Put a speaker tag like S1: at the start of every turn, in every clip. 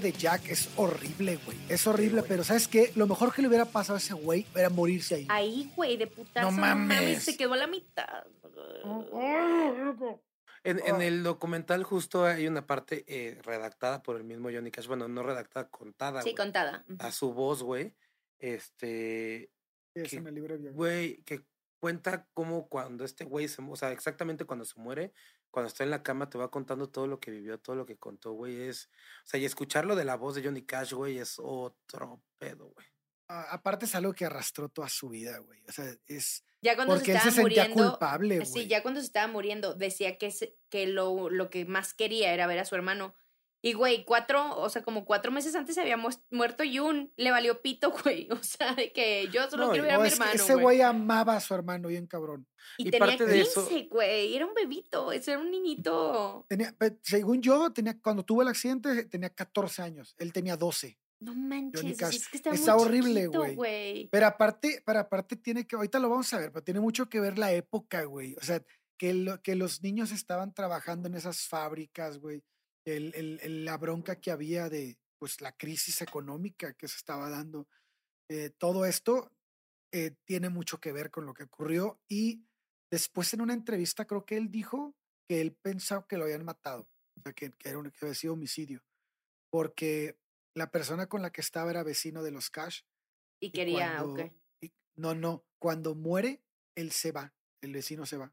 S1: Muerte de Jack es horrible, güey. Es horrible, pero ¿sabes qué? Lo mejor que le hubiera pasado a ese güey era morirse ahí.
S2: Ahí, güey, de putazo.
S1: No mames.
S2: Se quedó a la mitad.
S3: En, en el documental justo hay una parte eh, redactada por el mismo Johnny Cash. Bueno, no redactada, contada.
S2: Sí, contada.
S3: A su voz, güey. Este.
S1: Sí,
S3: que-
S1: me libro bien.
S3: Güey, que cuenta cómo cuando este güey se mu- o sea, exactamente cuando se muere, cuando está en la cama, te va contando todo lo que vivió, todo lo que contó, güey. Es. O sea, y escucharlo de la voz de Johnny Cash, güey, es otro pedo, güey.
S1: Aparte es algo que arrastró toda su vida, güey. O sea, es
S2: Ya cuando
S1: porque
S2: se
S1: él se
S2: estaba
S1: sentía
S2: muriendo.
S1: culpable, güey.
S2: Sí, ya cuando se estaba muriendo, decía que, se- que lo, lo que más quería era ver a su hermano. Y, güey, cuatro, o sea, como cuatro meses antes se había mues- muerto Jun, le valió pito, güey. O sea, de que yo solo
S3: No,
S2: quiero ver a mi hermano,
S1: ese
S2: güey.
S1: amaba a su hermano bien cabrón.
S2: Y,
S3: y
S2: tenía
S3: parte de eso-
S2: 15, güey. Era un bebito, ese era un niñito.
S1: Tenía, según yo, tenía, cuando tuvo el accidente tenía 14 años. Él tenía 12.
S2: No manches, es que está,
S1: Está
S2: muy
S1: horrible, güey. Pero aparte, pero aparte tiene que, ahorita lo vamos a ver, pero tiene mucho que ver la época, güey. O sea, que, lo- que los niños estaban trabajando en esas fábricas, güey. El, el- la bronca que había de, pues, la crisis económica que se estaba dando. Eh, todo esto eh, tiene mucho que ver con lo que ocurrió. Y después en una entrevista creo que él dijo que él pensaba que lo habían matado. O sea, que, que era un, que había sido homicidio. Porque la persona con la que estaba era vecino de los Cash.
S2: Y
S1: Y
S2: quería,
S1: cuando-
S2: ok.
S1: y- no, no. Cuando muere, él se va. El vecino se va.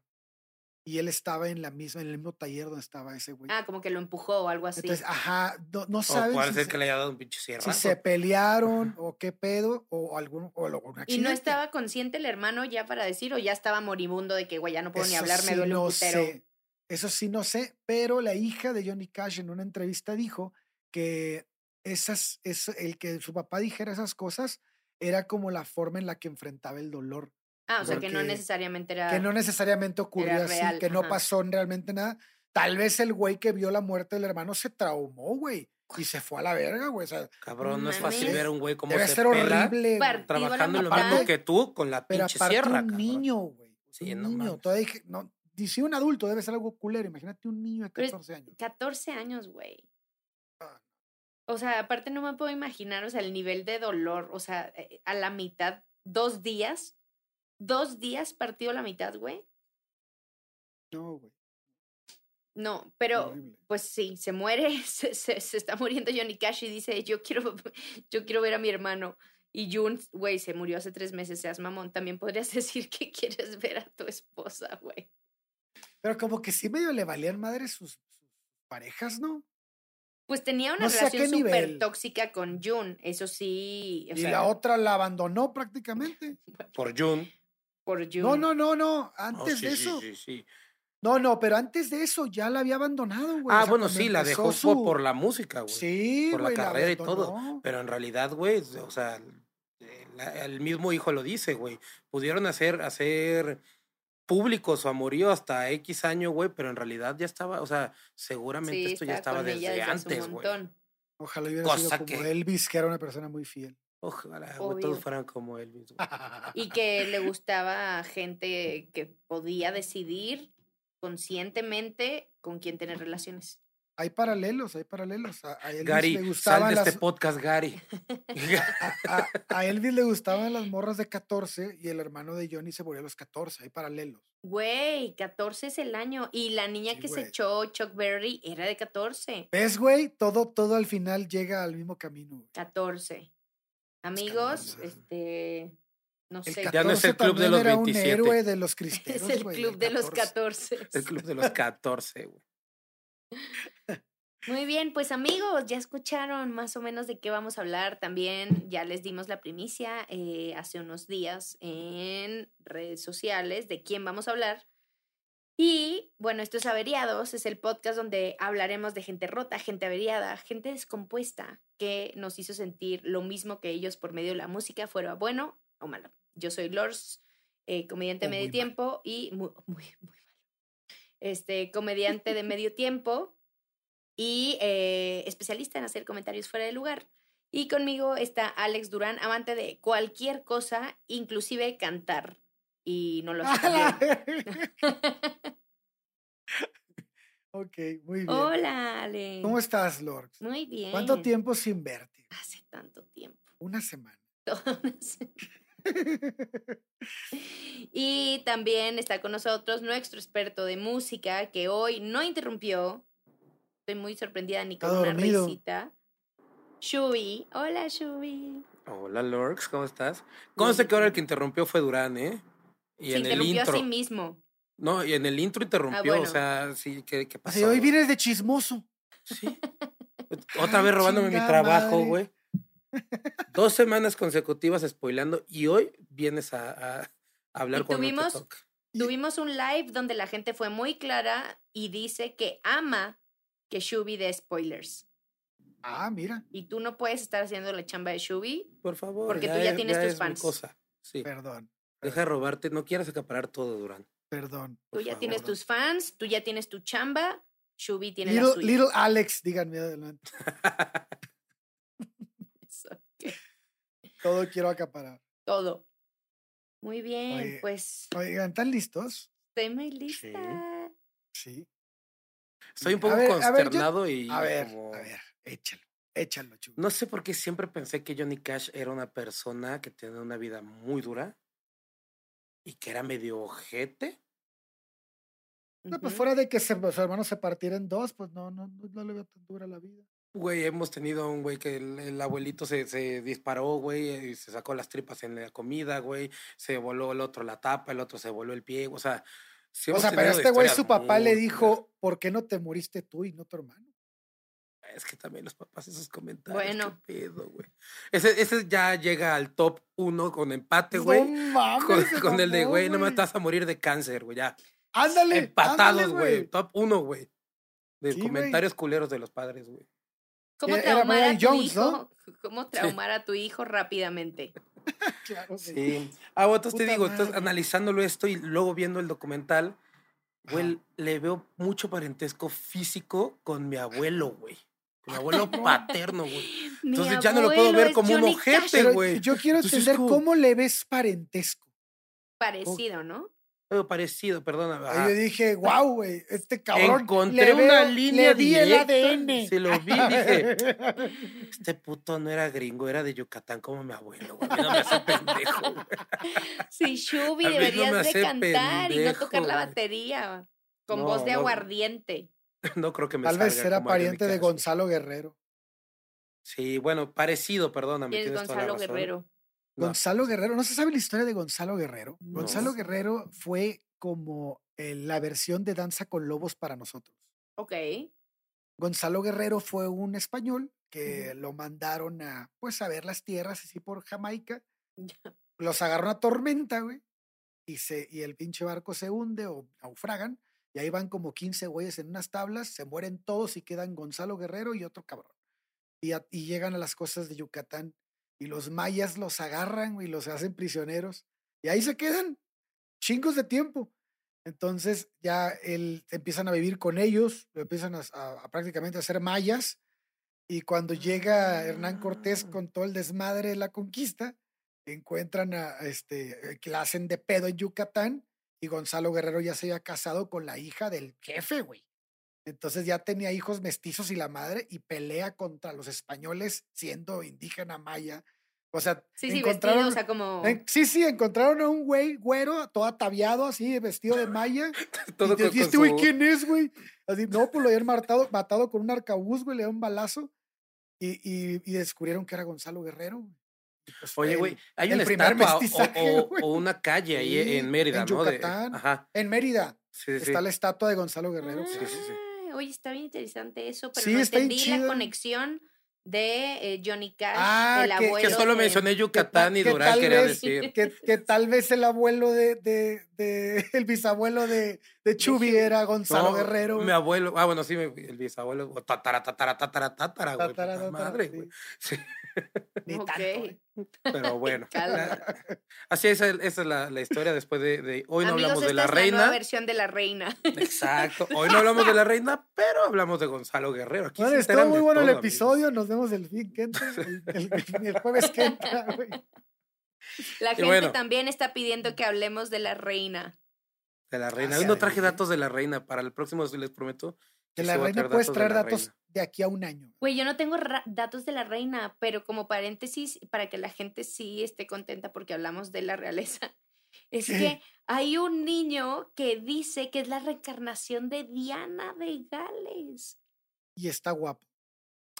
S1: Y él estaba en la misma, en el mismo taller donde estaba ese güey.
S2: Ah, como que lo empujó o algo así.
S1: Entonces, ajá, no, no
S3: O
S1: saben
S3: puede
S1: si,
S3: ser
S1: se,
S3: que le haya dado un pinche
S1: si
S3: cierre.
S1: se pelearon o qué pedo o algún o lo- un
S2: ¿Y no estaba consciente el hermano ya para decir o ya estaba moribundo de que, güey, ya no puedo ni
S1: Eso
S2: hablar, me
S1: sí
S2: duele un
S1: no
S2: putero?
S1: sé. Eso sí no sé, pero la hija de Johnny Cash en una entrevista dijo que esas, es, el que su papá dijera esas cosas era como la forma en la que enfrentaba el dolor.
S2: Ah, o sea, que no necesariamente era...
S1: que no necesariamente ocurrió así,
S2: real,
S1: que no
S2: ajá.
S1: pasó realmente nada. Tal vez el güey que vio la muerte del hermano se traumó, güey, y se fue a la verga, güey. O sea,
S3: Cabrón, no es fácil ver a un güey como
S1: debe
S3: se
S1: ser
S3: pela
S1: horrible. güey.
S3: Trabajando lo mismo que tú con la
S1: Pero
S3: pinche
S1: aparte
S3: sierra,
S1: un
S3: cabrón.
S1: niño, güey.
S3: Sí,
S1: un
S3: no
S1: niño.
S3: mames.
S1: Todavía dije, no, si un adulto debe ser algo culero. Imagínate un niño de
S2: Pero es-
S1: 14 años.
S2: 14 años, güey.
S1: Ah.
S2: O sea, aparte no me puedo imaginar, o sea, el nivel de dolor, o sea, eh, a la mitad, dos días, dos días partido la mitad, güey.
S1: No, güey.
S2: No, pero
S1: horrible.
S2: pues sí, se muere, se, se, se está muriendo Johnny Cash y dice, yo quiero, yo quiero ver a mi hermano. Y Jun, güey, se murió hace tres meses, seas mamón. También podrías decir que quieres ver a tu esposa, güey.
S1: Pero como que sí medio le valían madre sus, sus parejas, ¿no?
S2: Pues tenía una
S1: No sé
S2: relación súper tóxica con Jun, eso sí. o
S1: y
S2: sea,
S1: la otra la abandonó prácticamente.
S3: Por Jun.
S2: Por.
S1: No, no, no, no.
S3: Oh,
S1: Antes
S3: sí,
S1: de eso.
S3: sí, sí.
S1: No, no, pero antes de eso ya la había abandonado, güey. o
S3: Ah,
S1: sea,
S3: bueno, sí, la dejó
S1: su-
S3: por, la música, güey.
S1: Sí,
S3: por la carrera y todo. Pero en realidad, güey, o sea, la- el mismo hijo lo dice, güey. Pudieron hacer, hacer público su amorío hasta X año, güey, pero en realidad ya estaba, o sea, seguramente
S2: Sí,
S3: esto ya
S2: estaba
S3: desde antes, güey.
S1: Ojalá hubiera
S3: Cosa
S1: sido como
S3: que-
S1: Elvis, que era una persona muy fiel.
S3: Ojalá,
S2: Obvio.
S3: todos fueran como él mismo.
S2: Y que le gustaba a gente que podía decidir conscientemente con quién tener relaciones.
S1: Hay paralelos, hay paralelos. A, a Elvis le
S3: Gary, sal
S1: gustaban
S3: de
S1: las,
S3: este podcast, Gary.
S1: a, a- a Elvis le gustaban las morras de 14 y el hermano de Johnny se murió a los 14. Hay paralelos.
S2: Güey, 14 es el año. Y la niña
S1: Sí,
S2: que se echó Chuck Berry era de 14.
S1: ¿Ves, güey? Todo, todo al final llega al mismo camino. güey.
S2: 14. Amigos, este. No
S1: El
S2: sé.
S3: Ya no es el
S1: 14
S3: club de los
S1: era un
S3: 27.
S1: héroe de los
S2: Es
S1: cristeros,
S2: el
S1: güey,
S2: club de los
S1: 14.
S2: 14.
S3: El club de los 14, güey.
S2: Muy bien, pues amigos, ya escucharon más o menos de qué vamos a hablar. También ya les dimos la primicia eh, hace unos días en redes sociales de quién vamos a hablar. Y bueno, esto es Averiados, es el podcast donde hablaremos de gente rota, gente averiada, gente descompuesta que nos hizo sentir lo mismo que ellos por medio de la música, fuera bueno o malo. Yo soy Lors, eh, comediante de medio tiempo y muy, muy, muy malo. Este, comediante de medio tiempo y eh, especialista en hacer comentarios fuera de lugar. Y conmigo está Alex Durán, amante de cualquier cosa, inclusive cantar. Y no lo hace.
S1: ok, muy bien.
S2: Hola, Alex.
S1: ¿Cómo estás, Lorx?
S2: Muy bien.
S1: ¿Cuánto tiempo sin verte?
S2: Hace tanto tiempo.
S1: Una semana.
S2: Toda una se- Y también está con nosotros nuestro experto de música que hoy no interrumpió. Estoy muy sorprendida ni con
S1: Está
S2: una
S1: dormido.
S2: risita. Shubi. Hola, Shubi.
S3: Hola, Lorx, ¿cómo estás? Conste que ahora el que interrumpió fue Durán, ¿eh? Y
S2: Se
S3: en el
S2: interrumpió a
S3: intro.
S2: sí mismo.
S3: No, y en el intro interrumpió,
S2: bueno.
S3: o sea, sí, ¿qué, qué pasó?
S1: Hoy vienes de chismoso.
S3: Sí. Otra vez robándome mi trabajo, güey. Dos semanas consecutivas spoilando y hoy vienes a, a hablar
S2: Y
S3: cuando
S2: tuvimos-. Tuvimos un live donde la gente fue muy clara y dice que ama que Shubi dé spoilers.
S1: Ah, mira,
S2: Y tú no puedes estar haciendo la chamba de Shubi.
S3: Por favor.
S2: Porque tú ya
S3: es-
S2: tienes tus
S3: es
S2: fans.
S3: cosa. Sí.
S1: perdón,
S3: Deja de robarte, no quieras acaparar todo, Durán.
S1: Perdón.
S2: Tú ya tienes tus fans, tú ya tienes tu chamba, Shubi tiene la
S1: Little,
S2: suya.
S1: little Alex, díganme adelante. Todo quiero acaparar.
S2: Todo. Muy bien,
S1: Oye,
S2: pues
S1: Oigan, ¿están listos?
S2: estoy muy lista.
S1: Sí.
S3: Estoy un
S1: A
S3: poco
S1: ver, a ver, yo-
S3: consternado y
S1: A ver,
S3: como-
S1: a ver, échalo, échalo, chulo.
S3: No sé por qué siempre pensé que Johnny Cash era una persona que tenía una vida muy dura y que era medio ojete.
S1: No, pues fuera de que se, su hermano se partiera en dos, pues no, no, no, no le veo tan dura la vida.
S3: Güey, hemos tenido un güey que el, el abuelito se, se disparó, güey, y se sacó las tripas en la comida, güey. Se voló el otro la tapa, el otro se voló el pie. O sea, sí
S1: o sea, pero este güey, su papá le dijo, ¿por qué no te moriste tú y no tu hermano?
S3: Es que también los papás, esos comentarios.
S2: Bueno.
S3: qué pedo, güey. Ese, ese ya llega al top uno con empate, güey.
S1: No mames,
S3: con, con el de, güey, no me estás a morir de cáncer, güey, ya.
S1: Ándale.
S3: Empatados, güey. Top uno, güey. De
S1: Sí,
S3: comentarios culeros de los padres, güey.
S2: ¿Cómo
S1: era
S2: traumar a tu
S1: Jones,
S2: hijo?
S1: ¿no?
S2: ¿Cómo traumar a tu hijo rápidamente?
S1: Claro.
S3: Sí. Ah, bueno, entonces te digo, entonces, analizándolo esto y luego viendo el documental, güey, le veo mucho parentesco físico con mi abuelo, güey. Con mi abuelo paterno, güey. Entonces ya no lo puedo ver como un ojete, güey.
S1: yo quiero entender cómo le ves parentesco.
S2: Parecido, ¿no?
S3: Parecido, ajá.
S1: yo dije, wow, güey, este cabrón.
S3: Encontré
S1: le
S3: una
S1: veo-
S3: línea
S1: le vi el. ADN.
S3: Se lo vi, dije, este puto no era gringo, era de Yucatán como mi abuelo, güey. No me hace pendejo, güey.
S2: Sí, Shubi,
S3: no
S2: deberías de cantar y no tocar la
S3: güey.
S2: batería. Con
S3: No,
S2: voz de aguardiente.
S3: No creo que me
S1: Tal vez era pariente de. Gonzalo Guerrero.
S3: Sí, bueno, parecido, perdóname.
S2: ¿Quién es
S3: tienes toda la
S2: Gonzalo
S3: razón.
S2: Guerrero?
S3: No.
S1: Gonzalo Guerrero, ¿no se sabe la historia de Gonzalo Guerrero?
S2: No.
S1: Gonzalo Guerrero fue como eh, la versión de Danza con Lobos para nosotros.
S2: Ok.
S1: Gonzalo Guerrero fue un español que lo mandaron a, pues, a ver las tierras así por Jamaica. Los agarró una tormenta, güey. Y, se, y el pinche barco se hunde o naufragan. Y ahí van como 15 güeyes en unas tablas, se mueren todos y quedan Gonzalo Guerrero y otro cabrón. Y, a- y llegan a las costas de Yucatán. Y los mayas los agarran y los hacen prisioneros. Y ahí se quedan chingos de tiempo. Entonces ya él, empiezan a vivir con ellos, lo empiezan a, a- a prácticamente a ser mayas. Y cuando llega Hernán Cortés
S2: Ah.
S1: con todo el desmadre de la conquista, encuentran a a este, que la hacen de pedo en Yucatán y Gonzalo Guerrero ya se había casado con la hija del jefe, güey. Entonces ya tenía hijos mestizos y la madre y pelea contra los españoles siendo indígena maya. O sea,
S2: Sí, sí,
S1: encontraron,
S2: vestido, o sea, como...
S1: en- sí, sí, encontraron a un güey güero, todo ataviado así, vestido de maya.
S3: Todo
S1: y te-
S3: con-
S1: ¿y
S3: con
S1: este güey quién es, güey? Así, no, pues lo habían matado, matado con un arcabuz, güey, le dieron un balazo y, y, y descubrieron que era Gonzalo Guerrero. pues
S3: Oye, güey, hay
S1: primer
S3: estatua o-
S1: mestizaje,
S3: o, o una calle ahí
S1: Sí,
S3: en Mérida,
S1: en
S3: ¿no? De- ajá.
S1: En Mérida
S3: Sí,
S1: está la estatua de Gonzalo Guerrero.
S3: Sí, sí, sí.
S2: Oye, está bien interesante eso, pero
S1: Sí,
S2: no entendí la
S1: chido.
S2: conexión de eh, Johnny Cash,
S1: Ah,
S2: el
S1: que- que
S2: abuelo.
S3: Que solo
S2: de-
S3: mencioné Yucatán y
S1: que
S3: Durán,
S1: tal
S3: quería
S1: vez-
S3: decir.
S1: Que, que tal vez el abuelo de, de, de- el bisabuelo de, de Chubi era Gonzalo
S3: No,
S1: Guerrero.
S3: Mi abuelo, ah, bueno, sí, el bisabuelo, o tatara, tatara, tatara, tatara, güey.
S1: Tatara, tatara,
S3: madre,
S1: sí.
S3: güey. Sí,
S1: Ni
S2: Ok.
S1: tanto, güey.
S3: pero bueno.
S2: Calma.
S3: Así es, esa es la, la historia después de, de- Hoy no
S2: Amigos,
S3: hablamos de la
S2: es la nueva
S3: reina.
S2: versión de la reina.
S3: Exacto. Hoy no hablamos de la reina, pero hablamos de Gonzalo Guerrero. Aquí
S1: Bueno, estuvo muy bueno el
S3: amigos.
S1: episodio. Nos vemos el fin que entra, el, el- el jueves que entra, güey.
S2: La gente
S3: bueno.
S2: también está pidiendo que hablemos de la reina.
S3: De la reina.
S1: Ah,
S3: Hoy
S1: sí,
S3: no traje datos de la reina. Para el próximo, les prometo.
S1: De
S3: que
S1: la reina puedes
S3: de
S1: traer datos
S3: reina.
S1: de aquí a un año.
S2: Güey, yo no tengo datos de la reina, pero como paréntesis, para que la gente sí esté contenta porque hablamos de la realeza, es que hay un niño que dice que es la reencarnación de Diana de Gales.
S1: Y está guapo.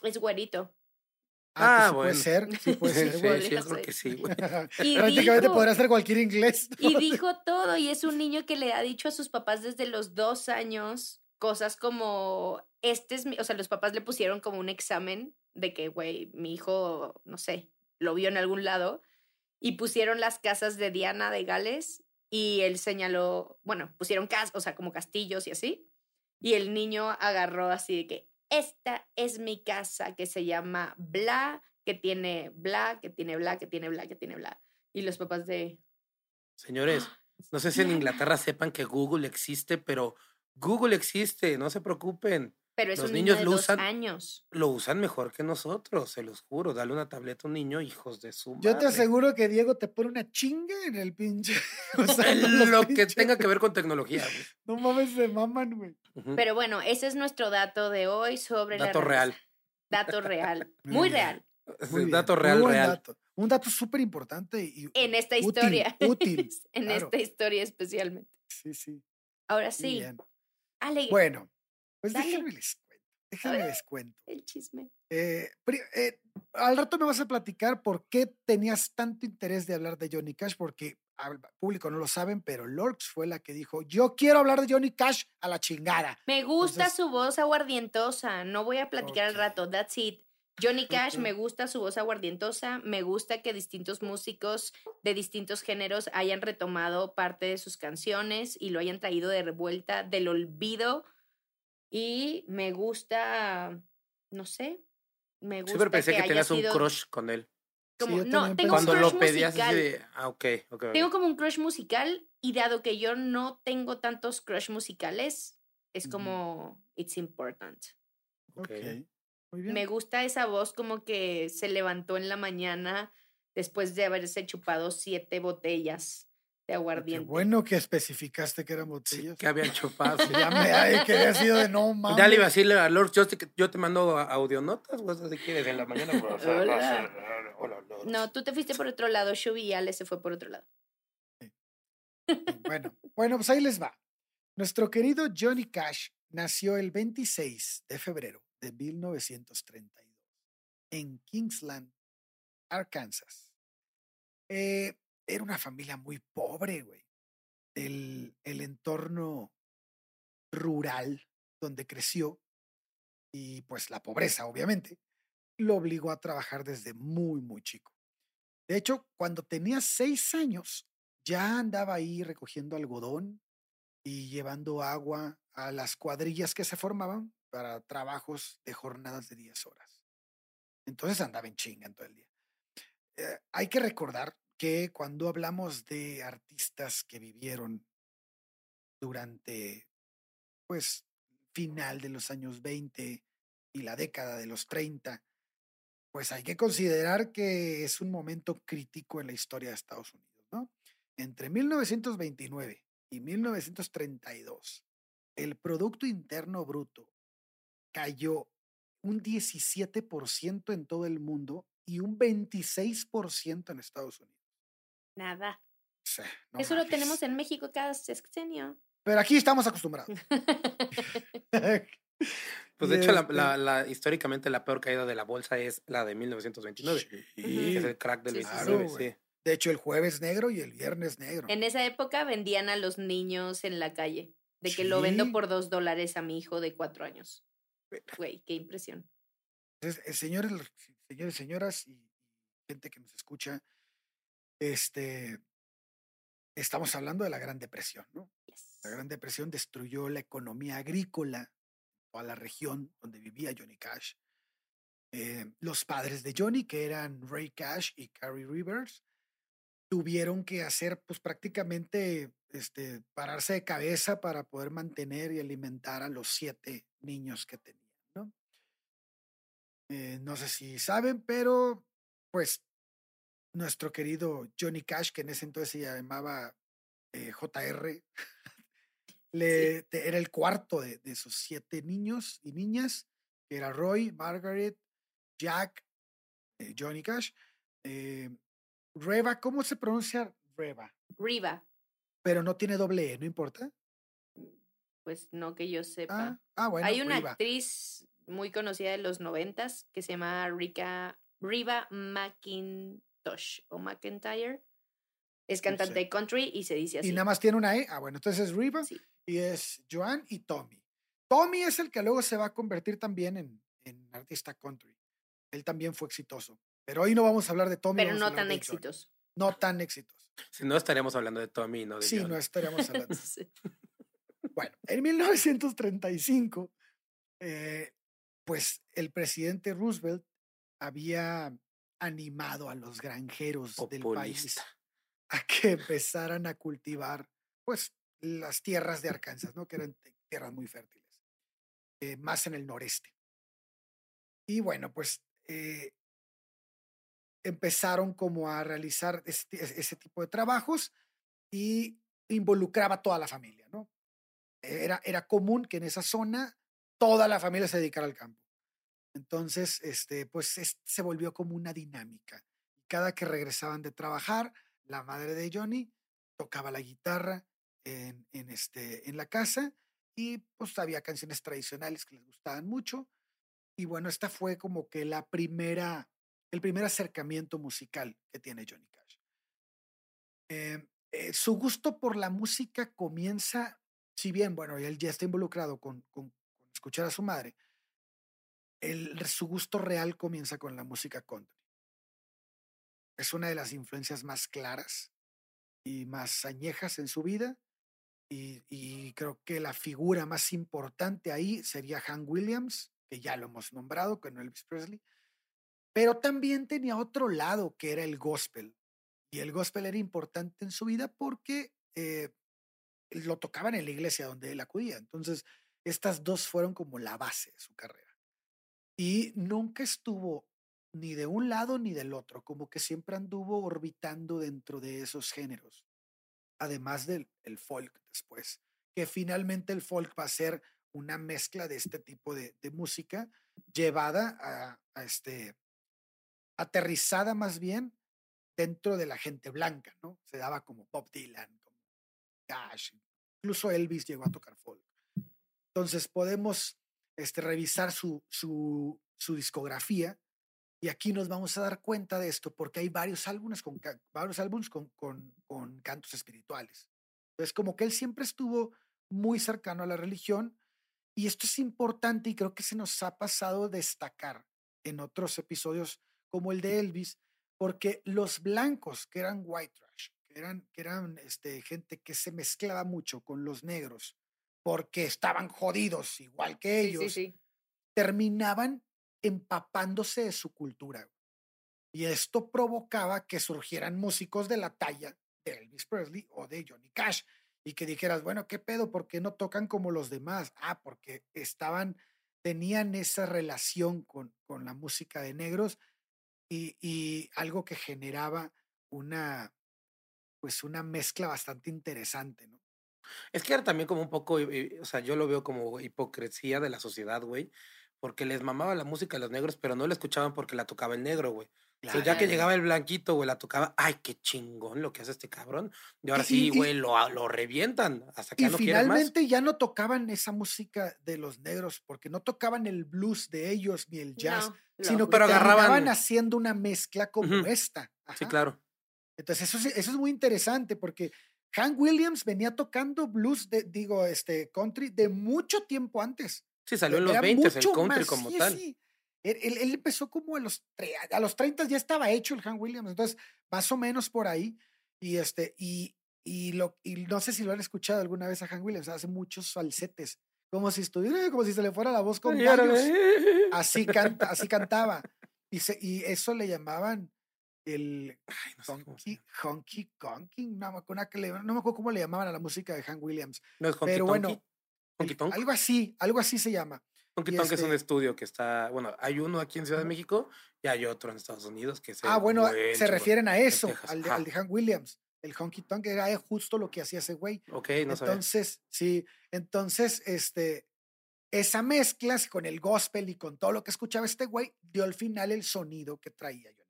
S2: Es güerito.
S1: Ah,
S3: Ah,
S1: pues sí puede ser. Sí puede
S3: Sí,
S1: ser,
S3: sí,
S1: güey.
S3: sí, yo creo que sí, güey.
S2: Y
S1: Prácticamente
S2: dijo-
S1: podrá ser cualquier inglés.
S2: Y dijo todo, y es un niño que le ha dicho a sus papás desde los dos años cosas como, este es mi, o sea, los papás le pusieron como un examen de que, güey, mi hijo, no sé, lo vio en algún lado, y pusieron las casas de Diana de Gales, y él señaló, bueno, pusieron casas, o sea, como castillos y así, y el niño agarró así de que, esta es mi casa que se llama bla, que tiene bla, que tiene bla, que tiene bla, que tiene bla. Y los papás de,
S3: Señores, no sé si en. Inglaterra sepan que Google existe, pero Google existe, no se preocupen.
S2: Pero es
S3: Los
S2: un
S3: niños
S2: niño de
S3: lo
S2: dos
S3: usan-
S2: años.
S3: Lo usan mejor que nosotros, se los juro. Dale una tableta a un niño, hijos de su
S1: Yo te
S3: madre.
S1: aseguro que Diego te pone una chinga en el pinche.
S3: Lo que
S1: pinches-
S3: tenga que ver con tecnología, güey.
S1: No mames, se maman, güey.
S2: Pero bueno, ese es nuestro dato de hoy sobre la
S3: Dato real.
S2: Dato real.
S1: Muy
S2: real.
S1: Muy
S3: Dato
S1: muy
S3: real, real.
S1: dato. Un dato súper importante y
S2: En esta
S1: Útil,
S2: historia.
S1: útil,
S2: en
S1: claro.
S2: esta historia especialmente.
S1: sí, sí.
S2: Ahora
S1: muy
S2: sí.
S1: bien.
S2: Ale,
S1: Bueno, pues
S2: Dale.
S1: déjenme les cuento. Déjenme les cuento.
S2: el chisme.
S1: Eh, eh, al rato me vas a platicar por qué tenías tanto interés de hablar de Johnny Cash, porque al público no lo saben, pero Lorx fue la que dijo, yo quiero hablar de Johnny Cash a la chingada.
S2: Me gusta
S1: Entonces-
S2: su voz aguardientosa. No voy a platicar al rato. That's it. Johnny Cash, me gusta su voz aguardientosa. Me gusta que distintos músicos de distintos géneros hayan retomado parte de sus canciones y lo hayan traído de vuelta del olvido. Y me gusta, no sé, me gusta
S3: Siempre pensé que, tenías un crush con él.
S2: como- no, tengo un
S3: Cuando
S2: crush
S3: lo pedías de. Ah, ok, ok. ok.
S2: Tengo como un crush musical y dado que yo no tengo tantos crush musicales, es como, it's important.
S3: ok.
S1: Ok, Muy bien.
S2: Me gusta esa voz como que se levantó en la mañana después de haberse chupado siete botellas de
S1: Qué
S2: aguardiente.
S1: bueno que especificaste que eran
S3: Sí,
S1: botellas.
S3: que habían chupado. sí.
S1: Ya me ay, que había sido de no mames.
S3: Ya le iba a decirle a Lord, yo te, yo te mando audionotas, güey, si quieres, en la mañana. o sea,
S2: Hola.
S3: Lord.
S2: No, tú te fuiste por otro lado, Shubi y Ale se fue por otro lado.
S1: Bueno, bueno, pues ahí les va. Nuestro querido Johnny Cash nació el 26 de febrero de 1932 en Kingsland, Arkansas. Eh, era una familia muy pobre, güey. El, el entorno rural donde creció y pues la pobreza, obviamente, lo obligó a trabajar desde muy, muy chico. De hecho, cuando tenía seis años, ya andaba ahí recogiendo algodón y llevando agua a las cuadrillas que se formaban para trabajos de jornadas de 10 horas. Entonces andaba en chinga en todo el día. Eh, hay que recordar que cuando hablamos de artistas que vivieron durante, pues, final de los años 20 y la década de los 30, pues hay que considerar que es un momento crítico en la historia de Estados Unidos, ¿no? Entre 1929 y 1932, el Producto Interno Bruto cayó un 17% en todo el mundo y un 26% en Estados Unidos.
S2: Nada.
S1: No
S2: Eso lo tenemos en México cada sexenio.
S1: Pero aquí estamos acostumbrados.
S3: Pues de hecho, la,
S1: este-
S3: la- la- históricamente la peor caída de la bolsa es la de 1929, que
S1: Sí,
S3: es el crack del
S2: Sí, sí, sí.
S3: 29,
S1: Claro,
S3: sí.
S1: güey. De hecho, el jueves negro y el viernes negro.
S2: En esa época vendían a los niños en la calle. De que lo vendo por dos dólares a mi hijo de cuatro años. Güey, qué impresión.
S1: Entonces, eh, señores, señores, señoras y gente que nos escucha, este, estamos hablando de la Gran Depresión, ¿no?
S2: Yes.
S1: La Gran Depresión destruyó la economía agrícola, toda la región donde vivía Johnny Cash. Eh, los padres de Johnny, que eran Ray Cash y Carrie Rivers, tuvieron que hacer, pues prácticamente, este, pararse de cabeza para poder mantener y alimentar a los siete niños que tenían, ¿no? Eh, no sé si saben, pero pues nuestro querido Johnny Cash, que en ese entonces se llamaba eh, JR, le, te- era el cuarto de, de esos siete niños y niñas, que era Roy, Margaret, Jack, eh, Johnny Cash, eh, Reva, ¿cómo se pronuncia Reva?
S2: Riva.
S1: Pero no tiene doble E, ¿no importa?
S2: Pues no que yo sepa.
S1: Ah, ah, bueno,
S2: Hay una actriz muy conocida de los noventas que se llama Rika, Riva McIntosh o McIntyre. Es cantante de country y se dice así.
S1: Y nada más tiene una E. Ah, bueno, entonces es Riva
S2: Sí.
S1: y es Joan y Tommy. Tommy es el que luego se va a convertir también en, en artista country. Él también fue exitoso. Pero hoy no vamos a hablar de Tommy.
S2: pero no tan exitoso.
S1: No tan exitoso.
S3: Si no, estaríamos hablando de Tommy, no de
S1: Sí,
S3: John.
S1: no estaríamos hablando.
S2: Sí.
S1: Bueno, en 1935, eh, pues el presidente Roosevelt había animado a los granjeros del país a que empezaran a cultivar, pues, las tierras de Arkansas, ¿no? Que eran tierras muy fértiles, eh, más en el noreste. Y bueno, pues eh, empezaron como a realizar este- ese tipo de trabajos y involucraba a toda la familia, ¿no? Era, era común que en esa zona toda la familia se dedicara al campo. Entonces, este, pues es- se volvió como una dinámica. Cada que regresaban de trabajar, la madre de Johnny tocaba la guitarra en, en, este, en la casa y pues había canciones tradicionales que les gustaban mucho. Y bueno, esta fue como que la primera, el primer acercamiento musical que tiene Johnny Cash. Eh, eh, su gusto por la música comienza, si bien, bueno, él ya está involucrado con- con escuchar a su madre, su gusto real comienza con la música country. Es una de las influencias más claras y más añejas en su vida. Y, creo que la figura más importante ahí sería Hank Williams, que ya lo hemos nombrado con Elvis Presley. Pero también tenía otro lado que era el gospel. Y el gospel era importante en su vida porque eh, lo tocaban en la iglesia donde él acudía. Entonces, estas dos fueron como la base de su carrera. Y nunca estuvo ni de un lado ni del otro, como que siempre anduvo orbitando dentro de esos géneros. Además del el folk después, que finalmente el folk va a ser una mezcla de este tipo de, música llevada a, a este, aterrizada más bien dentro de la gente blanca, ¿no? Se daba como Bob Dylan, como Cash, incluso Elvis llegó a tocar folk. Entonces podemos este, revisar su, su, su discografía y aquí nos vamos a dar cuenta de esto porque hay varios álbumes con, varios álbumes con, con, con cantos espirituales. Entonces como que él siempre estuvo muy cercano a la religión y esto es importante y creo que se nos ha pasado destacar en otros episodios como el de Elvis, porque los blancos que eran white trash, que eran, que eran este, gente que se mezclaba mucho con los negros, porque estaban jodidos igual que
S2: Sí,
S1: ellos,
S2: sí, sí.
S1: terminaban empapándose de su cultura. Y esto provocaba que surgieran músicos de la talla de Elvis Presley o de Johnny Cash y que dijeras, bueno, ¿qué pedo? ¿Por qué no tocan como los demás? Ah, porque estaban, tenían esa relación con, con la música de negros y, y algo que generaba una, pues una mezcla bastante interesante, ¿no?
S3: Es que era también como un poco, eh, o sea, yo lo veo como hipocresía de la sociedad, güey, porque les mamaba la música a los negros, pero no la escuchaban porque la tocaba el negro, güey. Entonces, ya que
S2: Claro.
S3: llegaba el blanquito, güey, la tocaba, ay, qué chingón lo que hace este cabrón. Y ahora
S1: Y-
S3: sí, güey, lo, lo revientan hasta que
S1: Y
S3: ya no quieren más.
S1: finalmente ya no tocaban esa música de los negros, porque no tocaban el blues de ellos ni el jazz,
S2: No, lo-
S1: sino que
S3: Pero agarraban-
S1: haciendo una mezcla como esta.
S3: Sí, claro.
S1: Entonces eso, es- eso es muy interesante porque Hank Williams venía tocando blues, de, digo, este country de mucho tiempo antes.
S3: Sí, salió en los
S1: Era
S3: 20 el country
S1: más,
S3: como
S1: sí,
S3: tal.
S1: sí. Él, él- él empezó como a los, a los 30 ya estaba hecho el Hank Williams, entonces más o menos por ahí. Y este, y, y, lo, y no sé si lo han escuchado alguna vez a Hank Williams, hace muchos falsetes, como si estuviera, como si se le fuera la voz con gallos. Así canta, así cantaba. Y, se, y eso le llamaban el
S3: Ay, no sé cómo se
S1: honky, conking, no me, que le- no me acuerdo cómo le llamaban a la música de Hank Williams,
S3: No es Honky
S1: pero bueno.
S3: Honky Tonk.
S1: algo así, algo así se llama.
S3: Honky Tonk es un
S1: este-
S3: estudio que está, bueno, hay uno aquí en Ciudad de. México y hay otro en Estados Unidos que es
S1: Ah, bueno,
S3: buen
S1: se refieren a eso, al de,
S3: ajá.
S1: al de Hank Williams. El honky tonk era justo lo que hacía ese güey.
S3: Ok, no sabía.
S1: entonces, sí, entonces, este, esa mezcla con el gospel y con todo lo que escuchaba este güey, dio al final el sonido que traía Johnny.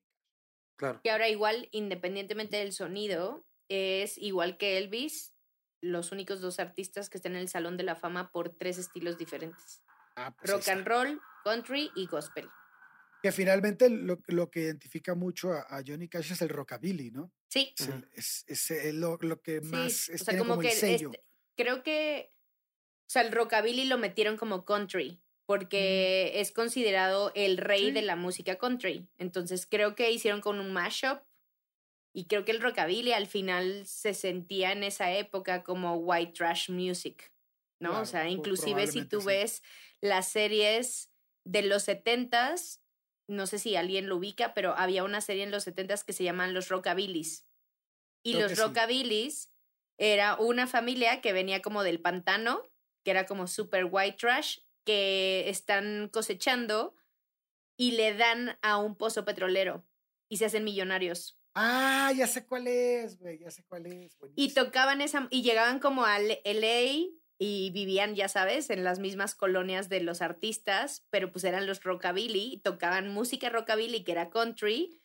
S3: Claro.
S2: Que ahora igual, independientemente del sonido, es igual que Elvis, los únicos dos artistas que están en el Salón de la Fama por tres estilos diferentes.
S1: Ah, pues
S2: Rock and roll, country y gospel.
S1: Que finalmente lo, lo que identifica mucho a, a Johnny Cash es el rockabilly, ¿no?
S2: Sí,
S1: Es, el- es- es el- lo, lo que
S2: sí.
S1: más es,
S2: o sea,
S1: tiene
S2: como
S1: como
S2: que
S1: el sello.
S2: este- creo que, o sea, el rockabilly lo metieron como country porque es considerado el rey
S1: Sí.
S2: de la música country. Entonces creo que hicieron con un mashup y creo que el rockabilly al final se sentía en esa época como white trash music, ¿no?
S1: Claro,
S2: o sea,
S1: po-
S2: inclusive si tú
S1: sí.
S2: ves las series de los setentas, no sé si alguien lo ubica, pero había una serie en los setentas que se llaman los rockabillys. Y
S1: Creo
S2: los
S1: sí.
S2: rockabillys era una familia que venía como del pantano, que era como super white trash, que están cosechando y le dan a un pozo petrolero y se hacen millonarios.
S1: Ah, ya sé cuál es, güey, ya sé cuál es.
S2: Y tocaban esa, y llegaban como a LA y vivían, ya sabes, en las mismas colonias de los artistas, pero pues eran los rockabilly, y tocaban música rockabilly que era country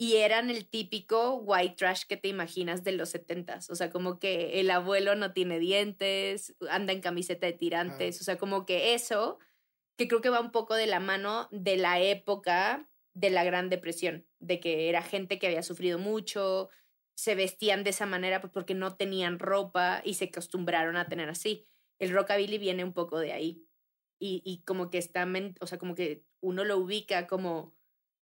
S2: y eran el típico white trash que te imaginas de los setentas, o sea, como que el abuelo no tiene dientes, anda en camiseta de tirantes, o sea, como que eso, que creo que va un poco de la mano de la época de la Gran Depresión, de que era gente que había sufrido mucho, se vestían de esa manera pues, porque no tenían ropa y se acostumbraron a tener así. El rockabilly viene un poco de ahí. Y, y como que está, o sea, como que uno lo ubica como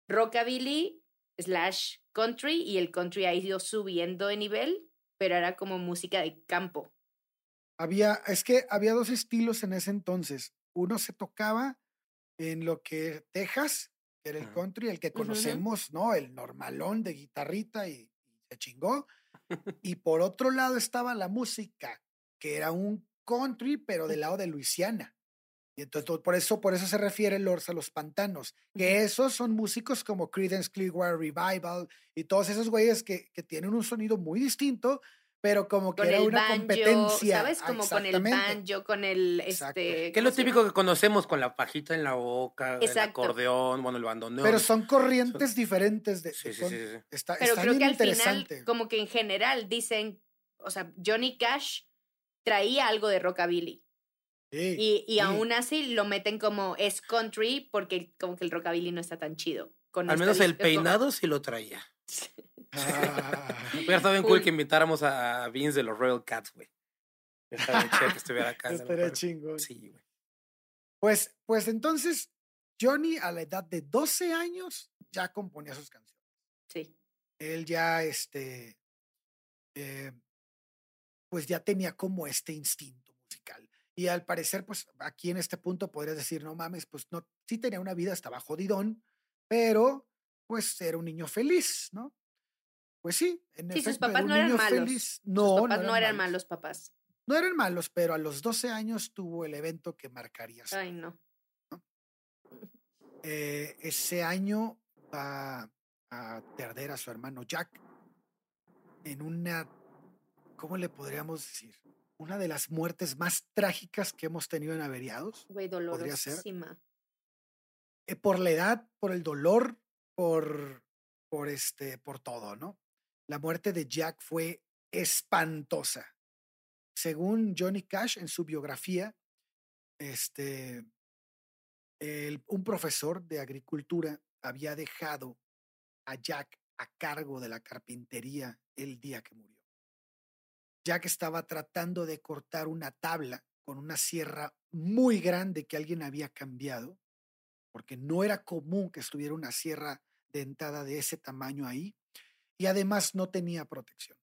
S2: rockabilly slash country y el country ha ido subiendo de nivel, pero era como música de campo.
S1: Había, es que había dos estilos en ese entonces. Uno se tocaba en lo que Texas, que era el country, el que conocemos, ¿no? El normalón de guitarrita y, y se chingó. Y por otro lado estaba la música, que era un country, pero del lado de Luisiana. Y entonces to- por eso, por eso se refiere Lords a los pantanos, que esos son músicos como Creedence Clearwater Revival y todos esos güeyes que, que tienen un sonido muy distinto, pero como que
S2: Con
S1: era
S2: el
S1: una
S2: banjo,
S1: competencia.
S2: ¿sabes? Como con el banjo, con el,
S1: Exacto.
S2: este...
S3: Que es
S2: ¿cómo
S3: lo típico que conocemos con la pajita en la boca, el acordeón, bueno, el bandoneón.
S1: Pero son corrientes diferentes de,
S3: Sí, sí, sí, sí.
S1: Está,
S2: Pero
S1: está
S2: creo que
S1: bien
S2: al final,
S1: interesante.
S2: como que en general dicen, o sea, Johnny Cash traía algo de rockabilly.
S1: Sí,
S2: Y, y
S1: sí.
S2: aún así lo meten como es country porque como que el rockabilly no está tan chido. Con
S3: Al menos el peinado sí lo traía.
S1: Ah,
S3: Hubiera estado bien cool
S2: Cool.
S3: que invitáramos a Vince de los Royal Cats, güey. Que estuviera acá.
S1: estaría chingón.
S3: Sí, güey.
S1: Pues, pues entonces, Johnny a la edad de 12 años ya componía sus canciones.
S2: Sí.
S1: Él ya, este, eh, pues ya tenía como este instinto musical. Y al parecer, pues aquí en este punto podrías decir, no mames, pues no, sí tenía una vida, estaba jodidón, pero pues era un niño feliz, ¿no? Pues sí, en
S2: Sí, sus
S1: efecto,
S2: papás no eran malos.
S1: feliz.
S2: Sus
S1: No,
S2: papás no eran malos
S1: malos.
S2: papás.
S1: No eran malos, pero a los 12 años tuvo el evento que marcaría su
S2: Ay, no.
S1: eh, ese año va a perder a su hermano Jack en una, ¿cómo le podríamos decir? Una de las muertes más trágicas que hemos tenido en Averiados.
S2: Güey, dolorosísima.
S1: eh, por la edad, por el dolor, por, por este, por todo, ¿no? La muerte de Jack fue espantosa. Según Johnny Cash en su biografía, este, el- un profesor de agricultura había dejado a Jack a cargo de la carpintería el día que murió. Jack estaba tratando de cortar una tabla con una sierra muy grande que alguien había cambiado, porque no era común que estuviera una sierra dentada de ese tamaño ahí, y además no tenía protección.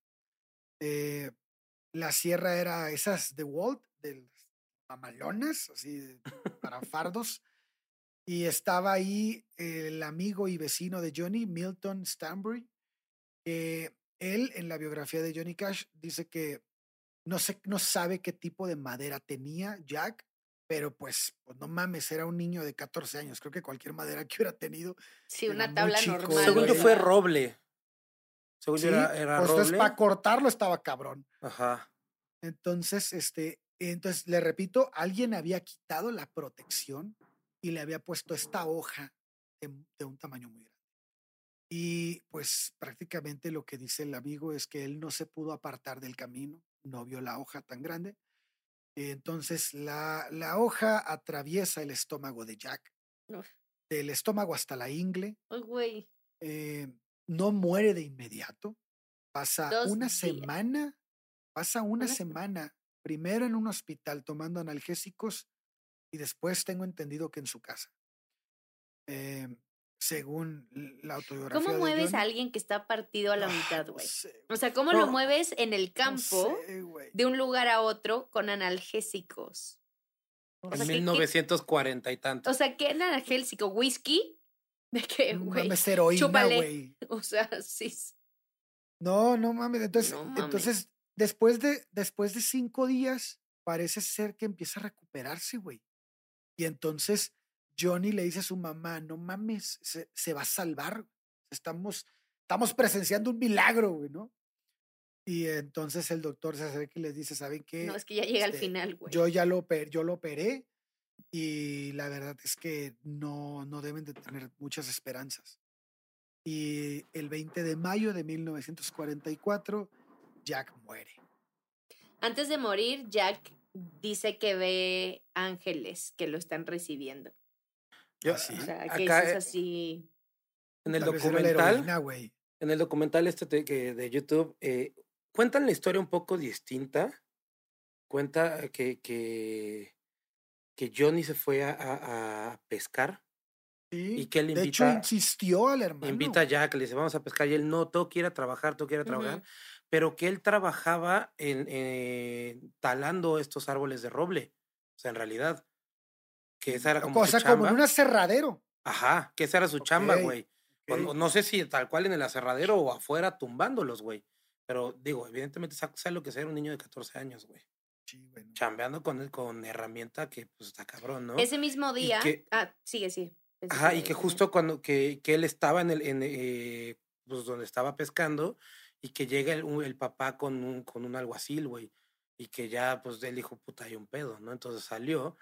S1: Eh, la sierra era esas de Walt, de las mamalonas, así para fardos, y estaba ahí el amigo y vecino de Johnny, Milton Stanbury, que él en la biografía de Johnny Cash dice que no, sé, no sabe qué tipo de madera tenía Jack, pero pues, pues no mames, era un niño de 14 años. Creo que cualquier madera que hubiera tenido.
S2: Sí, una tabla
S1: chico,
S2: normal.
S3: Según yo fue roble. Según
S1: Sí,
S3: yo era, era
S1: pues entonces
S3: roble.
S1: para cortarlo estaba cabrón.
S3: Ajá.
S1: Entonces, este, entonces le repito, alguien había quitado la protección y le había puesto esta hoja de, de un tamaño muy grande. Y pues prácticamente lo que dice el amigo es que él no se pudo apartar del camino, no vio la hoja tan grande. Entonces la, la hoja atraviesa el estómago de Jack,
S2: Uf.
S1: del estómago hasta la ingle,
S2: güey.
S1: eh, no muere de inmediato. Pasa
S2: Dos
S1: una
S2: días.
S1: semana, pasa una
S2: Una sema-
S1: semana, primero en un hospital tomando analgésicos y después tengo entendido que en su casa. Eh, según la autobiografía.
S2: ¿Cómo mueves a alguien que está partido a la
S1: Ah,
S2: mitad,
S1: no
S2: güey?
S1: sé,
S2: O sea, ¿cómo lo mueves en el
S1: no
S2: campo
S1: sé,
S2: de un lugar a otro con analgésicos? O
S3: En
S2: sea,
S1: sé.
S2: ¿qué- qué-
S3: 1940 y tanto.
S2: O sea, ¿qué analgésico? ¿Whisky? ¿De qué,
S1: No
S2: güey?
S1: mames, heroína, güey.
S2: O sea, sí.
S1: No, no mames. Entonces,
S2: No mames.
S1: entonces después, de, después de cinco días, parece ser que empieza a recuperarse, güey. Y entonces Johnny le dice a su mamá, no mames, se, se va a salvar. Estamos, estamos presenciando un milagro, güey, ¿no? Y entonces el doctor se acerca y les dice, ¿saben qué?
S2: No, es que ya llega al
S1: Este,
S2: final, güey.
S1: Yo ya lo, yo lo operé y la verdad es que no, no deben de tener muchas esperanzas. Y el 20 de mayo de 1944, Jack muere.
S2: Antes de morir, Jack dice que ve ángeles que lo están recibiendo.
S3: Yo-
S1: así.
S2: O sea, que
S3: acá,
S2: eso es
S3: eh,
S2: así.
S3: en el
S1: Tal
S3: documental,
S1: heroína,
S3: en el documental este de, que- de YouTube, eh, cuentan la historia un poco distinta. Cuenta que, que, que Johnny se fue a, a- a pescar
S1: Sí.
S3: y que él
S1: de hecho,
S3: invita,
S1: insistió al hermano.
S3: invita a Jack, le dice, vamos a pescar, y él no, todo quiere trabajar, todo quiere trabajar, pero que él trabajaba en, eh, talando estos árboles de roble, o sea, en realidad, que esa era como
S1: o
S3: su
S1: sea, como en
S3: chamba.
S1: un acerradero.
S3: Ajá, que esa era su chamba,
S1: Ok,
S3: güey. O
S1: ok.
S3: No, no sé si tal cual en el aserradero o afuera tumbándolos, güey. Pero digo, evidentemente sa- sabe lo que ser un niño de 14 años, güey.
S1: Sí, bueno.
S3: Chambeando con, con herramienta que pues está cabrón, ¿no?
S2: Ese mismo día.
S3: que-
S2: Ah, sigue, sí. Pensé
S3: Ajá, y que justo cuando que, que él estaba en el, en, eh, pues donde estaba pescando, y que llega el, el papá con un, con un alguacil, güey. Y que ya, pues, él dijo, puta, hay un pedo, ¿no? Entonces salió.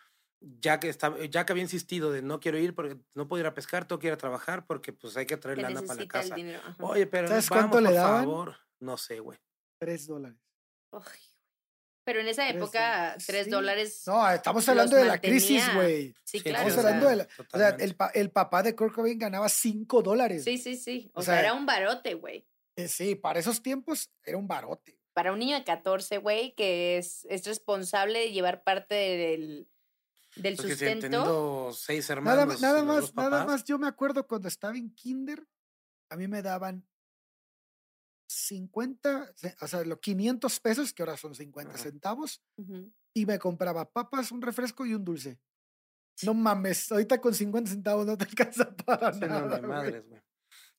S3: Ya que, estaba, ya que había insistido de no quiero ir porque no puedo ir a pescar, tengo que ir a trabajar porque pues hay que traer
S2: Que
S3: lana para la casa. Oye, pero
S1: ¿Sabes
S3: vamos,
S1: cuánto le
S3: por
S1: daban?
S3: favor. No sé, güey.
S1: Tres dólares.
S2: Pero en esa
S1: Tres
S2: época,
S1: dólares,
S2: tres
S1: sí.
S2: dólares.
S1: No, estamos hablando de la crisis, güey.
S2: Sí,
S3: Sí,
S2: claro.
S1: Estamos
S2: o sea,
S1: hablando de la- O sea, el, pa- el papá de Kurt Cobain ganaba cinco dólares.
S2: Sí, sí, sí. O,
S1: O
S2: sea,
S1: sea,
S2: era un barote, güey.
S1: Eh, Sí, para esos tiempos era un barote.
S2: Para un niño de 14, güey, que es, es responsable de llevar parte del, del
S3: si
S2: sustento.
S3: teniendo seis hermanos.
S1: Nada, más, nada más. Yo me acuerdo cuando estaba en kinder, a mí me daban 50, ce- o sea, los 500 pesos, que ahora son 50
S3: Ajá.
S1: centavos,
S2: Ujú.
S1: y me compraba papas, un refresco y un dulce. No mames, ahorita con 50 centavos no te alcanza para
S3: Sí, no,
S1: nada.
S3: ni
S1: güey.
S3: madres, güey.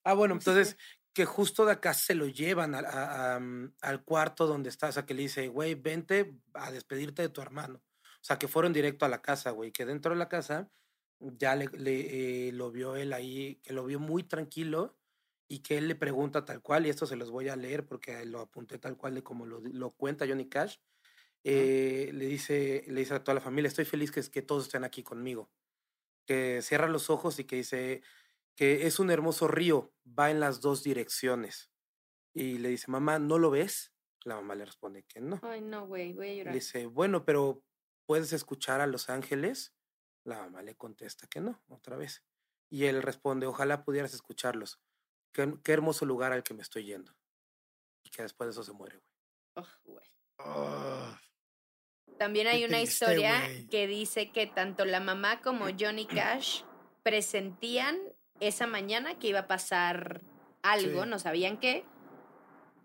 S3: Ah, bueno, entonces que justo de acá se lo llevan al, a- a, mm, al cuarto donde está, o sea, que le dice, güey, vente a despedirte de tu hermano. O sea, que fueron directo a la casa, güey, que dentro de la casa ya le, le, eh, lo vio él ahí, que lo vio muy tranquilo y que él le pregunta tal cual, y esto se los voy a leer porque lo apunté tal cual de como lo, lo cuenta Johnny Cash. eh, le, dice, le dice a toda la familia, estoy feliz que, que todos estén aquí conmigo. Que cierra los ojos y que dice que es un hermoso río, va en las dos direcciones. Y le dice, mamá, ¿no lo ves? La mamá le responde que no.
S2: Ay, no, güey, voy a
S3: Le
S2: llorar.
S3: dice, bueno, pero ¿puedes escuchar a los ángeles? La mamá le contesta que no, otra vez. Y él responde, ojalá pudieras escucharlos. Qué, qué hermoso lugar al que me estoy yendo. Y que después de eso se muere, güey.
S2: Ugh, güey.
S1: Ah,
S2: También hay una
S1: triste,
S2: historia
S1: güey.
S2: que dice que tanto la mamá como Johnny Cash presentían esa mañana que iba a pasar algo,
S1: Sí.
S2: no sabían qué,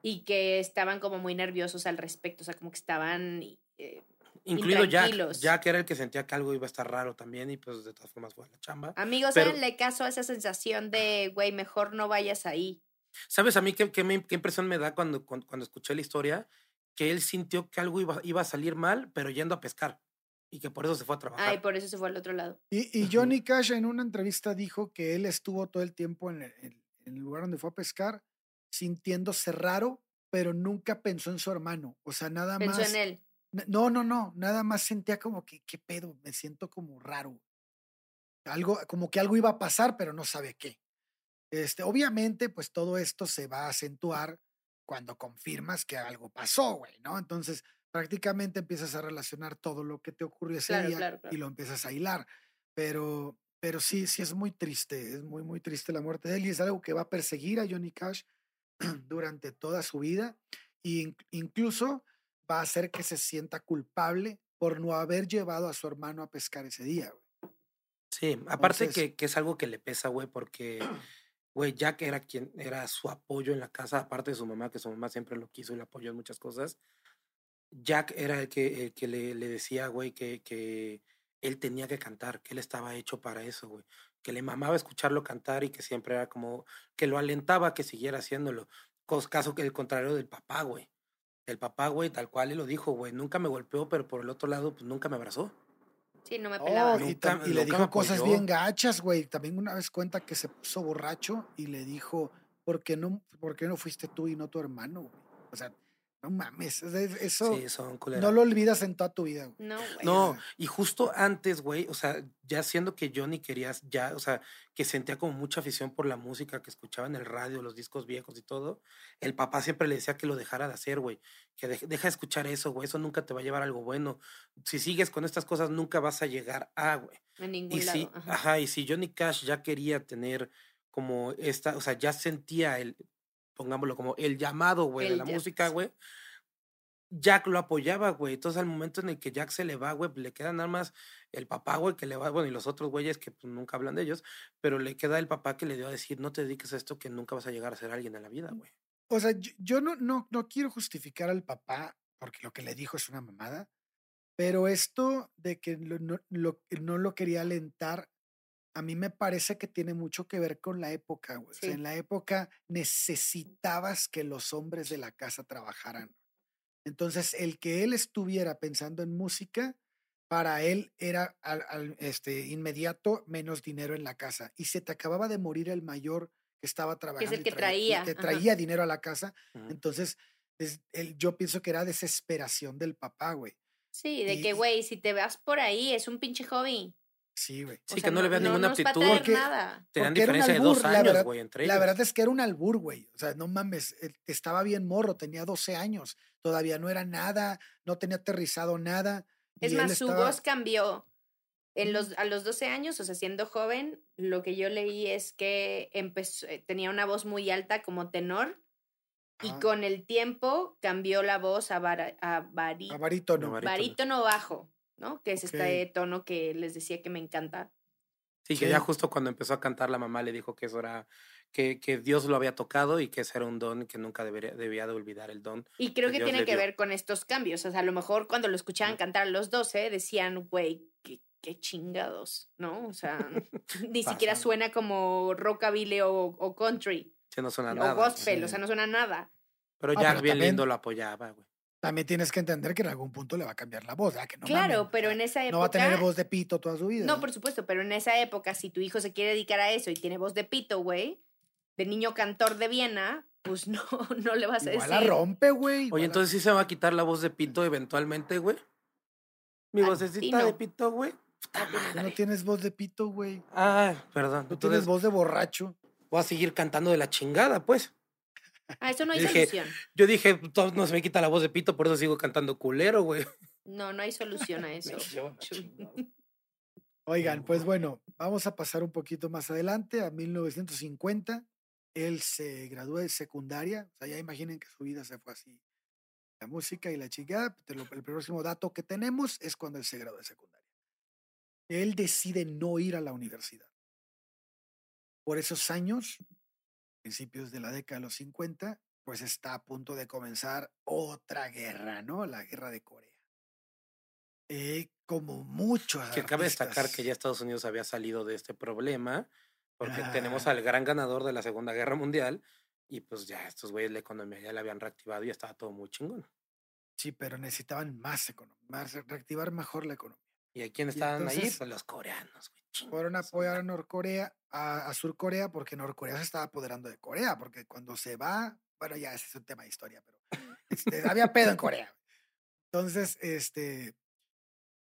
S2: y que estaban como muy nerviosos al respecto, o sea, como que estaban... eh,
S3: Incluido Jack. Jack era el que sentía que algo iba a estar raro también y pues de todas formas fue a la chamba.
S2: amigos,
S3: Pero-
S2: háganle caso a esa sensación de, güey, mejor no vayas ahí.
S3: ¿Sabes a mí qué, qué, me- qué impresión me da cuando, cuando, cuando escuché la historia? Que él sintió que algo iba, iba a salir mal, pero yendo a pescar. Y que por eso se fue a trabajar.
S2: Ay, por eso se fue al otro lado.
S1: Y, y. Johnny Cash en una entrevista dijo que él estuvo todo el tiempo en el, en- el lugar donde fue a pescar sintiéndose raro, pero nunca pensó en su hermano. O sea, nada
S2: Pensó
S1: más.
S2: en él.
S1: No, no, no, nada más sentía como que, ¿qué pedo? Me siento como raro. Algo, como que algo iba a pasar, pero no sabe qué. Este, obviamente, pues todo esto se va a acentuar cuando confirmas que algo pasó, güey, ¿no? Entonces, prácticamente empiezas a relacionar todo lo que te ocurrió ese
S2: Claro,
S1: día
S2: claro, claro.
S1: y lo empiezas a hilar. Pero, pero sí, sí es muy triste, es muy, muy triste la muerte de él y es algo que va a perseguir a Johnny Cash durante toda su vida e in- incluso va a hacer que se sienta culpable por no haber llevado a su hermano a pescar ese día. güey.
S3: Sí, aparte
S1: Entonces-
S3: que, que es algo que le pesa, güey, porque, güey, Jack era quien era su apoyo en la casa, aparte de su mamá, que su mamá siempre lo quiso y le apoyó en muchas cosas. Jack era el que, el que le, le decía, güey, que, que él tenía que cantar, que él estaba hecho para eso, güey. Que le mamaba escucharlo cantar y que siempre era como, que lo alentaba a que siguiera haciéndolo. Caso que el contrario del papá, güey. El papá, güey, tal cual él lo dijo, güey, nunca me golpeó, pero por el otro lado, pues nunca me abrazó.
S2: Sí, no me
S1: Oh,
S2: pelaba.
S1: y,
S3: Nunca-
S1: y le dijo cosas
S3: apoyó.
S1: bien gachas, güey. También una vez cuenta que se puso borracho y le dijo, ¿por qué no, por qué no fuiste tú y no tu hermano? güey?". O sea, no mames, es- es- eso
S3: Sí, son
S1: no lo olvidas en toda tu vida. güey.
S2: No, güey.
S3: No, y justo antes, güey, o sea, ya siendo que Johnny querías, ya, o sea, que sentía como mucha afición por la música que escuchaba en el radio, los discos viejos y todo, el papá siempre le decía que lo dejara de hacer, güey, que deje- deja de escuchar eso, güey, eso nunca te va a llevar a algo bueno. Si sigues con estas cosas, nunca vas a llegar a, güey.
S2: En ningún
S3: Y
S2: lado.
S3: si,
S2: ajá.
S3: ajá, y si Johnny Cash ya quería tener como esta, o sea, ya sentía el, pongámoslo como el llamado, güey, de la música, güey. Jack lo apoyaba, güey. Entonces, al momento en el que Jack se le va, güey, le quedan nada más el papá, güey, que le va, bueno, y los otros güeyes que pues, nunca hablan de ellos, pero le queda el papá que le dio a decir, no te dediques a esto que nunca vas a llegar a ser alguien en la vida, güey.
S1: O sea, yo, yo no, no, no quiero justificar al papá porque lo que le dijo es una mamada, pero esto de que lo- no, lo, no lo quería alentar, a mí me parece que tiene mucho que ver con la época, güey. O sea,
S2: Sí.
S1: en la época necesitabas que los hombres de la casa trabajaran. Entonces, el que él estuviera pensando en música, para él era al, al, este, inmediato menos dinero en la casa. Y se te acababa de morir el mayor que estaba trabajando. y
S2: que
S1: traía- y
S2: traía,
S1: que
S2: ajá.
S1: traía dinero a la casa. Entonces, es- yo pienso que era desesperación del papá, güey.
S2: Sí, de
S1: y-
S2: que, güey, si te vas por ahí, es un pinche hobby.
S1: Sí, güey.
S2: O
S3: Sí,
S2: sea,
S3: que no le veas ninguna
S2: nos va a
S3: aptitud.
S2: traer
S1: Porque-
S2: nada.
S3: Tenían diferencia de dos
S1: albur, la
S3: años,
S1: verdad-
S3: güey, entre
S1: La
S3: ellos.
S1: verdad es que era un albur, güey. O sea, no mames, él estaba bien morro, tenía 12 años, todavía no era nada, no tenía aterrizado nada.
S2: Es
S1: y
S2: más, su
S1: estaba-
S2: voz cambió. En los, a los 12 años, o sea, siendo joven, lo que yo leí es que empezó, eh, tenía una voz muy alta como tenor y
S1: Ajá,
S2: con el tiempo cambió la voz a, bara- a vari-
S1: a barítono.
S3: No, barítono.
S2: barítono bajo, ¿no? Que es
S1: Ok.
S2: este tono que les decía que me encanta.
S3: Sí, que
S1: Sí.
S3: ya justo cuando empezó a cantar, la mamá le dijo que eso era, que, que Dios lo había tocado y que ese era un don que nunca debería, debía de olvidar el don.
S2: Y creo
S3: que
S2: tiene que
S3: dio.
S2: ver con estos cambios. O sea, a lo mejor cuando lo escuchaban cantar a los 12, decían, güey, qué, qué chingados, ¿no? O sea, ni siquiera suena como rockabilly o, o country
S3: Que no suena
S2: o
S3: nada.
S2: gospel,
S1: sí.
S2: o sea, no suena nada.
S3: Pero
S1: Ah,
S3: Jack
S1: pero
S3: bien
S1: también-
S3: lindo lo apoyaba, güey.
S1: También tienes que entender que en algún punto le va a cambiar la voz, ¿verdad? Que no
S2: claro, pero en esa época...
S1: No va a tener voz de pito toda su vida.
S2: No, por supuesto, pero en esa época, si tu hijo se quiere dedicar a eso y tiene voz de pito, güey, de niño cantor de Viena, pues no, no le vas a
S1: Igual
S2: decir.
S1: la rompe, güey.
S3: Oye, entonces sí se va a quitar la voz de pito eventualmente, güey. Mi vocecita de
S2: no.
S3: pito, güey. Madre.
S1: no tienes voz de pito, güey.
S3: Ay, perdón. Entonces
S1: tienes voz de borracho.
S3: voy a seguir cantando de la chingada, pues.
S2: Ah, eso no hay
S3: Yo dije-
S2: solución.
S3: Yo dije, "To- no se me quita la voz de pito, por eso sigo cantando culero, güey.
S2: No, no hay solución a eso.
S1: Oigan, pues bueno, vamos a pasar un poquito más adelante, a 1950. Él se graduó de secundaria. O sea, ya imaginen que su vida se fue así. La música y la lo- El próximo dato que tenemos es cuando él se graduó de secundaria. Él decide no ir a la universidad. Por esos años, principios de la década de los 50, pues está a punto de comenzar otra guerra, ¿no? La guerra de Corea. Eh, como muchos.
S3: Que cabe destacar que ya Estados Unidos había salido de este problema, porque tenemos al gran ganador de la Segunda Guerra Mundial, y pues ya estos güeyes la economía ya la habían reactivado y ya estaba todo muy chingón.
S1: Sí, pero necesitaban más economía, más reactivar mejor la economía.
S3: ¿Y a quién estaban ahí? Pues los coreanos, güey.
S1: Fueron a apoyar a. Norcorea, a, a Surcorea, porque Norcorea se estaba apoderando de Corea, porque cuando se va, bueno, ya ese es un tema de historia, pero este, había pedo en Corea. Entonces, este,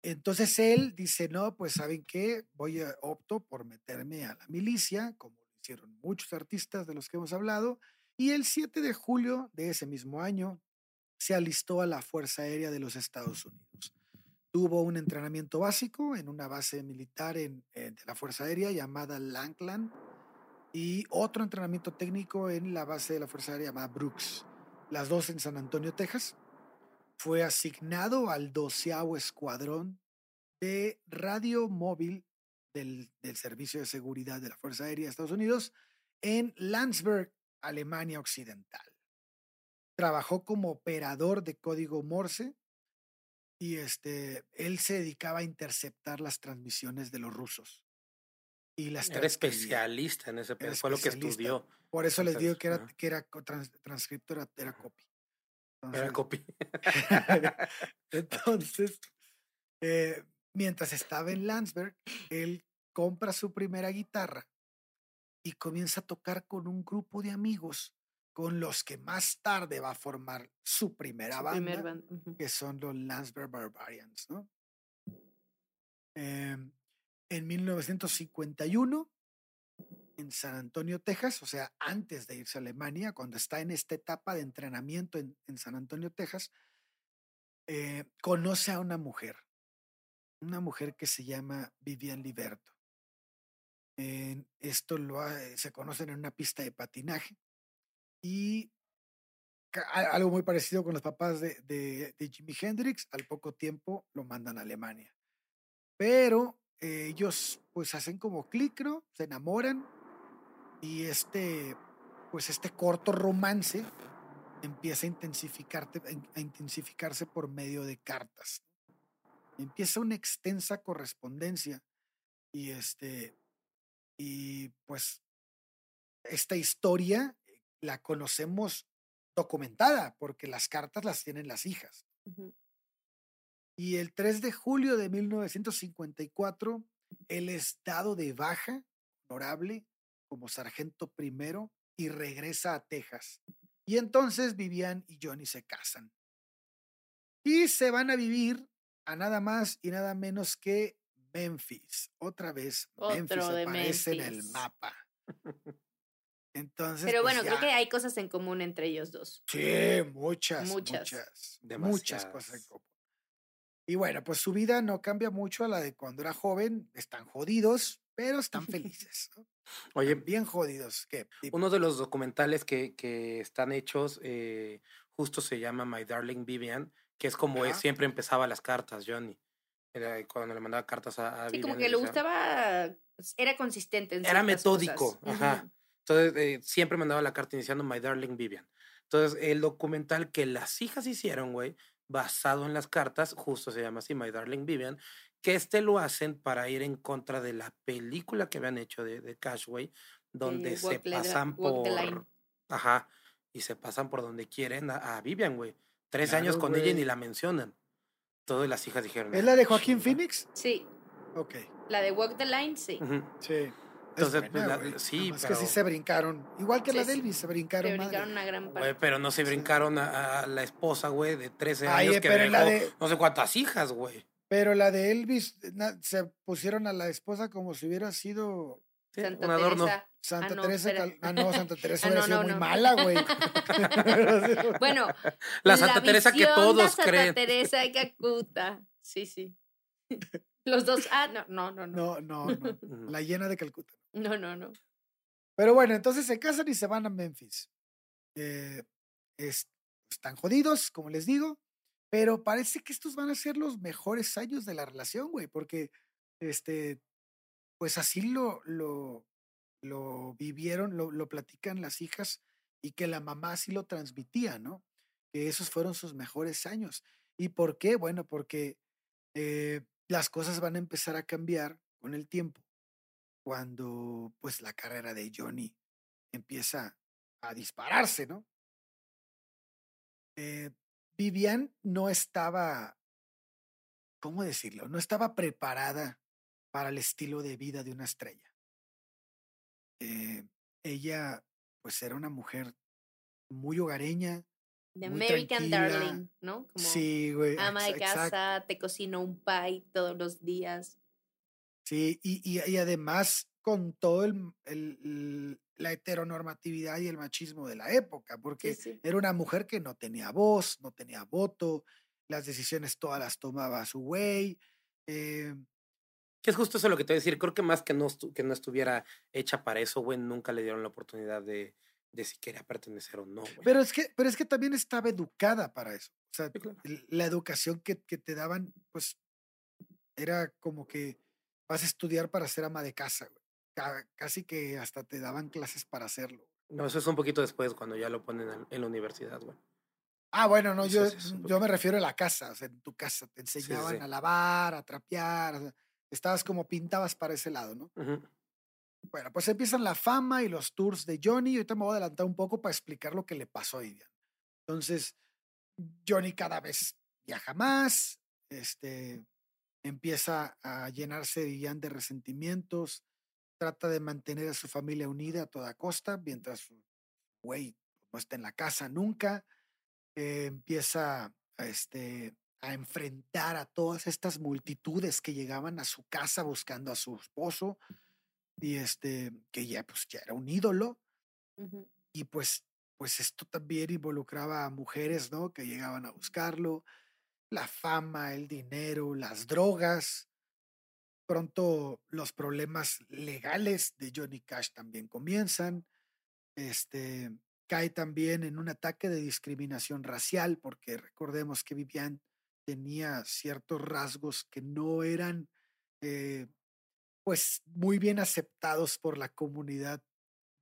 S1: entonces él dice, no, pues saben qué, voy a opto por meterme a la milicia, como lo hicieron muchos artistas de los que hemos hablado, y el 7 de julio de ese mismo año se alistó a la Fuerza Aérea de los Estados Unidos. Tuvo un entrenamiento básico en una base militar en- de la Fuerza Aérea llamada Lankland y otro entrenamiento técnico en la base de la Fuerza Aérea llamada Brooks, las dos en San Antonio, Texas. Fue asignado al doceavo escuadrón de radio móvil del, del Servicio de Seguridad de la Fuerza Aérea de Estados Unidos en Landsberg, Alemania Occidental. Trabajó como operador de código Morse y este, él se dedicaba a interceptar las transmisiones de los rusos. Y las
S3: Era especialista en ese
S1: Era
S3: fue lo que estudió.
S1: Por eso les digo que era, que era trans- transcripto, era, era copy.
S3: Era
S1: Entonces,
S3: copy.
S1: Entonces, eh, mientras estaba en Landsberg, él compra su primera guitarra y comienza a tocar con un grupo de amigos con los que más tarde va a formar su primera
S2: Su
S1: banda,
S2: primer band,
S1: que son los Landsberg Barbarians, ¿no? Em, en 1951, en San Antonio, Texas, o sea, antes de irse a Alemania, cuando está en esta etapa de entrenamiento en, en San Antonio, Texas, eh, conoce a una mujer, una mujer que se llama Vivian Liberto. Esto lo se conocen en una pista de patinaje y algo muy parecido con los papás de, de, Jimi Hendrix, al poco tiempo lo mandan a Alemania. Pero eh, ellos pues hacen como clic, ¿no? Se enamoran y este, pues este corto romance empieza a, intensificarte, a intensificarse por medio de cartas. Empieza una extensa correspondencia y este, y pues esta historia la conocemos documentada porque las cartas las tienen las hijas. Y el 3 de julio de 1954, él es dado de baja, honorable, como sargento primero, y regresa a Texas. Y entonces Vivian y Johnny se casan. Y se van a vivir a nada más y nada menos que Memphis. Otra vez, Memphis
S2: Otro de
S1: aparece en el
S2: Memphis.
S1: mapa. Entonces,
S2: Pero
S1: pues
S2: bueno, creo que hay cosas en común entre ellos dos.
S1: Sí, muchas,
S2: Muchas.
S1: muchas, muchas, cosas en común. Y bueno, pues su vida no cambia mucho a la de cuando era joven. Están jodidos, pero están felices. ¿no?
S3: Oye,
S1: Bien jodidos. ¿Qué?
S3: Uno de los documentales que, que están hechos eh, justo se llama My Darling Vivian, que es como él siempre empezaba las cartas, Johnny. Era cuando le mandaba cartas a, a
S2: Sí, como
S3: Vivian,
S2: que
S3: le
S2: le
S3: decía-
S2: gustaba, era consistente en
S3: Era metódico,
S2: cosas.
S3: ajá. Entonces, eh, siempre mandaba la carta iniciando My Darling Vivian. Entonces, el documental que las hijas hicieron, güey, basado en las cartas, justo se llama así, My Darling Vivian, que este lo hacen para ir en contra de la película que habían hecho de, de Cashway, donde se
S2: Line-
S3: pasan por... Ajá, y se pasan por donde quieren a, a Vivian, güey. Tres años con ella y ni la mencionan. Todas las hijas dijeron.
S1: ¿Es
S3: "Ah,
S1: la de Joaquín
S3: chinga".
S1: Phoenix?
S2: Sí,
S1: Ok,
S2: la de Walk the Line, sí.
S1: Sí.
S3: Entonces,
S1: buena,
S3: pues, la- sí,
S1: más
S3: pero,
S1: que sí se brincaron. Igual que
S2: Sí,
S1: la de Elvis, se
S2: Se
S1: brincaron. madre.
S2: brincaron una gran parte.
S3: pero no se
S1: Sí.
S3: brincaron a, a la esposa, güey, de 13
S1: Ay,
S3: años
S1: eh,
S3: que
S1: pero en la
S3: dejó
S1: de-
S3: no sé cuántas hijas, güey.
S1: Pero la de Elvis na- se pusieron a la esposa como si hubiera sido
S3: Sí,
S2: Santa
S3: un adorno.
S2: Teresa.
S1: Santa
S2: Ah, no,
S1: Teresa. Ah, no, Santa Teresa
S2: Ah,
S1: hubiera
S2: no,
S1: sido
S2: no,
S1: muy
S2: no.
S1: mala, güey.
S2: Bueno,
S3: La Santa Teresa que todos
S2: Santa
S3: creen.
S2: Teresa de Calcuta. Sí, sí. Los dos. Ah, no, no, no, no.
S1: No, no. La llena de Calcuta.
S2: No, no, no.
S1: Pero bueno, entonces se casan y se van a Memphis. Eh, es- están jodidos, como les digo, pero parece que estos van a ser los mejores años de la relación, güey, porque este, pues así lo, lo, lo vivieron, lo, lo platican las hijas y que la mamá así lo transmitía, ¿no? Que esos fueron sus mejores años. ¿Y por qué? Bueno, porque eh, las cosas van a empezar a cambiar con el tiempo cuando pues la carrera de Johnny empieza a dispararse, ¿no? Eh, Vivian no estaba, ¿cómo decirlo? No estaba preparada para el estilo de vida de una estrella. Eh, ella pues era una mujer muy hogareña.
S2: The American
S1: tranquila.
S2: Darling, ¿no? Como
S1: sí, güey.
S2: ama de casa, te cocino un pie todos los días.
S1: Sí, y, y- y además con todo el, el- la heteronormatividad y el machismo de la época, porque
S2: Sí, sí.
S1: era una mujer que no tenía voz, no tenía voto, las decisiones todas las tomaba su güey. eh,
S3: Que es justo eso lo que te voy a decir. Creo que más que no, que no estuviera hecha para eso, güey, nunca le dieron la oportunidad de, de si quería pertenecer o no, güey.
S1: pero, es que, pero es que también estaba educada para eso. O sea,
S3: Sí, claro.
S1: el- la educación que, que te daban, pues, era como que vas a estudiar para ser ama de casa, güey. Ca- Casi que hasta te daban clases para hacerlo.
S3: No, eso es un poquito después, cuando ya lo ponen en, la universidad, güey.
S1: Ah, bueno, no,
S3: Sí,
S1: yo,
S3: sí,
S1: yo me refiero a la casa, o sea, en tu casa te enseñaban
S3: sí.
S1: a lavar, a trapear, o sea, estabas como pintabas para ese lado, ¿no?
S3: Ujú.
S1: Bueno, pues empiezan la fama y los tours de Johnny, ahorita me voy a adelantar un poco para explicar lo que le pasó a Vivian. Entonces, Johnny cada vez viaja más, este, empieza a llenarse de resentimientos, trata de mantener a su familia unida a toda costa, mientras su güey no está en la casa nunca, eh, empieza a, este, a enfrentar a todas estas multitudes que llegaban a su casa buscando a su esposo y este que ya pues ya era un ídolo y pues pues esto también involucraba a mujeres, ¿no? Que llegaban a buscarlo, la fama, el dinero, las drogas. Pronto los problemas legales de Johnny Cash también comienzan. Este cae también en un ataque de discriminación racial, porque recordemos que Vivian tenía ciertos rasgos que no eran eh, pues muy bien aceptados por la comunidad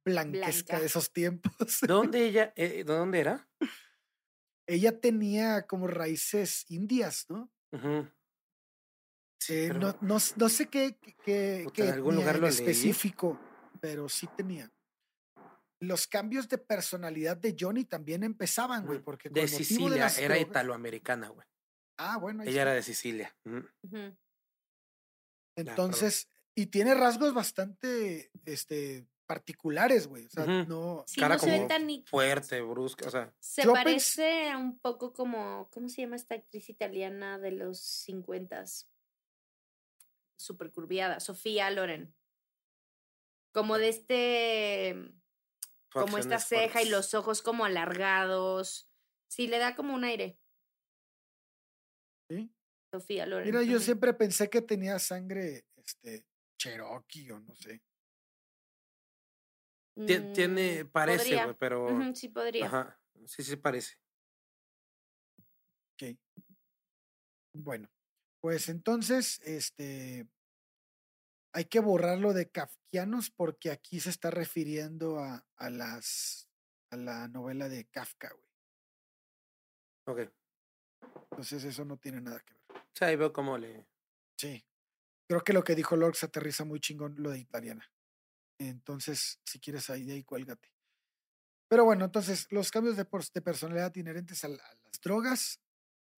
S1: blanquesca
S2: Blanca.
S1: de esos tiempos.
S3: ¿De dónde ella, eh, de dónde era?
S1: Ella tenía como raíces indias, ¿no?
S3: Sí,
S1: Eh,
S3: pero-
S1: no, no, sé qué, qué- qué-
S3: Puta,
S1: qué
S3: en algún lugar lo leí.
S1: específico, pero sí tenía. Los cambios de personalidad de Johnny también empezaban, güey, porque con
S3: de
S1: de
S3: Sicilia,
S1: las
S3: era
S1: drogas-
S3: italoamericana, güey.
S1: Ah, bueno,
S3: Ella
S1: está.
S3: era de Sicilia.
S1: Entonces, y tiene rasgos bastante este, particulares, güey. O sea, no.
S2: Sí,
S3: Cara
S2: no se ve
S3: como
S2: tan
S3: Fuerte, brusca, o sea.
S2: Se parece a un poco como, ¿cómo se llama esta actriz italiana de los 50 Súper curviada, Sofía Loren. Como de este, como esta ceja y los ojos como alargados. Sí, le da como un aire,
S1: ¿sí?
S2: Sofía Loren.
S1: Mira, yo siempre pensé que tenía sangre este, cherokee o no sé.
S2: Mm,
S3: Tiene, parece, güey, pero.
S2: Sí, podría.
S3: Ajá. Sí, sí, parece.
S1: Ok. Bueno, pues entonces, este, hay que borrarlo de kafkianos porque aquí se está refiriendo a, a las, a la novela de Kafka, güey.
S3: Ok.
S1: Entonces eso no tiene nada que ver.
S3: Sea, ahí veo cómo le.
S1: Sí. Creo que lo que dijo Lorx aterriza muy chingón lo de italiana. Entonces, si quieres ahí de ahí, cuélgate. Pero bueno, entonces, los cambios de, de personalidad inherentes a, la- a las drogas,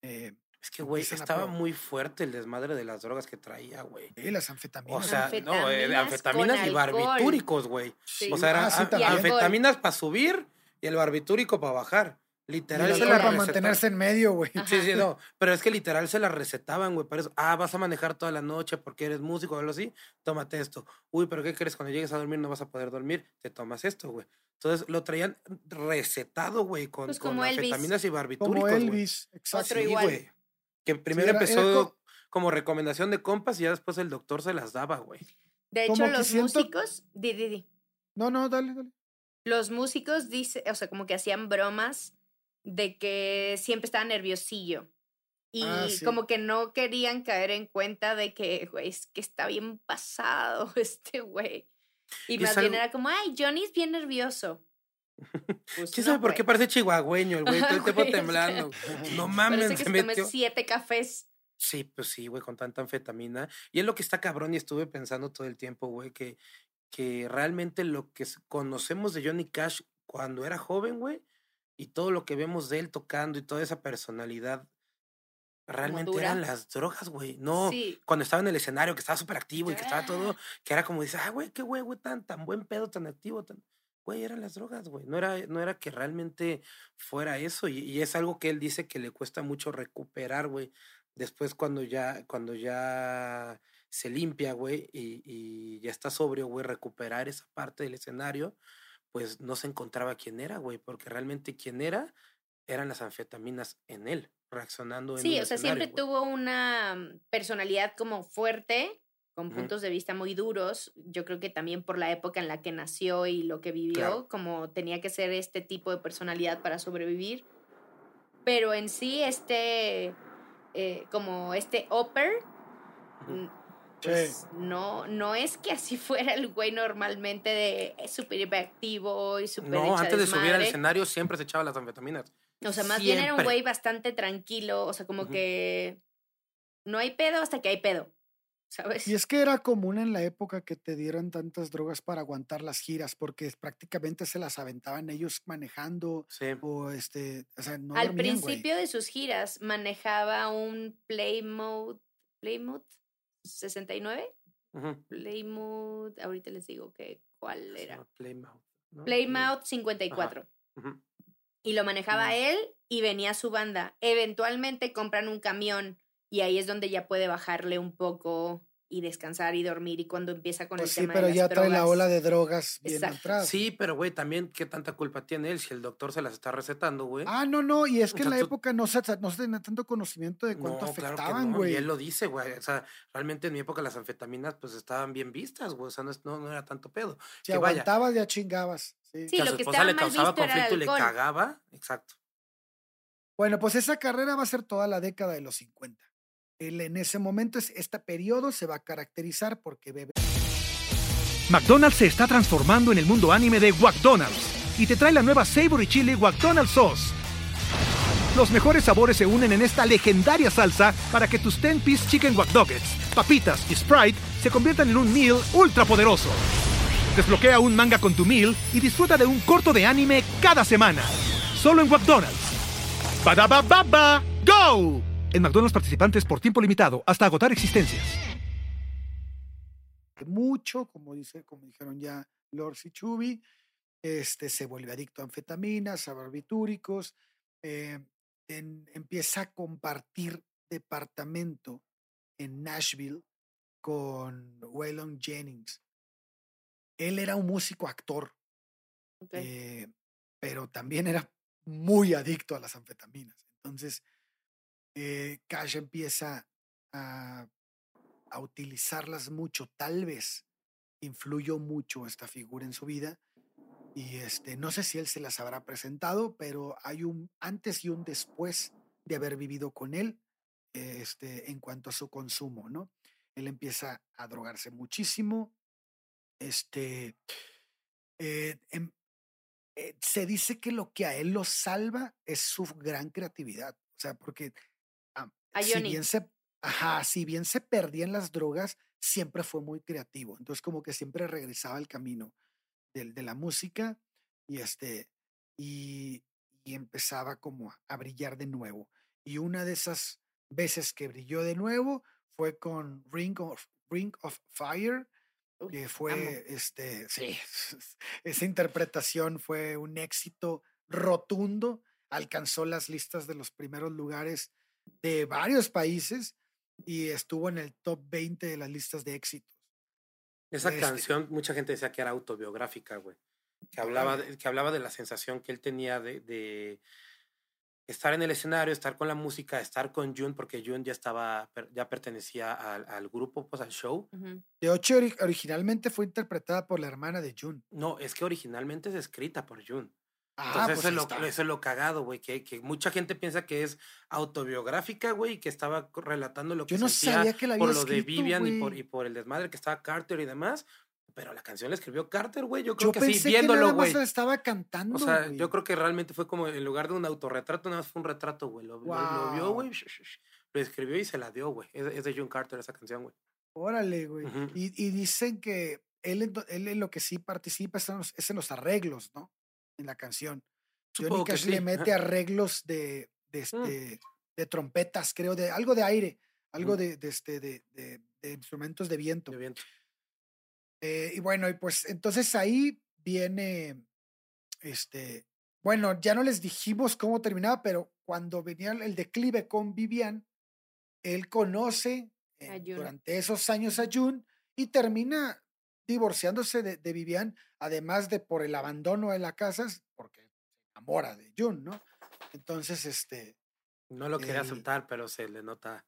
S1: eh,
S3: Es que, güey, estaba muy fuerte el desmadre de las drogas que traía, güey.
S1: Sí, las anfetaminas.
S3: O sea, no, eh,
S2: Anfetaminas
S3: y
S2: alcohol.
S3: barbitúricos, güey.
S2: Sí.
S3: O sea, eran
S1: Ah, sí,
S3: anfetaminas para subir y el barbitúrico para bajar. Literal, se la
S1: para mantenerse en medio, güey.
S3: Sí, sí, no. Pero es que literal se la recetaban, güey. Para eso, ah, vas a manejar toda la noche porque eres músico o algo así. Tómate esto. Uy, pero ¿qué crees? Cuando llegues a dormir no vas a poder dormir. Te tomas esto, güey. Entonces lo traían recetado, güey, con,
S2: Pues
S3: con anfetaminas y barbitúricos.
S1: Como
S3: güey.
S1: Elvis, exacto.
S2: Otro
S3: Sí,
S2: igual.
S3: güey. Que primero
S1: era
S3: empezó
S1: co-
S3: como recomendación de compas y ya después el doctor se las daba, güey.
S2: De hecho, los
S1: siento-
S2: músicos, di, di, di.
S1: No, no, dale, dale.
S2: los músicos dice, o sea, como que hacían bromas de que siempre estaba nerviosillo. Y
S1: Ah, sí.
S2: como que no querían caer en cuenta de que, güey, es que está bien pasado este güey. Y,
S3: Y
S2: más bien
S3: algo-
S2: era como, ay, Johnny es bien nervioso. Pues
S3: ¿Quién
S2: no,
S3: sabe por qué parece chihuahueño el güey? Todo el tiempo temblando. No
S2: Parece
S3: mames,
S2: que
S3: se metió.
S2: siete cafés.
S3: Sí, pues sí, güey, con tanta anfetamina. Y es lo que está cabrón y estuve pensando todo el tiempo, güey, que, que realmente lo que conocemos de Johnny Cash cuando era joven, güey, y todo lo que vemos de él tocando y toda esa personalidad, realmente eran las drogas, güey. No,
S2: Sí.
S3: cuando estaba en el escenario, que estaba súper activo y que estaba todo, que era como dice, ah, güey, qué güey, güey, tan, tan buen pedo, tan activo, tan... Güey, eran las drogas, güey. No era, no era que realmente fuera eso. Y, y es algo que él dice que le cuesta mucho recuperar, güey. Después cuando ya, cuando ya se limpia, güey, y, y ya está sobrio, güey, recuperar esa parte del escenario, pues no se encontraba quién era, güey, porque realmente quién era eran las anfetaminas en él, reaccionando en
S2: Sí,
S3: un
S2: o sea, siempre
S3: güey.
S2: tuvo una mm, personalidad como fuerte, con puntos de vista muy duros. Yo creo que también por la época en la que nació y lo que vivió,
S3: Claro.
S2: como tenía que ser este tipo de personalidad para sobrevivir. Pero en sí, este, eh, como este Upper, pues no, no es que así fuera el güey normalmente de es súper hiperactivo y súper
S3: No, antes de subir al escenario siempre se echaba las anfetaminas.
S2: O sea, más bien era un güey bastante tranquilo, o sea, como que no hay pedo hasta que hay pedo, ¿sabes?
S1: Y es que era común en la época que te dieran tantas drogas para aguantar las giras, porque prácticamente se las aventaban ellos manejando
S3: Sí.
S1: o este, o sea, no
S2: Al
S1: dormían,
S2: principio de sus giras manejaba un Plymouth, Plymouth 69,
S3: Ujú.
S2: Plymouth, ahorita les digo que cuál era.
S3: llama Plymouth. ¿no?
S2: Plymouth 54.
S3: Ujú.
S2: Y lo manejaba él y venía su banda. Eventualmente compran un camión y ahí es donde ya puede bajarle un poco y descansar y dormir y cuando empieza con
S1: Pues
S2: el
S1: sí,
S2: tema
S1: pero
S2: de las
S1: ya trae la ola de drogas bien
S2: Exacto.
S1: atrás.
S3: Sí, pero güey, también qué tanta culpa tiene él si el doctor se las está recetando, güey.
S1: Ah, no, no, y es
S3: O
S1: que en
S3: sea,
S1: la
S3: tú-
S1: época no se, no se tenía tanto conocimiento de cuánto
S3: no, claro que
S1: afectaban,
S3: no,
S1: güey.
S3: Y él lo dice, güey. O sea, realmente en mi época las anfetaminas pues estaban bien vistas, güey. O sea, no, es- no, no era tanto pedo.
S1: si
S3: que vaya.
S1: aguantabas, ya chingabas. sí.
S2: Sí,
S3: que a
S2: lo
S3: su
S2: que
S3: esposa
S2: estaba
S3: le causaba conflicto y le cagaba. Exacto.
S1: Bueno, pues esa carrera va a ser toda la década de los 50. Él en ese momento, es- este periodo se va a caracterizar porque bebe
S4: McDonald's se está transformando en el mundo anime de McDonald's y te trae la nueva Savory Chili McDonald's Sauce. Los mejores sabores se unen en esta legendaria salsa para que tus 10-piece chicken wack papitas y Sprite se conviertan en un meal ultra poderoso. Desbloquea un manga con tu meal y disfruta de un corto de anime cada semana. Solo en McDonald's. ba baba go! En McDonald's participantes por tiempo limitado hasta agotar existencias.
S1: mucho, como dice, como dijeron ya Lord y Chubby, este, se vuelve adicto a anfetaminas, a barbitúricos, eh, en- empieza a compartir departamento en Nashville con Waylon Jennings. Él era un músico actor,
S2: Ok.
S1: eh, pero también era muy adicto a las anfetaminas. Entonces, eh, Cash empieza a, utilizarlas mucho. Tal vez influyó mucho esta figura en su vida. Y este, no sé si él se las habrá presentado, pero hay un antes y un después de haber vivido con él este, en cuanto a su consumo, ¿no? Él empieza a drogarse muchísimo. Este, eh, em- eh, se dice que lo que a él lo salva es su gran creatividad. O sea, porque
S2: A
S1: si bien se, ajá, si bien se perdía en las drogas, siempre fue muy creativo. Entonces, como que siempre regresaba al camino del- de, la música y este y, y empezaba como a, brillar de nuevo. Y una de esas veces que brilló de nuevo fue con Ring of, Ring of Fire, que
S2: amo.
S1: fue, este, sí, esa interpretación fue un éxito rotundo, alcanzó las listas de los primeros lugares de varios países y estuvo en el top 20 de las listas de éxitos.
S3: Esa
S1: Este-
S3: canción, mucha gente decía que era autobiográfica, güey. Que hablaba, de, que hablaba de la sensación que él tenía de, de estar en el escenario, estar con la música, estar con June, porque June ya estaba, ya pertenecía al, al grupo, pues al show.
S1: De ori- originalmente fue interpretada por la hermana de June.
S3: No, es que originalmente es escrita por June.
S1: Ah,
S3: Entonces
S1: pues
S3: eso, es
S1: ahí
S3: lo, eso es lo cagado, güey, que, que mucha gente piensa que es autobiográfica, güey, y que estaba relatando lo que
S1: Yo no
S3: sentía
S1: sabía que la había
S3: por lo de Vivian y por, y por el desmadre que estaba Carter y demás. Pero la canción la escribió Carter, güey. Yo
S1: Yo
S3: creo que
S1: pensé
S3: sí, viéndolo, güey.
S1: estaba cantando.
S3: O sea, yo creo que realmente fue como en lugar de un autorretrato, nada más fue un retrato, güey. Lo, lo- lo vio, güey. Lo escribió y se la dio, güey. Es, es de John Carter esa canción, güey.
S1: Órale, güey. Y, y dicen que él, él en lo que sí participa es en los, es en los arreglos, ¿no? En la canción. Johnny
S3: Supongo que
S1: Cash
S3: sí,
S1: le mete arreglos de, de, este, de trompetas, creo, de algo de aire, algo de, de, este, de, de- instrumentos de viento. Eh, y bueno, y pues entonces ahí viene, este, bueno, ya no les dijimos cómo terminaba, pero cuando venía el declive con Vivian, él conoce eh, durante esos años a June y termina divorciándose de, de Vivian, además de por el abandono de la casa, porque se enamora de June, ¿no? Entonces, este,
S3: No lo quería
S1: El-
S3: aceptar, pero se le nota,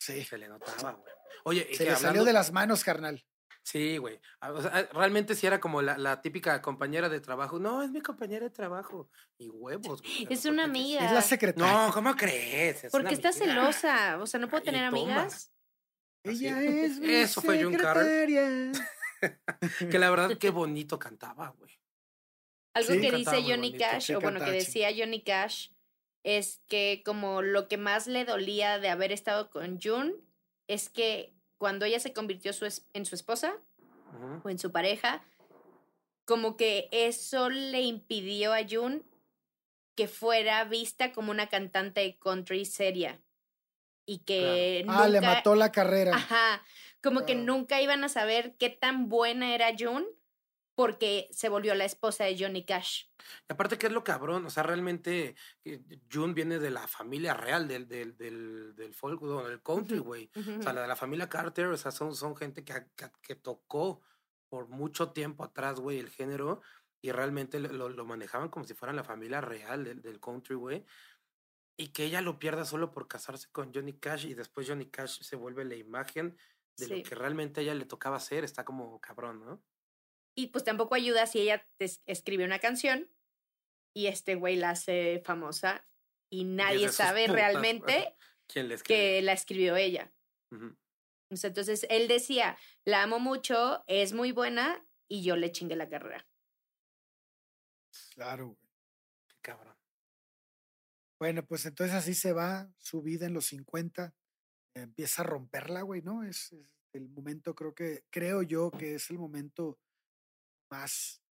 S1: sí,
S3: se le notaba, güey. Oye,
S1: se
S3: que
S1: le salió de las manos, carnal.
S3: Sí, güey. Ah, o sea, ah, realmente sí era como la, la típica compañera de trabajo. No, es mi compañera de trabajo. Y huevos, güey.
S2: Es una amiga.
S1: Es la secretaria.
S3: No, ¿cómo crees? Es
S2: Porque está celosa. O sea, no puedo
S3: Ay,
S2: tener amigas.
S1: Ella
S3: es.
S1: mi
S3: Eso fue John Carter. Que la verdad, qué bonito cantaba, güey.
S2: Algo
S1: Sí,
S2: que dice Johnny Cash,
S1: sí
S2: o bueno, que decía Johnny Cash, es que como lo que más le dolía de haber estado con June es que cuando ella se convirtió su es- en su esposa o en su pareja, como que eso le impidió a June que fuera vista como una cantante de country seria. Y que
S1: Ah, le mató la carrera.
S2: Ajá, como que nunca iban a saber qué tan buena era June porque se volvió la esposa de Johnny Cash.
S3: Y aparte, ¿qué es lo cabrón? O sea, realmente eh, June viene de la familia real del, del, del, del folk, del country, güey. O sea, la de la familia Carter, o sea, son, son gente que, que, que tocó por mucho tiempo atrás, güey, el género, y realmente lo, lo- lo manejaban como si fueran la familia real del, del country, güey. Y que ella lo pierda solo por casarse con Johnny Cash y después Johnny Cash se vuelve la imagen de
S2: Sí.
S3: lo que realmente a ella le tocaba hacer, está como cabrón, ¿no?
S2: Y pues tampoco ayuda si ella te es- escribe una canción y este güey la hace famosa y nadie sabe
S3: putas,
S2: realmente
S3: ¿Quién le escribió?
S2: que la escribió ella. Entonces él decía, la amo mucho, es muy buena y yo le chingué la carrera.
S1: Claro, güey.
S3: Qué cabrón.
S1: Bueno, pues entonces así se va su vida en los 50. Empieza a romperla, güey, ¿no? Es, es el momento, creo que, creo yo que es el momento más.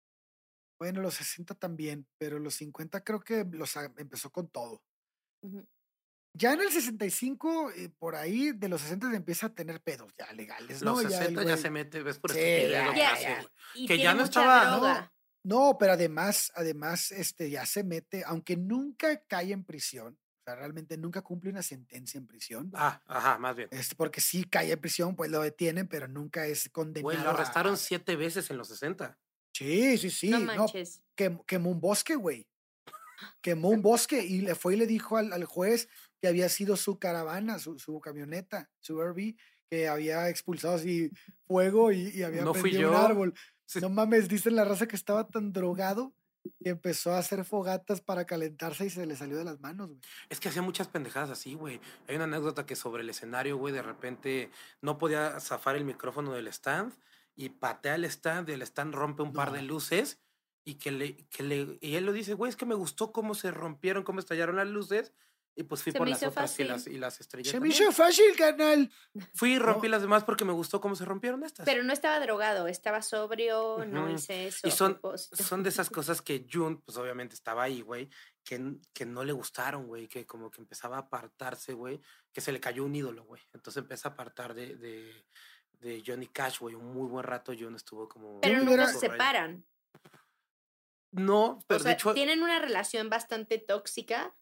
S1: Bueno, los 60 también, pero los 50 creo que los empezó con todo.
S2: Ujú.
S1: Ya en el 65, eh, por ahí, de los 60 empieza a tener pedos ya legales, ¿no?
S3: Los
S1: Ya el
S3: 60 ya,
S1: güey-
S3: se mete, ves por
S1: Sí, ya,
S3: que
S2: ya,
S1: ya.
S2: Y
S3: Que ya no estaba, ¿no?
S2: droga.
S1: No, pero además, además, este, ya se mete, aunque nunca cae en prisión, sea, realmente nunca cumple una sentencia en prisión.
S3: Ah, ajá, más bien.
S1: Este, porque sí cae en prisión, pues lo detienen, pero nunca es condenado.
S3: Güey, lo arrestaron
S1: a-
S3: siete veces en los 60.
S1: Sí, sí, sí.
S2: no
S1: No,
S2: manches.
S1: quem- quemó un bosque, güey. Quemó un bosque y le fue y le dijo al, al juez que había sido su caravana, su, su camioneta, su RV, que había expulsado así fuego y, y había
S3: No fui
S1: prendido un árbol.
S3: Sí.
S1: No mames, dicen la raza que estaba tan drogado que empezó a hacer fogatas para calentarse y se le salió de las manos, güey.
S3: Es que hacía muchas pendejadas así, güey. Hay una anécdota que sobre el escenario, güey, de repente no podía zafar el micrófono del stand y patea el stand y el stand rompe un par de luces y que le, que le, y él lo dice, güey, es que me gustó cómo se rompieron, cómo estallaron las luces y pues fui
S2: Se
S3: por las otras y las, y las estrellas.
S1: Se me hizo fácil, canal.
S3: Fui y rompí
S1: No.
S3: las demás porque me gustó cómo se rompieron estas.
S2: Pero no estaba drogado, estaba sobrio, no hice eso.
S3: Y
S2: a
S3: son, son de esas cosas que June, pues obviamente estaba ahí, güey, que, que no le gustaron, güey, que como que empezaba a apartarse, güey, que se le cayó un ídolo, güey. Entonces empieza a apartar de, de, de Johnny Cash, güey. Un muy buen rato June estuvo como...
S2: Pero nunca se separan.
S3: No, pero
S2: o sea,
S3: de hecho...
S2: tienen una relación bastante tóxica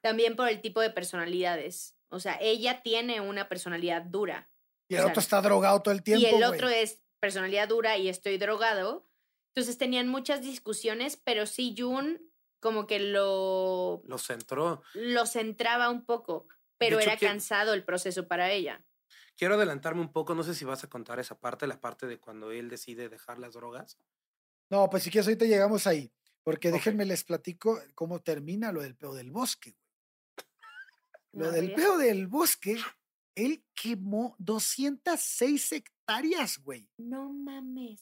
S2: También por el tipo de personalidades. O sea, ella tiene una personalidad dura
S1: Y el
S2: o sea,
S1: otro está drogado todo el tiempo.
S2: y el otro es personalidad dura y estoy drogado. Entonces tenían muchas discusiones, pero sí Jun como que lo,
S3: Lo centró.
S2: lo centraba un poco, pero
S3: hecho,
S2: era
S3: que-
S2: cansado el proceso para ella.
S3: Quiero adelantarme un poco, no sé si vas a contar esa parte, la parte de cuando él decide dejar las drogas.
S1: No, pues si quieres, ahorita llegamos ahí. Porque déjenme les platico cómo termina lo del peo del bosque. güey. Lo del peo del bosque, él quemó 206 hectáreas, güey.
S2: No mames.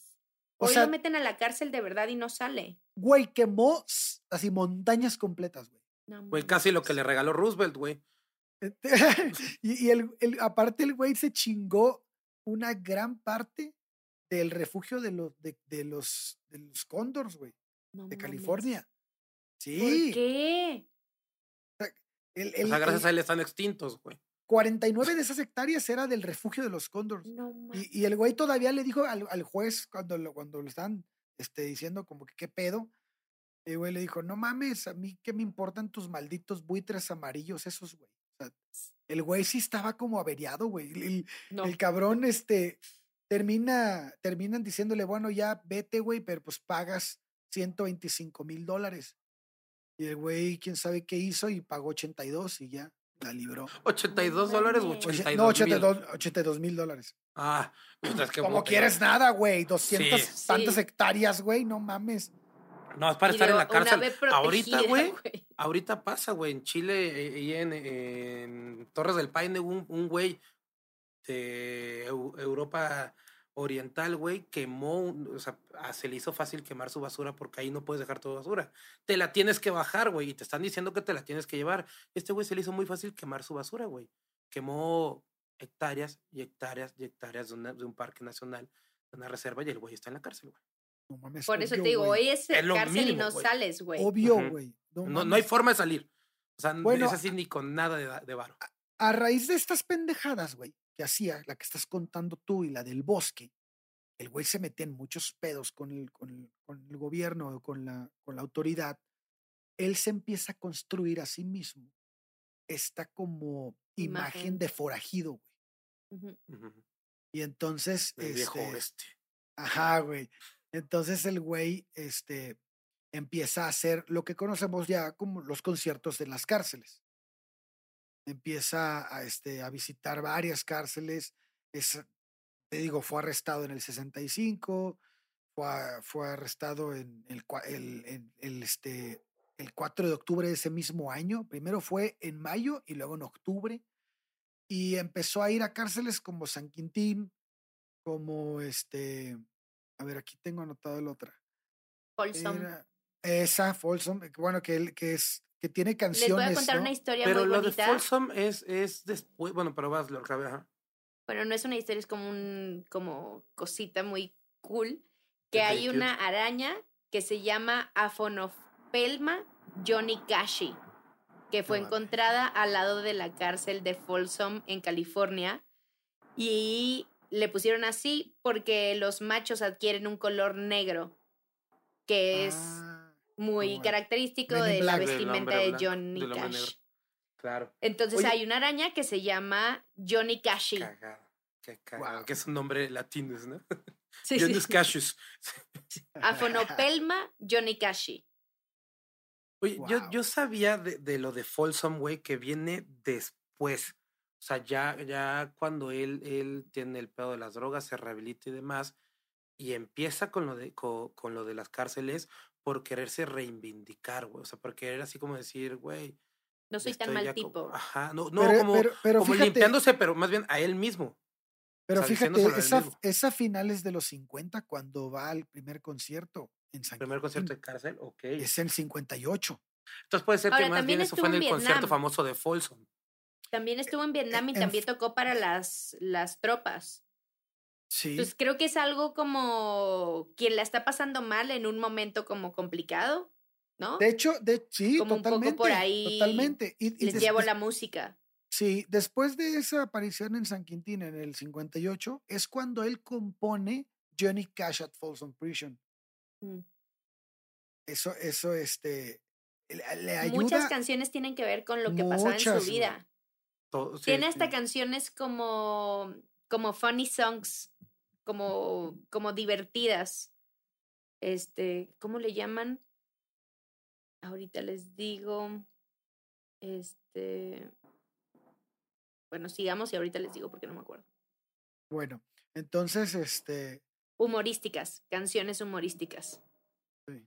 S1: O
S2: Hoy
S1: sea,
S2: lo meten a la cárcel de verdad y no sale.
S1: güey, quemó así montañas completas, güey.
S2: No
S3: Güey, casi lo que le regaló Roosevelt, güey.
S1: y y el, el- aparte el güey se chingó una gran parte del refugio de los, de, de los, de los cóndors, güey,
S2: No
S1: de
S2: mames.
S1: California.
S2: ¿Por
S1: Sí.
S2: qué?
S1: El,
S3: O sea, gracias
S1: el
S3: a él están extintos, güey.
S1: 49 de esas hectáreas era del refugio de los cóndors.
S2: No.
S1: Y, y el güey todavía le dijo al, al juez cuando lo, cuando lo están este, diciendo como que qué pedo. El güey le dijo, no mames, a mí qué me importan tus malditos buitres amarillos esos, güey. O sea, el güey sí estaba como averiado, güey.
S2: No.
S1: el cabrón, este, termina, terminan diciéndole, bueno, ya vete, güey, pero pues pagas 125 mil dólares. Y el güey, quién sabe qué hizo y pagó 82 y ya la libró.
S3: 82 dólares o
S2: mames.
S1: Oye,
S3: 82
S1: no,
S3: mil.
S1: 82 82 mil dólares.
S3: Ah, puta, es que
S1: Como quieres nada, güey. 200
S3: Sí.
S1: tantas
S2: Sí.
S1: hectáreas, güey. No mames.
S3: No, es para
S2: Y
S3: estar en la cárcel. Ahorita, güey, ahorita pasa, güey, en Chile eh, y en, en Torres del Paine, un, un güey de Eu- Europa Oriental, güey, quemó, un- o sea, ah, se le hizo fácil quemar su basura porque ahí no puedes dejar tu basura. Te la tienes que bajar, güey, y te están diciendo que te la tienes que llevar. Este güey se le hizo muy fácil quemar su basura, güey. Quemó hectáreas y hectáreas y hectáreas de, una- de un parque nacional, de una reserva, y el güey está en la cárcel, güey.
S1: No mames.
S2: Por eso
S1: obvio,
S2: te digo, hoy es,
S3: Es
S2: cárcel y no sales, güey.
S1: Obvio, güey.
S3: No,
S1: No,
S3: no hay forma de salir. O sea,
S1: Bueno,
S3: es así ni con nada de, de varo.
S1: A raíz de estas pendejadas, güey, hacía, la que estás contando tú y la del bosque, el güey se metía en muchos pedos con el, con el, con el gobierno o con la, con la autoridad. Él se empieza a construir a sí mismo esta como imagen,
S2: Imagen.
S1: de forajido, güey. Y entonces,
S3: El viejo
S1: este,
S3: oeste.
S1: Ajá, güey. Entonces el güey este, empieza a hacer lo que conocemos ya como los conciertos en las cárceles. Empieza a, este, a visitar varias cárceles. Es, te digo, fue arrestado en el 65, fue, a- fue arrestado en el, el, este, el 4 de octubre de ese mismo año. Primero fue en mayo y luego en octubre. Y empezó a ir a cárceles como San Quintín, como este, a ver, aquí tengo anotado el otra.
S2: Folsom.
S1: Era esa, Folsom, bueno, que, que es, que tiene
S2: Les
S1: canciones.
S2: voy a contar
S1: ¿no?
S2: una historia
S3: Pero
S2: muy
S3: lo de
S2: bonita.
S3: Folsom es, es después. Bueno, pero vas, lo acabé, ajá.
S2: Bueno, no es una historia, es como un como cosita muy cool. Que hay
S3: cute.
S2: una araña que se llama Aphonopelma johnnycashi, que fue
S1: No
S2: encontrada al lado de la cárcel de Folsom en California. Y le pusieron así porque los machos adquieren un color negro, que es
S1: Ah,
S2: muy característico de la
S1: Black.
S3: Del
S2: vestimenta de
S3: blanco,
S2: Johnny
S3: negro.
S2: Cash.
S3: Claro.
S2: Entonces
S1: Oye.
S2: hay una araña que se llama Johnny Cashi.
S3: Cagado. Qué cagado.
S1: Guau.
S3: Que es un nombre latino, ¿no?
S2: Sí, sí.
S3: Jonas Cassius.
S2: Afonopelma Johnny Cashi.
S3: Oye, yo,
S1: Guau.
S3: yo sabía de, de lo de Folsom, güey, que viene después. O sea, ya, ya cuando él, él tiene el pedo de las drogas, se rehabilita y demás, y empieza con lo de, co- con, lo de las cárceles por quererse reivindicar, güey. O sea, por querer así como decir, güey.
S2: No soy tan mal tipo.
S3: Ajá, no, no,
S1: Pero-
S3: como,
S1: pero- pero
S3: como
S1: fíjate-
S3: limpiándose, pero más bien a él mismo.
S1: Pero
S3: sea,
S1: fíjate, esa, esa finales de los 50 cuando va al primer concierto en San
S3: Primer concierto de cárcel, ok.
S1: Es en 58.
S3: Entonces puede ser
S2: Ahora,
S3: que más
S2: también
S3: bien eso fue en
S2: estuvo
S3: el
S2: en
S3: concierto
S2: Vietnam.
S3: famoso de Folsom.
S2: También estuvo en Vietnam y
S1: en
S2: también tocó para las, las tropas.
S1: Sí.
S2: Entonces creo que es algo como quien la está pasando mal en un momento como complicado. ¿no?
S1: De hecho, de, sí,
S2: Como un poco
S1: totalmente.
S2: por ahí
S1: Totalmente. Y, y
S2: Les
S1: des-
S2: llevo la música.
S1: Sí, después de esa aparición en San Quintín en el 58, es cuando él compone Johnny Cash at Folsom Prison.
S2: Mm.
S1: Eso, eso, este, le, ayuda.
S2: Muchas canciones tienen que ver con lo que pasaba en su vida.
S3: Todo- sí,
S2: Tiene hasta
S3: sí.
S2: canciones como, como funny songs, como, como divertidas. Este, ¿cómo le llaman? Ahorita les digo. Este. Bueno, sigamos y ahorita les digo porque no me acuerdo.
S1: Bueno, entonces, este,
S2: Humorísticas, canciones humorísticas.
S1: sí,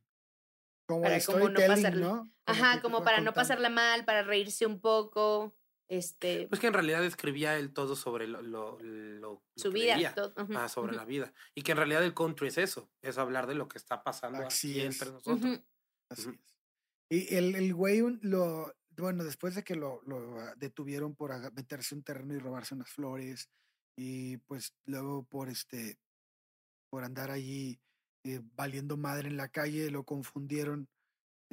S1: como
S2: Para como no pasarla-
S1: ¿no?
S2: Ajá, como para no pasarla mal, para reírse un poco. Este,
S3: Pues que en realidad escribía él todo sobre lo, lo,
S2: su
S3: que
S2: vida. todo,
S3: Ah, sobre la vida. Y que en realidad el country es eso, es hablar de lo que está pasando
S1: Así
S3: aquí
S1: es.
S3: entre nosotros.
S1: Así es. Y el, el güey un- lo, bueno, después de que lo, lo, ah, detuvieron por meterse en un terreno y robarse unas flores, y pues luego por este, por andar allí eh, valiendo madre en la calle, lo confundieron,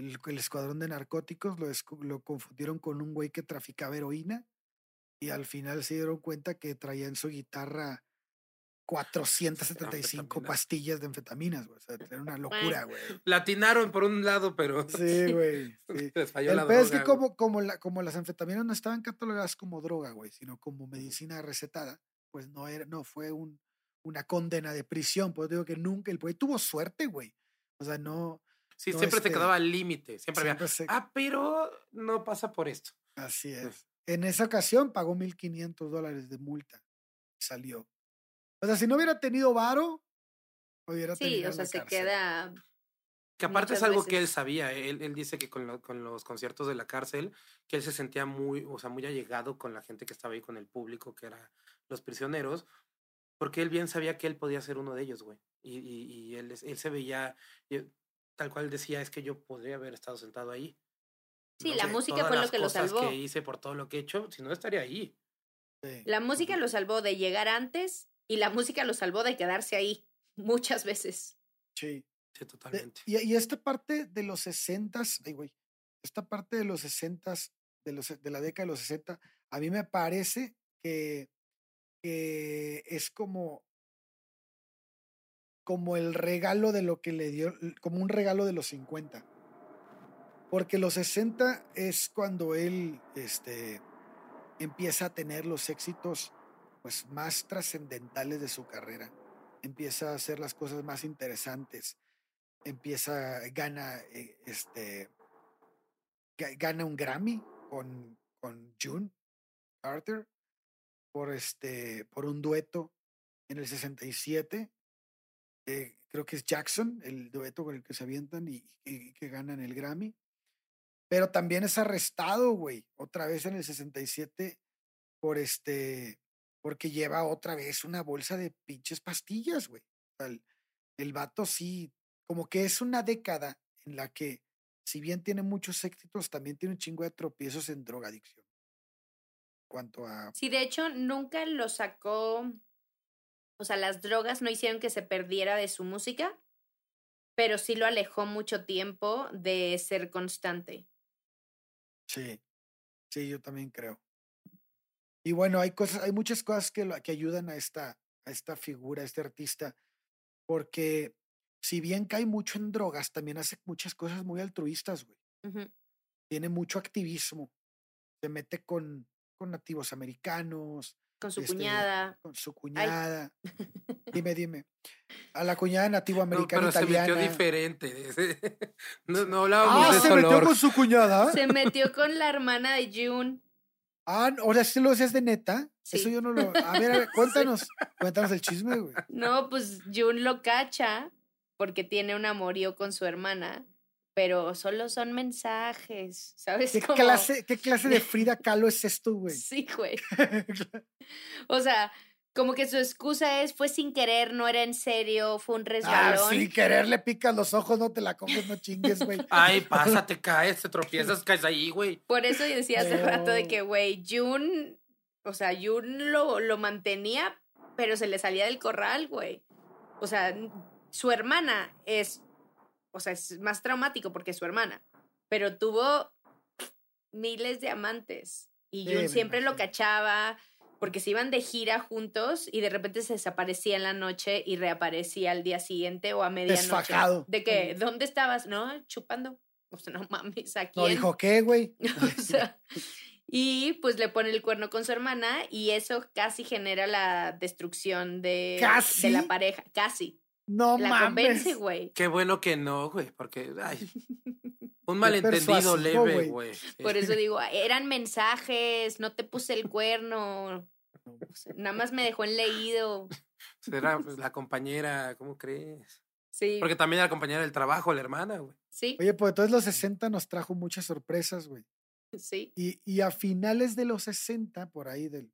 S1: el, el escuadrón de narcóticos lo, lo confundieron con un güey que traficaba heroína, y al final se dieron cuenta que traía en su guitarra 475
S3: Anfetaminas.
S1: pastillas de anfetaminas, güey. O sea, era una locura, güey.
S3: Latinaron por un lado, pero
S1: Sí, güey. sí.
S3: les falló
S1: El
S3: la
S1: peor es que
S3: droga, güey.
S1: como, como, la, como las anfetaminas no estaban catalogadas como droga, güey, sino como medicina recetada, pues no era, no fue un, una condena de prisión. Pues digo que nunca el güey tuvo suerte, güey. O sea, no.
S3: Sí,
S1: no,
S3: siempre
S1: este,
S3: se quedaba al límite. Siempre había,
S1: se-
S3: ah, pero no pasa por esto.
S1: así es. En esa ocasión pagó 1.500 dólares de multa. Salió. O sea, si no hubiera tenido varo, hubiera
S2: Sí,
S1: terminado
S2: o
S1: en
S2: sea, se
S1: cárcel.
S2: queda.
S3: Que aparte es algo que él sabía. Él, él dice que con, lo- con los conciertos de la cárcel, que él se sentía muy, o sea, muy allegado con la gente que estaba ahí, con el público, que era los prisioneros, porque él bien sabía que él podía ser uno de ellos, güey. Y, y, y él, es- él se veía, tal cual decía, es que yo podría haber estado sentado ahí.
S2: Sí,
S3: ¿no?
S2: la
S3: De
S2: música fue lo que lo
S3: cosas
S2: salvó.
S3: que hice por todo lo que he hecho, si no estaría ahí.
S1: Sí.
S2: La música lo salvó de llegar antes y la música lo salvó de quedarse ahí muchas veces.
S1: Sí.
S3: Sí,
S1: De-
S3: totalmente.
S1: y, y esta parte de los 60, ay, güey, esta parte de los 60, de, los, de la década de los 60, a mí me parece que, que es como, como el regalo de lo que le dio, como un regalo de los 50. Porque los 60 es cuando él este, empieza a tener los éxitos pues, más trascendentales de su carrera. Empieza a hacer las cosas más interesantes empieza, gana, eh, este, ga- gana un Grammy con, con June Carter por, este, por un dueto en el 67. Eh, creo que es Jackson, el dueto con el que se avientan y, que ganan el Grammy. Pero también es arrestado, güey, otra vez en el 67 por este, porque lleva otra vez una bolsa de pinches pastillas, güey. El, el vato sí, como que es una década en la que, si bien tiene muchos éxitos, también tiene un chingo de tropiezos en drogadicción. Cuanto a.
S2: Sí, de hecho, nunca lo sacó. O sea, las drogas no hicieron que se perdiera de su música, pero sí lo alejó mucho tiempo de ser constante.
S1: Sí, sí, yo también creo. Y bueno, hay cosas, hay muchas cosas que, lo- que ayudan a esta, a esta figura, a este artista, porque si bien cae mucho en drogas, también hace muchas cosas muy altruistas, güey. Tiene mucho activismo. Se mete con, con nativos americanos,
S2: Con su
S1: Este,
S2: cuñada.
S1: con su cuñada. Dime, dime. A la cuñada nativo
S3: No,
S1: americana
S3: pero se metió diferente. No, no hablábamos
S1: Ah,
S3: de
S1: se
S3: eso,
S1: metió con su cuñada.
S2: Se metió con la hermana de June.
S1: Ah, ahora sí lo haces de neta. Eso
S2: Sí.
S1: yo no lo. A ver, a ver, cuéntanos. Cuéntanos el chisme, güey.
S2: No, pues June lo cacha porque tiene un amorío con su hermana, pero solo son mensajes, ¿sabes?
S1: ¿Qué
S2: Como-
S1: clase, ¿Qué clase de Frida Kahlo es esto, güey?
S2: Sí, güey. O sea, como que su excusa es, fue sin querer, no era en serio, fue un
S1: ah,
S2: resbalón.
S1: sin querer le picas los ojos, no te la comes, no chingues, güey.
S3: Ay, pásate, caes, te tropiezas, caes ahí, güey.
S2: Por eso yo decía hace rato de que, güey, June, o sea, June lo, lo mantenía, pero se le salía del corral, güey. O sea, su hermana es, o sea, es más traumático porque es su hermana. pero tuvo miles de amantes. Y Jun siempre lo cachaba porque se iban de gira juntos y de repente se desaparecía en la noche y reaparecía al día siguiente o a medianoche.
S1: Desfajado.
S2: De que, ¿dónde estabas? No, chupando. O sea, no mames, ¿a
S1: No dijo qué, güey.
S2: O sea, y pues le pone el cuerno con su hermana y eso casi genera la destrucción de, de
S1: ¿Casi?
S2: la pareja. Casi.
S1: No
S2: la
S1: mames.
S2: convence, güey.
S3: Qué bueno que no, güey, porque ay, un malentendido leve,
S1: güey.
S2: Por eso digo, eran mensajes, no te puse el cuerno. O sea, nada más me dejó en leído.
S3: Era pues, la compañera, ¿cómo crees?
S2: Sí.
S3: Porque también era la compañera del trabajo, la hermana, güey.
S2: Sí,
S1: Oye, pues entonces los 60 nos trajo muchas sorpresas, güey.
S2: sí.
S1: Y, y a finales de los 60, por ahí del.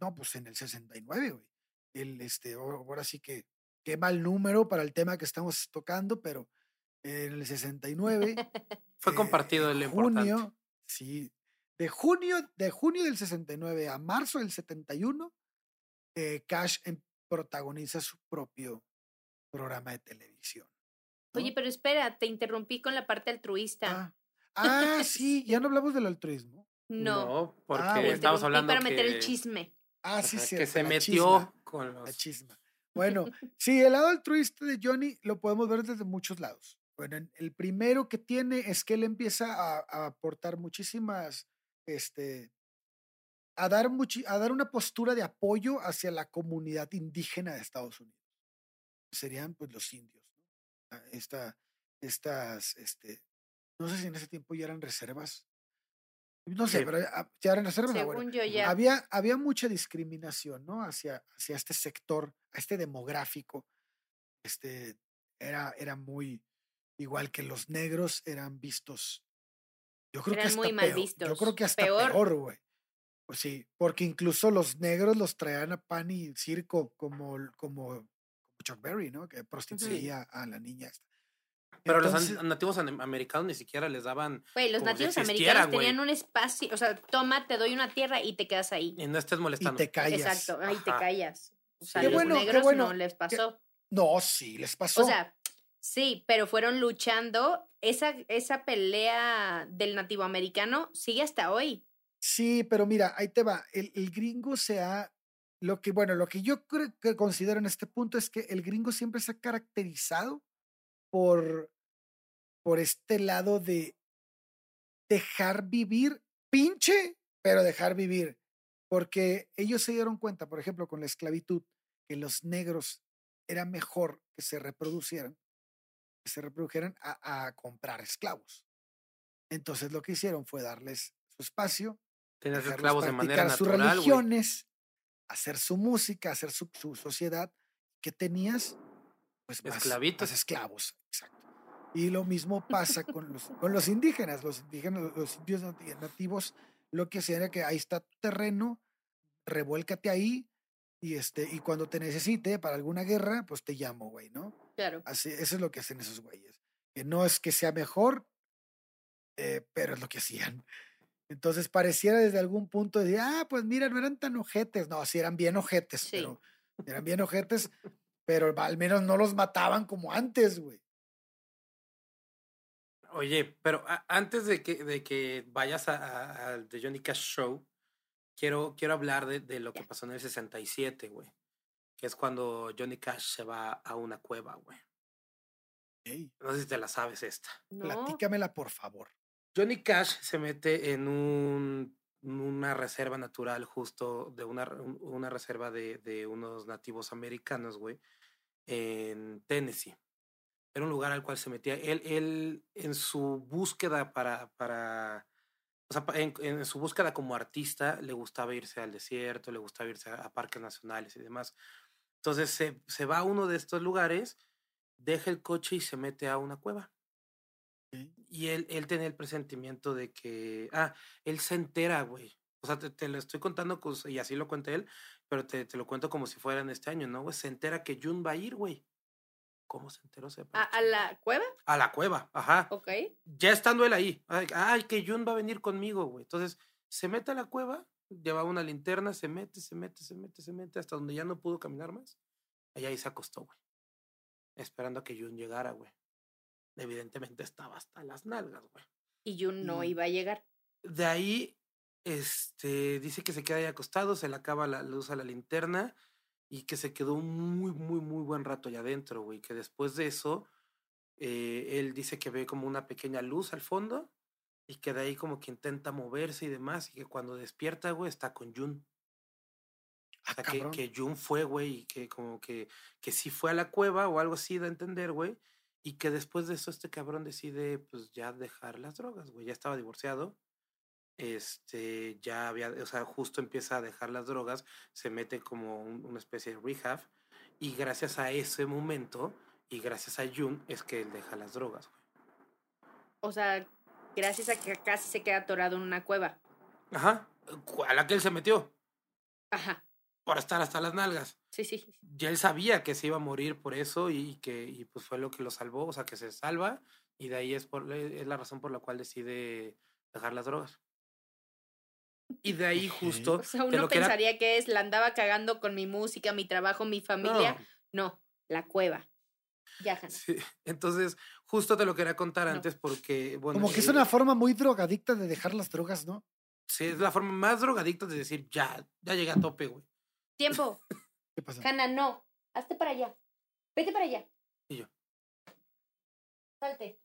S1: No, pues en el 69, güey. El, este, ahora sí que. Qué mal número para el tema que estamos tocando, pero en el 69.
S3: Fue
S1: eh,
S3: compartido importante.
S1: junio, sí. De junio, de junio del 69 a marzo del 71, eh, Cash em- protagoniza su propio programa de televisión. ¿no?
S2: Oye, pero espera, te interrumpí con la parte altruista.
S1: Ah, ah, sí, ya no hablamos del altruismo.
S2: no,
S3: porque
S1: Ah, bueno.
S2: te
S3: estamos hablando
S2: para meter
S3: que,
S2: el chisme.
S1: Ah, sí, sí.
S3: que se metió con
S1: La
S3: los...
S1: chisma. Bueno, sí, el lado altruista de Johnny lo podemos ver desde muchos lados. Bueno, en- el primero que tiene es que él empieza a, aportar muchísimas, este, a dar, muchi- a dar una postura de apoyo hacia la comunidad indígena de Estados Unidos. Serían pues los indios. Ah, Esta, estas, este, no sé si en ese tiempo ya eran reservas. No sé,
S3: Sí.
S1: pero ya ah, bueno.
S2: Según yo ya.
S1: Había, había mucha discriminación, ¿no? Hacia, hacia este sector, a este demográfico. Este, era, era muy, igual que los negros eran vistos. Yo creo que
S2: Eran
S1: hasta
S2: muy mal
S1: peor, Yo
S2: vistos.
S1: creo que hasta
S2: Peor.
S1: güey. Pues sí, porque incluso los negros los traían a pan y circo, como, como, como Chuck Berry, ¿no? Que prostituía a la niña. esta.
S3: Pero los
S1: Entonces-
S3: nativos an- americanos ni siquiera les daban...
S2: Güey, los
S3: si
S2: nativos americanos tenían un espacio, o sea, toma, te doy una tierra y te quedas ahí.
S3: Y no estés
S1: y
S3: molestando.
S1: te callas.
S2: Exacto, ahí te callas. O sea,
S3: Qué
S2: los
S3: bueno,
S1: qué
S2: negros
S1: bueno,
S2: no les
S1: qué-
S2: pasó.
S1: No, sí, les pasó.
S2: O sea, sí, pero fueron luchando. Esa, esa pelea del nativo americano sigue hasta hoy.
S1: Sí, pero mira, ahí te va. El, el gringo se ha. Lo que, bueno, lo que yo creo que considero en este punto es que el gringo siempre se ha caracterizado por, por este lado de dejar vivir, pinche, pero dejar vivir. Porque ellos se dieron cuenta, por ejemplo, con la esclavitud, que los negros era mejor que se reproducieran, que se reprodujeran a, a comprar esclavos. Entonces lo que hicieron fue darles su espacio, dejarlos
S3: esclavos de manera
S1: sus
S3: natural, güey.
S1: religiones, hacer su música, hacer su, su sociedad. ¿Qué tenías? Pues más,
S3: Esclavitos.
S1: más esclavos. Y lo mismo pasa con los, con los indígenas. Los indígenas, los indios nati- nativos, lo que hacían era que ahí está tu terreno, revuélcate ahí y, este, y cuando te necesite para alguna guerra, pues te llamo, güey, ¿no?
S2: Claro.
S1: Así, eso es lo que hacen esos güeyes. Que no es que sea mejor, eh, pero es lo que hacían. Entonces pareciera desde algún punto de, ah, pues mira, no eran tan ojetes. No, sí eran bien ojetes,
S2: Sí.
S1: pero eran bien ojetes, pero al menos no los mataban como antes, güey.
S3: Oye, pero a- antes de que, de que vayas al The Johnny Cash Show, quiero, quiero hablar de, de lo que pasó en el 67, güey. Que es cuando Johnny Cash se va a una cueva, güey.
S1: Ey,
S3: No sé si te la sabes esta.
S2: No.
S1: platícamela, por favor.
S3: Johnny Cash se mete en un, una reserva natural justo de una, una reserva de, de unos nativos americanos, güey, en Tennessee. Era un lugar al cual se metía. Él, él en su búsqueda para, para o sea, en, en su búsqueda como artista, le gustaba irse al desierto, le gustaba irse a, a parques nacionales y demás. Entonces se, se va a uno de estos lugares, deja el coche y se mete a una cueva. Y él, él tenía el presentimiento de que, ah, él se entera, güey. O sea, te, te lo estoy contando, y así lo cuenta él, pero te, te lo cuento como si fuera en este año, ¿no, güey? Se entera que Jun va a ir, güey. ¿Cómo se enteró?
S2: ¿A,
S3: la
S2: a la cueva?
S3: A la cueva, ajá.
S2: Ok.
S3: Ya estando él ahí. Ay, ay, que Jun va a venir conmigo, güey. Entonces, se mete a la cueva, llevaba una linterna, se mete, se mete, se mete, se mete, hasta donde ya no pudo caminar más. Y ahí se acostó, güey. Esperando a que Jun llegara, güey. Evidentemente estaba hasta las nalgas, güey.
S2: Y Jun no
S1: Y-
S2: iba a llegar.
S3: De ahí, este, dice que se queda ahí acostado, se le acaba la luz a la linterna y que se quedó muy, muy, muy buen rato allá adentro, güey. Que después de eso, eh, él dice que ve como una pequeña luz al fondo y que de ahí como que intenta moverse y demás y que cuando despierta, güey, está con Jun.
S1: Ah,
S3: O sea, que, que Jun fue, güey, y que como que, que sí fue a la cueva o algo así de entender, güey. Y que después de eso este cabrón decide, pues, ya dejar las drogas, güey. Ya estaba divorciado. Este, ya había, o sea, justo empieza a dejar las drogas, se mete como un- una especie de rehab. Y gracias a ese momento, y gracias a Jun, es que él deja las drogas.
S2: O sea, gracias a que casi se queda atorado en una cueva.
S3: Ajá. A la que él se metió,
S2: Ajá.
S3: por estar hasta las nalgas.
S2: Sí, sí.
S3: ya él sabía que se iba a morir por eso y que y pues fue lo que lo salvó, o sea, que se salva y de ahí es, por, es la razón por la cual decide dejar las drogas. Y de ahí justo
S2: O sea, uno
S3: lo que era-
S2: pensaría que es la andaba cagando con mi música, mi trabajo, mi familia.
S3: No,
S2: No, la cueva. Ya, Hannah.
S3: sí, Entonces, justo te lo quería contar
S2: No.
S3: antes porque, bueno,
S1: Como que es
S3: eh,
S1: una forma muy drogadicta de dejar las drogas, ¿no?
S3: sí, es la forma más drogadicta de decir, ya, ya llegué a tope, güey.
S2: Tiempo.
S1: ¿Qué pasa?
S2: Hannah, no. Hazte para allá. Vete para allá.
S3: Y yo.
S2: Salte.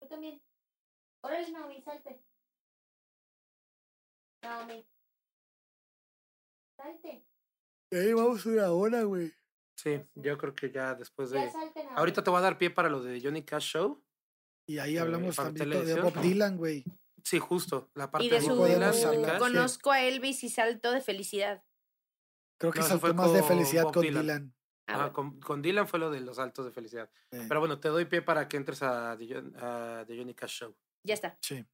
S2: Tú también. Órale, Naomi, salte. Naomi. Salte.
S1: Ahí vamos una hora, güey.
S3: Sí, yo creo que ya después
S2: Ya
S3: de...
S2: salte, Naomi.
S3: Ahorita te voy a dar pie para lo de Johnny Cash Show.
S1: Y ahí
S3: Eh,
S1: hablamos
S3: para
S1: también de. Bob Dylan, güey.
S3: Sí, justo, la parte
S2: Y de su...
S3: Bob Dylan.
S2: Conozco a Elvis y salto de felicidad.
S1: Creo que
S3: No,
S1: saltó
S3: fue
S1: más de felicidad
S3: Bob
S1: con
S3: Dylan.
S1: Dylan.
S2: Ah,
S3: Ah,
S2: bueno.
S3: con, con Dylan fue lo de los altos de felicidad.
S1: Eh,
S3: Pero bueno, te doy pie para que entres a The, a The Johnny Cash Show.
S2: Ya está.
S1: sí.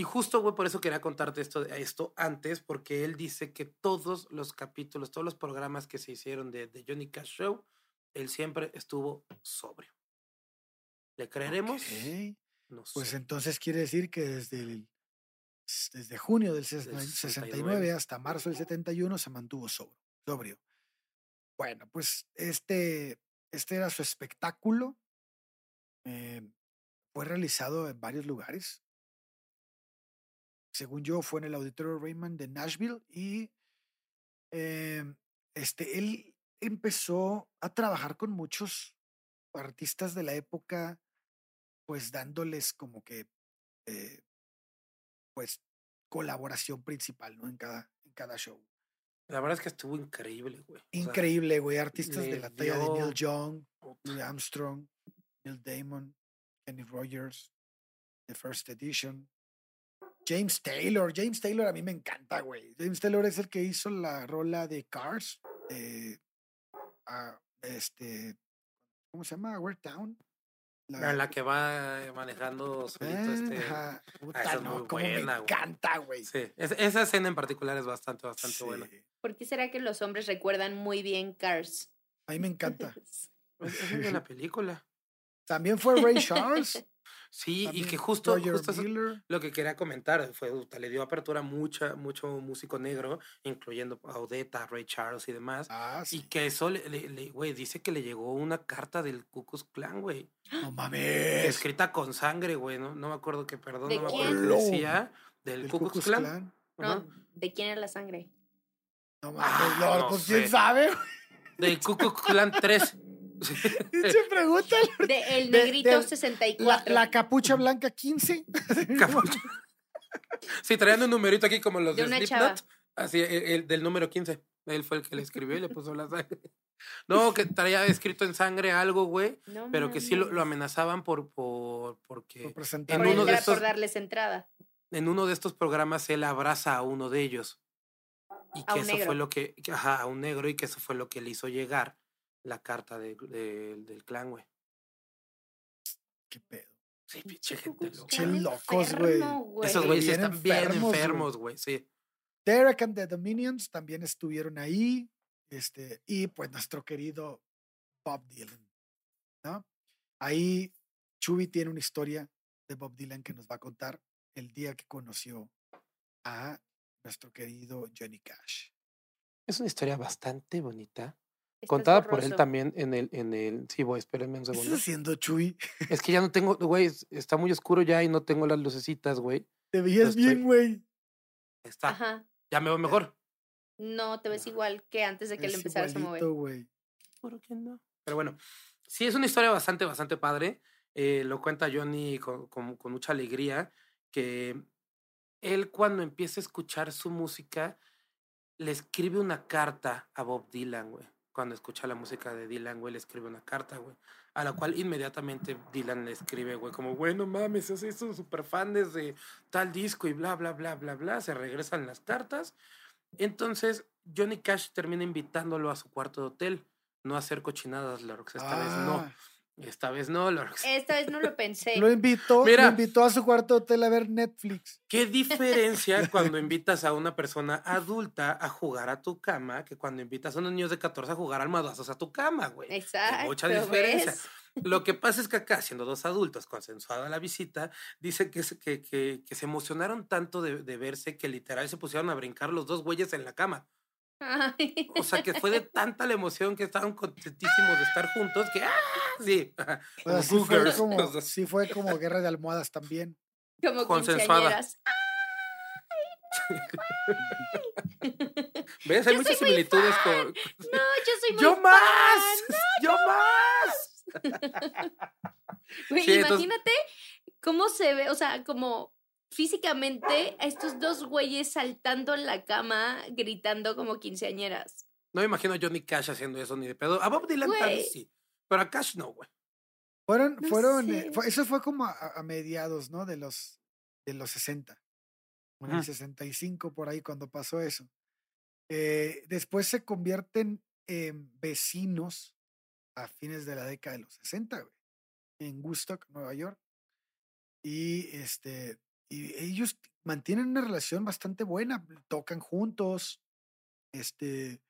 S3: Y justo, güey, por eso quería contarte esto, esto antes, porque él dice que todos los capítulos, todos los programas que se hicieron de Johnny Cash Show, él siempre estuvo sobrio. ¿Le creeremos? No
S1: Pues entonces quiere decir que desde el, desde junio del ses-
S3: Del
S1: 69
S3: 69
S1: hasta marzo del 71 se mantuvo sobrio. sobrio. Bueno, pues este, este era su espectáculo. eh, fue realizado en varios lugares. Según yo, fue en el Auditorio Raymond de Nashville y em, este, él empezó a trabajar con muchos artistas de la época, pues dándoles como que, eh, pues, colaboración principal, ¿no? En cada, en cada show.
S3: La verdad es que estuvo increíble, güey. O sea,
S1: Increíble, güey. Artistas de la talla de Neil Young. Louis Armstrong, Neil Damon, Kenny Rogers, The First Edition, James Taylor. James Taylor a mí me encanta, güey. James Taylor es el que hizo la rola de Cars. eh, ah, este, ¿cómo se llama? We're Town.
S3: En la que va eh, manejando solito este.
S1: Ajá, puta,
S3: esa es
S1: no,
S3: muy
S1: cómo
S3: buena,
S1: me encanta, güey.
S3: Sí, es- esa escena en particular es bastante, bastante buena.
S2: ¿Por qué será que los hombres recuerdan muy bien Cars?
S1: A mí me encanta.
S3: Es, es muy buena película.
S1: También fue Ray Charles.
S3: Sí, y que justo, eso- lo que quería comentar fue, puta, le dio apertura a mucha, mucho músico negro, incluyendo a Odetta, Ray Charles y demás.
S1: Ah,
S3: Y que eso, le, le- le- güey, dice que le llegó una carta del Ku Klux Klan, güey.
S1: No mames.
S3: Escrita con sangre, güey, ¿no? No me acuerdo qué, perdón,
S2: ¿De
S3: no me acuerdo
S2: quién?
S3: qué
S1: Lo-
S3: decía. Del
S1: Del
S3: Ku Klux Klan.
S2: No, ¿de quién era la sangre?
S1: No
S3: Ah,
S1: mames, no,
S3: no
S1: pues quién sabe.
S3: Del Ku Klux Klan 3.
S1: Se pregunta
S2: De El
S1: De-
S2: Negrito
S1: del- la,
S2: 64.
S1: la capucha blanca 15.
S3: Capucha. Sí, traían un numerito aquí como los
S2: De
S3: de,
S2: una
S3: Slipknot.
S2: chava.
S3: Así, el, el del número 15. Él fue el que le escribió y le puso la sangre. No, que traía escrito en sangre algo, güey.
S2: No
S3: Pero que sí lo, lo amenazaban por, por porque
S1: Por presentar.
S2: Por,
S3: en uno de
S2: entrar- por
S3: estos-
S2: darles entrada.
S3: en uno de estos programas él abraza a uno de ellos. Y
S2: A
S3: que
S2: un
S3: eso
S2: negro.
S3: fue lo que, que- ajá, a un negro y que eso fue lo que le hizo llegar la carta de- de- del clan, güey.
S1: Qué pedo.
S3: Sí,
S2: Pinche
S3: gente loca.
S1: Che
S2: Klan
S1: locos, güey.
S3: Esos güeyes están bien
S1: enfermos, güey.
S3: enfermos, güey, sí.
S1: Derek and the Dominions también estuvieron ahí. Este, y pues nuestro querido Bob Dylan. ¿no? Ahí Chubi tiene una historia de Bob Dylan que nos va a contar el día que conoció a nuestro querido Johnny Cash.
S3: Es una historia bastante bonita
S2: Estás
S3: Contada por él también en el, en el. Sí, voy, espérenme un
S1: ¿Qué estás
S3: segundo.
S1: haciendo, Chuy?
S3: Es que ya no tengo, güey, es- está muy oscuro ya y no tengo las lucecitas, güey.
S1: Te veías bien, güey.
S3: Está.
S2: Ajá.
S3: Ya me veo mejor.
S2: No, te ves igual que antes de que
S1: Es
S2: le empezaras a mover.
S1: güey.
S3: ¿Por qué no? Pero bueno, sí, es una historia bastante, bastante padre. Eh, lo cuenta Johnny con, con- con mucha alegría, que él cuando empieza a escuchar su música, le escribe una carta a Bob Dylan, güey. Cuando escucha la música de Dylan, güey, le escribe una carta, güey. A la cual inmediatamente Dylan le escribe, güey, como, güey, no mames, soy un super fan desde tal disco y bla, bla, bla, bla, bla. Se regresan las cartas. Entonces, Johnny Cash termina invitándolo a su cuarto de hotel. No hacer cochinadas, Lorx. Esta vez no. Esta vez no, Lorx.
S2: Esta vez no lo pensé.
S1: Lo invitó,
S3: Mira.
S1: lo invitó a su cuarto hotel a ver Netflix.
S3: ¿Qué diferencia cuando invitas a una persona adulta a jugar a tu cama que cuando invitas a unos niños de 14 a jugar almohadazos a tu cama, güey? Hay
S2: Exacto.
S3: mucha diferencia.
S2: ¿ves?
S3: Lo que pasa es que acá, siendo dos adultos, consensuada la visita, dice que, se- que, que, que se emocionaron tanto de, de verse que literal se pusieron a brincar los dos güeyes en la cama.
S2: Ay.
S3: O sea, que fue de tanta la emoción que estaban contentísimos de estar juntos que, ¡ah! Sí,
S1: O
S3: como
S1: sea, sí, fue como, sí fue como guerra de almohadas también.
S2: Como
S3: Consensuada. ¿Ves? Hay
S2: Yo
S3: muchas similitudes con...
S2: No, yo soy muy
S3: ¡Yo
S2: fan.
S3: más! ¡Yo más!
S2: Güey,
S3: Sí, entonces-
S2: imagínate cómo se ve, o sea, como físicamente a estos dos güeyes saltando en la cama, gritando como quinceañeras.
S3: No me imagino a Johnny Cash haciendo eso ni de pedo. A Bob Dylan tal sí, pero a Cash no, güey.
S1: Fueron,
S2: No
S1: fueron, eh, fue- eso fue como a, a mediados, ¿no? De los, de los 60. En el
S3: Ujú.
S1: 65 por ahí cuando pasó eso. Eh, después se convierten en vecinos a fines de la década de los 60, güey, en Woodstock, Nueva York. Y este, y ellos mantienen una relación bastante buena, tocan juntos. Este,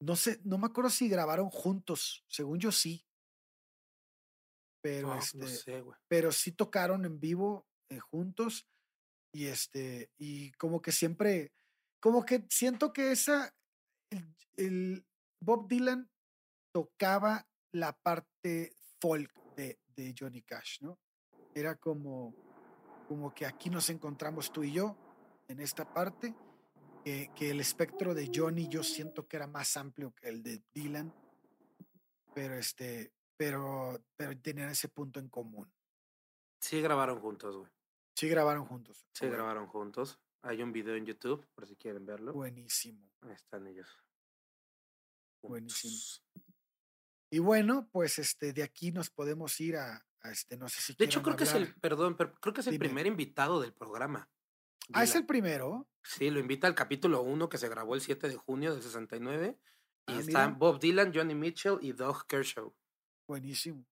S1: no sé, no me acuerdo si grabaron juntos, según yo sí. Pero
S3: No,
S1: este,
S3: no sé, güey.
S1: pero sí tocaron en vivo eh, juntos y este y como que siempre como que siento que esa el, el Bob Dylan tocaba la parte folk de, de Johnny Cash, ¿no? Era como como que aquí nos encontramos tú y yo en esta parte que, que el espectro de Johnny yo siento que era más amplio que el de Dylan pero este pero pero tenían ese punto en común
S3: Sí grabaron juntos, güey.
S1: Sí grabaron juntos.
S3: Sí grabaron juntos. Hay un video en YouTube, por si quieren verlo.
S1: Buenísimo.
S3: Ahí están ellos.
S1: Buenísimo. Y bueno, pues este, de aquí nos podemos ir a, a este, no sé si
S3: De hecho, creo que es el, perdón, pero creo que es el
S1: Dime.
S3: primer invitado del programa.
S1: Ah, es el primero.
S3: Sí, lo invita al capítulo 1 que se grabó el 7 de junio del 69. Y
S1: Ah,
S3: están
S1: mira.
S3: Bob Dylan, Johnny Mitchell y Doug Kershaw.
S1: Buenísimo.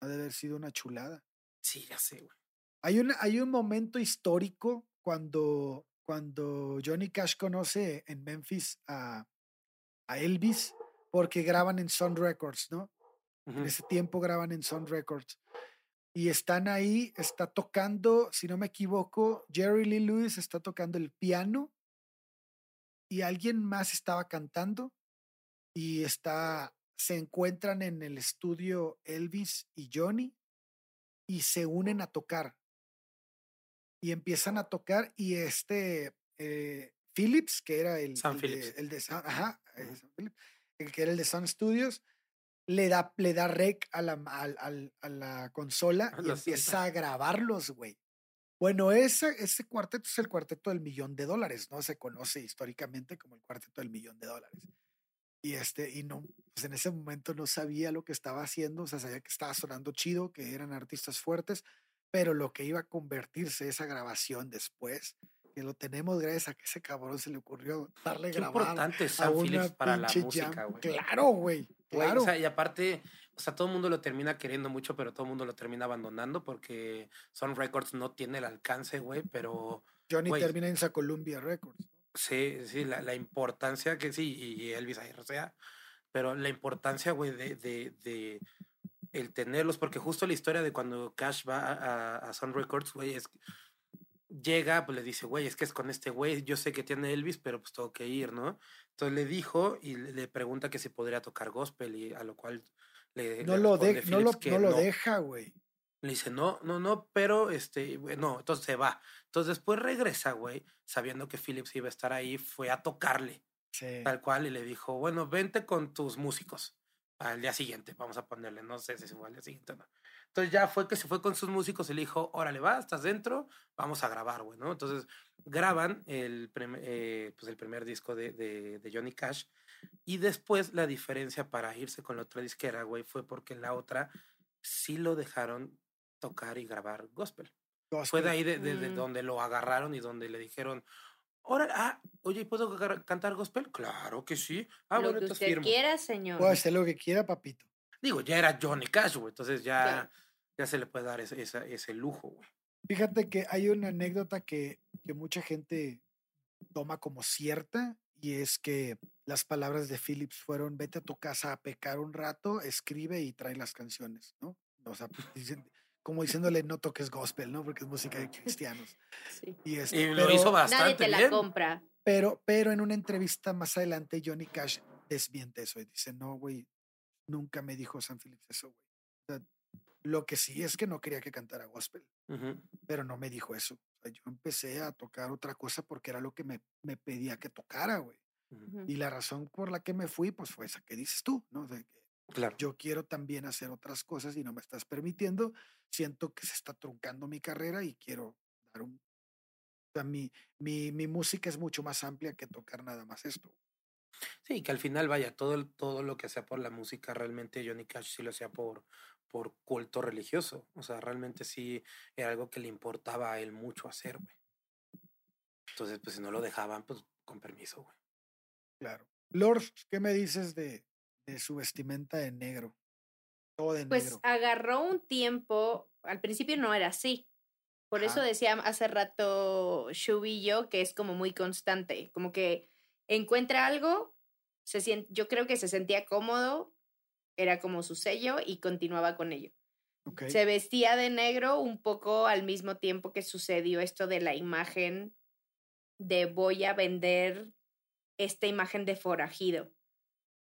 S1: Ha de haber sido una chulada.
S3: Sí, ya sé, güey.
S1: Hay, una, hay un momento histórico cuando, cuando Johnny Cash conoce en Memphis a, a Elvis porque graban en Sun Records, ¿no?
S3: Ujú.
S1: En ese tiempo graban en Sun Records. Y están ahí, está tocando, si no me equivoco, Jerry Lee Lewis está tocando el piano y alguien más estaba cantando y está, se encuentran en el estudio Elvis y Johnny y se unen a tocar. Y empiezan a tocar y este eh, Phillips, que era el, el de, el de Sun- ajá, eh, el que era el de Sun Studios, le da, le da rec a la, al- al- a la consola
S3: A
S1: y empieza a grabarlos, güey. Bueno, ese, ese cuarteto es el cuarteto del millón de dólares, ¿no? Se conoce históricamente como el cuarteto del millón de dólares. Y este, y no, pues en ese momento no sabía lo que estaba haciendo, o sea, sabía que estaba sonando chido, que eran artistas fuertes, pero lo que iba a convertirse esa grabación después, que lo tenemos gracias a que ese cabrón se le ocurrió darle
S3: Qué
S1: grabar
S3: importante es Phillips para la música, güey.
S1: Claro, güey, claro.
S3: O sea, y aparte, o sea, todo el mundo lo termina queriendo mucho, pero todo el mundo lo termina abandonando porque Sun Records no tiene el alcance, güey, pero
S1: Johnny termina en esa Columbia Records.
S3: sí, sí, la, la importancia que sí, y Elvis ahí, o sea, pero la importancia, güey, de, de, de el tenerlos, porque justo la historia de cuando Cash va a, a- a Sun Records, güey, es llega, pues le dice, güey, es que es con este güey, yo sé que tiene Elvis, pero pues tengo que ir, ¿no? Entonces le dijo y le pregunta que si podría tocar gospel y a lo cual le...
S1: No
S3: le
S1: lo, de- no lo,
S3: que
S1: no lo deja, güey.
S3: Le dice, no, no, no, pero este, no, entonces se va. Entonces después regresa, güey, sabiendo que Phillips iba a estar ahí, fue a tocarle,
S1: Sí.
S3: tal cual, y le dijo, bueno, vente con tus músicos al día siguiente, vamos a ponerle, no sé si fue al día siguiente o no. Entonces ya fue que se fue con sus músicos y le dijo, órale, va, estás dentro, vamos a grabar, güey, ¿no? Entonces graban el, prim- eh, pues el primer disco de, de, de Johnny Cash y después la diferencia para irse con la otra disquera, güey, fue porque en la otra sí lo dejaron tocar y grabar gospel. Fue de ahí de, de- de
S2: Mm.
S3: donde lo agarraron y donde le dijeron, ahora, ah, oye, ¿puedo cantar gospel? Claro que sí. Ah,
S2: lo
S3: bueno,
S2: que
S3: entonces
S2: usted
S3: firmo.
S2: quiera, señor.
S1: Puede hacer lo que quiera, papito.
S3: Digo, ya era Johnny Cash, güey, entonces ya. Ya se le puede dar ese, ese lujo, güey.
S1: Fíjate que hay una anécdota que, que mucha gente toma como cierta y es que las palabras de Phillips fueron vete a tu casa a pecar un rato, escribe y trae las canciones, ¿no? O sea, pues, dicen- como diciéndole no toques gospel, ¿no? Porque es música de cristianos.
S2: Sí.
S1: Y, este,
S3: Y lo
S1: pero,
S3: hizo
S2: Nadie
S3: bastante
S2: te la
S3: bien.
S2: compra.
S1: pero, pero en una entrevista más adelante Johnny Cash desmiente eso y dice, no, güey, nunca me dijo San Phillips eso, güey. O sea, lo que sí es que no quería que cantara gospel. Pero no me dijo eso. O sea, yo empecé a tocar otra cosa porque era lo que me, me pedía que tocara, güey. Y la razón por la que me fui, pues fue esa que dices tú, ¿no? De que
S3: Claro.
S1: yo quiero también hacer otras cosas y no me estás permitiendo. Siento que se está truncando mi carrera y quiero dar un... O sea, mi, mi, mi música es mucho más amplia que tocar nada más esto.
S3: Sí, que al final, vaya, todo, todo lo que hacía por la música, realmente Johnny Cash sí lo hacía por, por culto religioso. O sea, realmente sí era algo que le importaba a él mucho hacer, güey. Entonces, pues si no lo dejaban, pues con permiso, güey.
S1: Claro. Lord, ¿qué me dices de, de su vestimenta de negro? Todo de
S2: Pues
S1: negro.
S2: agarró un tiempo, al principio no era así. Por eso decía hace rato Shubillo que es como muy constante, como que encuentra algo, se sien- yo creo que se sentía cómodo, era como su sello y continuaba con ello. Se vestía de negro un poco al mismo tiempo que sucedió esto de la imagen de voy a vender esta imagen de forajido.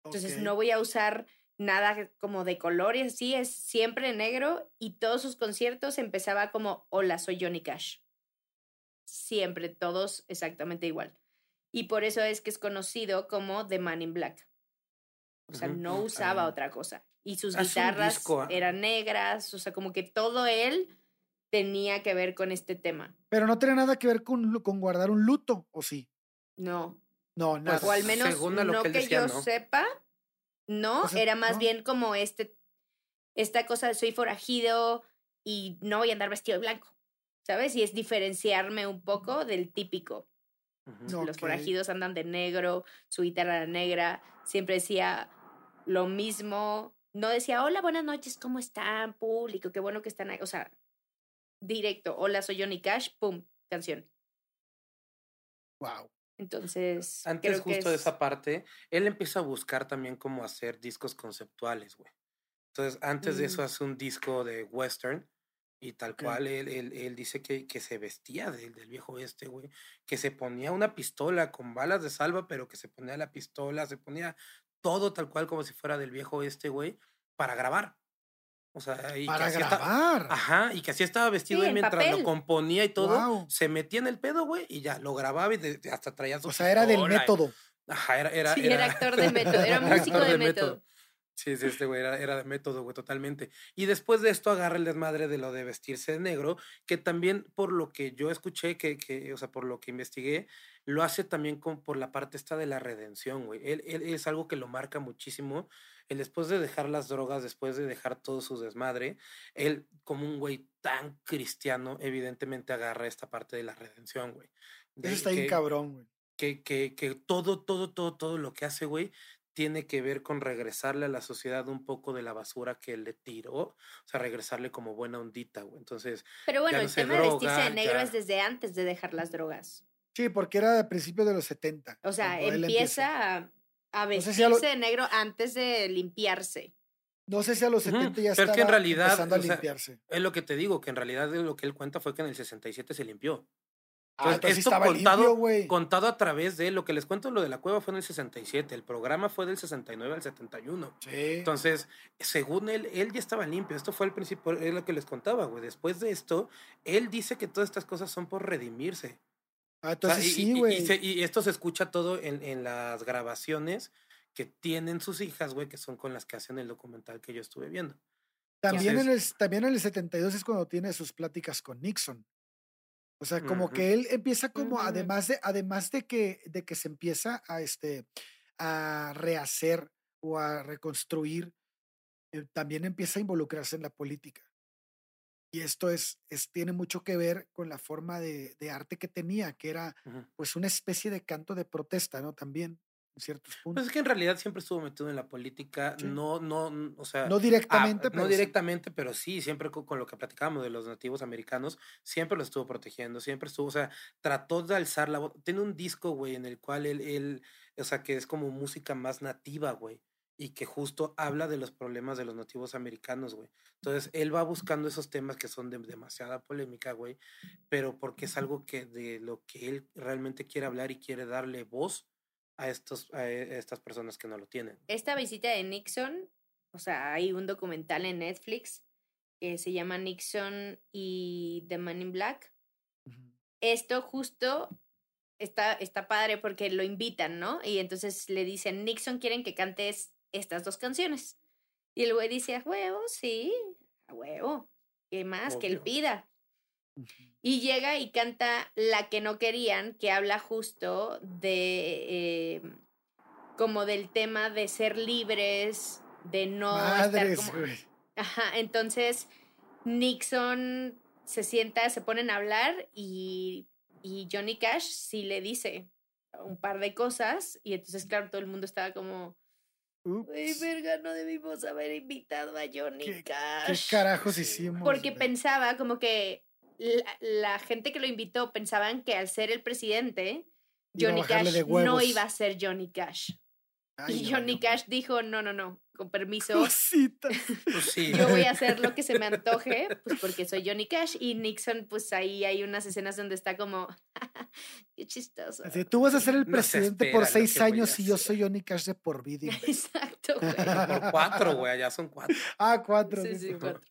S2: Entonces no voy a usar nada como de colores, así es siempre negro y todos sus conciertos empezaba como hola, soy Johnny Cash. Siempre, todos exactamente igual. Y por eso es que es conocido como The Man in Black. O sea, no usaba
S1: Ah.
S2: otra cosa. Y sus guitarras
S3: disco, ah.
S2: eran negras, o sea, como que todo él tenía que ver con este tema.
S1: Pero no tiene nada que ver con, con guardar un luto, ¿o sí?
S2: No,
S1: No, nada.
S2: o al menos
S3: según a lo
S2: no
S3: que decía,
S2: yo
S3: ¿no?
S2: sepa, no,
S1: O sea,
S2: era más
S1: no.
S2: bien como este, esta cosa de soy forajido y no voy a andar vestido de blanco, ¿sabes? Y es diferenciarme un poco del típico. Los forajidos andan de negro, su guitarra era negra, siempre decía lo mismo, no decía, hola, buenas noches, ¿cómo están, público? Qué bueno que están ahí, o sea, directo, hola, soy Johnny Cash, pum, canción.
S1: Wow.
S2: Entonces,
S3: Antes
S2: creo que
S3: justo de
S2: es-
S3: esa parte, él empieza a buscar también cómo hacer discos conceptuales, güey. Entonces, antes de eso
S2: Mm.
S3: hace un disco de western y tal cual él, él, él dice que, que se vestía del, del viejo este, güey. Que se ponía una pistola con balas de salva, pero que se ponía la pistola, se ponía todo tal cual como si fuera del viejo este, güey, para grabar. O sea, y que
S1: Para
S3: así esta-
S1: grabar.
S3: Ajá, y que así estaba vestido
S2: Sí, en
S3: mientras
S2: papel.
S3: lo componía y todo. Se metía en el pedo, güey, y ya, lo grababa y de- hasta traía su
S1: O sea, era del
S3: y-
S1: método.
S3: Ajá, era, era,
S2: Sí, era actor de método, era músico de método.
S3: Sí, sí, este güey era, era de método, güey, totalmente. Y después de esto agarra el desmadre de lo de vestirse de negro, que también por lo que yo escuché, que, que o sea, por lo que investigué, lo hace también con, por la parte esta de la redención, güey. Él, él es algo que lo marca muchísimo. El después de dejar las drogas, después de dejar todo su desmadre, él, como un güey tan cristiano, evidentemente agarra esta parte de la redención, güey.
S1: Eso está bien cabrón, güey.
S3: que, que, que todo, todo, todo, todo lo que hace, güey, tiene que ver con regresarle a la sociedad un poco de la basura que le tiró, o sea, regresarle como buena ondita, güey. Entonces,
S2: Pero bueno,
S3: no
S2: el tema de vestirse de negro
S3: ya.
S2: es desde antes de dejar las drogas.
S1: Sí, porque era a principios de los 70.
S2: O sea,
S1: él
S2: empieza a, a
S1: No sé
S2: vestirse
S1: si a lo-
S2: de negro antes de limpiarse.
S1: No sé si a los
S3: Ujú,
S1: 70 ya
S3: pero es que en
S1: estaba
S3: realidad,
S1: empezando a
S3: o sea,
S1: limpiarse.
S3: es lo que te digo, que en realidad lo que él cuenta fue que en el 67 se limpió.
S1: Ah,
S3: Entonces, esto contado,
S1: limpio,
S3: contado a través de lo que les cuento, lo de la cueva fue en el 67, el programa fue del 69 al 71.
S1: Sí.
S3: Entonces, según él, él ya estaba limpio. Esto fue el principio, es lo que les contaba, güey. Después de esto, él dice que todas estas cosas son por redimirse.
S1: ah,
S3: O sea,
S1: entonces
S3: y,
S1: sí,
S3: y- y
S1: güey.
S3: y esto se escucha todo en, en las grabaciones que tienen sus hijas, güey, que son con las que hacen el documental que yo estuve viendo.
S1: También, en
S3: Entonces-
S1: el, también en el 72 es cuando tiene sus pláticas con Nixon. O sea, como que él empieza como, además de, además de que, de que se empieza a este a rehacer o a reconstruir, eh, también empieza a involucrarse en la política. Y esto es, es, tiene mucho que ver con la forma de, de arte que tenía, que era pues una especie de canto de protesta, ¿no? También, ciertos
S3: Pues
S1: puntos.
S3: es que en realidad siempre estuvo metido en la política,
S1: Sí.
S3: no, no, o sea,
S1: no
S3: ah,
S1: directamente, pero
S3: no
S1: sí.
S3: directamente, pero sí, siempre co- con, lo que platicábamos de los nativos americanos, siempre lo estuvo protegiendo, siempre estuvo, o sea, trató de alzar la voz. Tiene un disco, güey, en el cual él, él, o sea, que es como música más nativa, güey, y que justo habla de los problemas de los nativos americanos, güey. Entonces, él va buscando esos temas que son de demasiada polémica, güey, pero porque es algo que de lo que él realmente quiere hablar y quiere darle voz a, estos, a e- estas personas que no lo tienen.
S2: Esta visita de Nixon, o sea, hay un documental en Netflix que se llama Nixon y The Man in Black. Esto justo está, está padre porque lo invitan, ¿no? Y entonces le dicen, Nixon quieren que cantes estas dos canciones. Y el güey dice, a huevo, sí, a huevo. ¿Qué más? Que él
S3: Obvio.
S2: pida. Y llega y canta La que no querían, que habla justo de eh, como del tema de ser libres, de no estar
S1: Madres,
S2: como.
S1: güey.
S2: Ajá, entonces Nixon se sienta, se ponen a hablar y, y Johnny Cash sí le dice un par de cosas y entonces claro, todo el mundo estaba como, Ay,
S1: Ups,
S2: verga, no debimos haber invitado a Johnny
S1: ¿Qué- ¿Qué
S2: Cash.
S1: carajos hicimos?
S2: Porque pensaba como que la, la gente que lo invitó pensaban que al ser el presidente, Johnny Cash no iba a ser Johnny Cash.
S1: Ay,
S2: y
S1: no,
S2: Johnny
S1: no,
S2: Cash dijo, no, no, no, con permiso,
S1: Cosita.
S3: Pues sí.
S2: yo voy a hacer lo que se me antoje, pues porque soy Johnny Cash. Y Nixon, pues ahí hay unas escenas donde está como, qué chistoso.
S1: Así, tú vas a ser el
S3: No se
S1: presidente por
S3: espera lo
S1: seis años y yo soy Johnny Cash de por vida.
S2: Exacto, güey.
S3: Por cuatro, güey, allá son cuatro.
S1: ah, cuatro.
S2: Sí, sí, cuatro.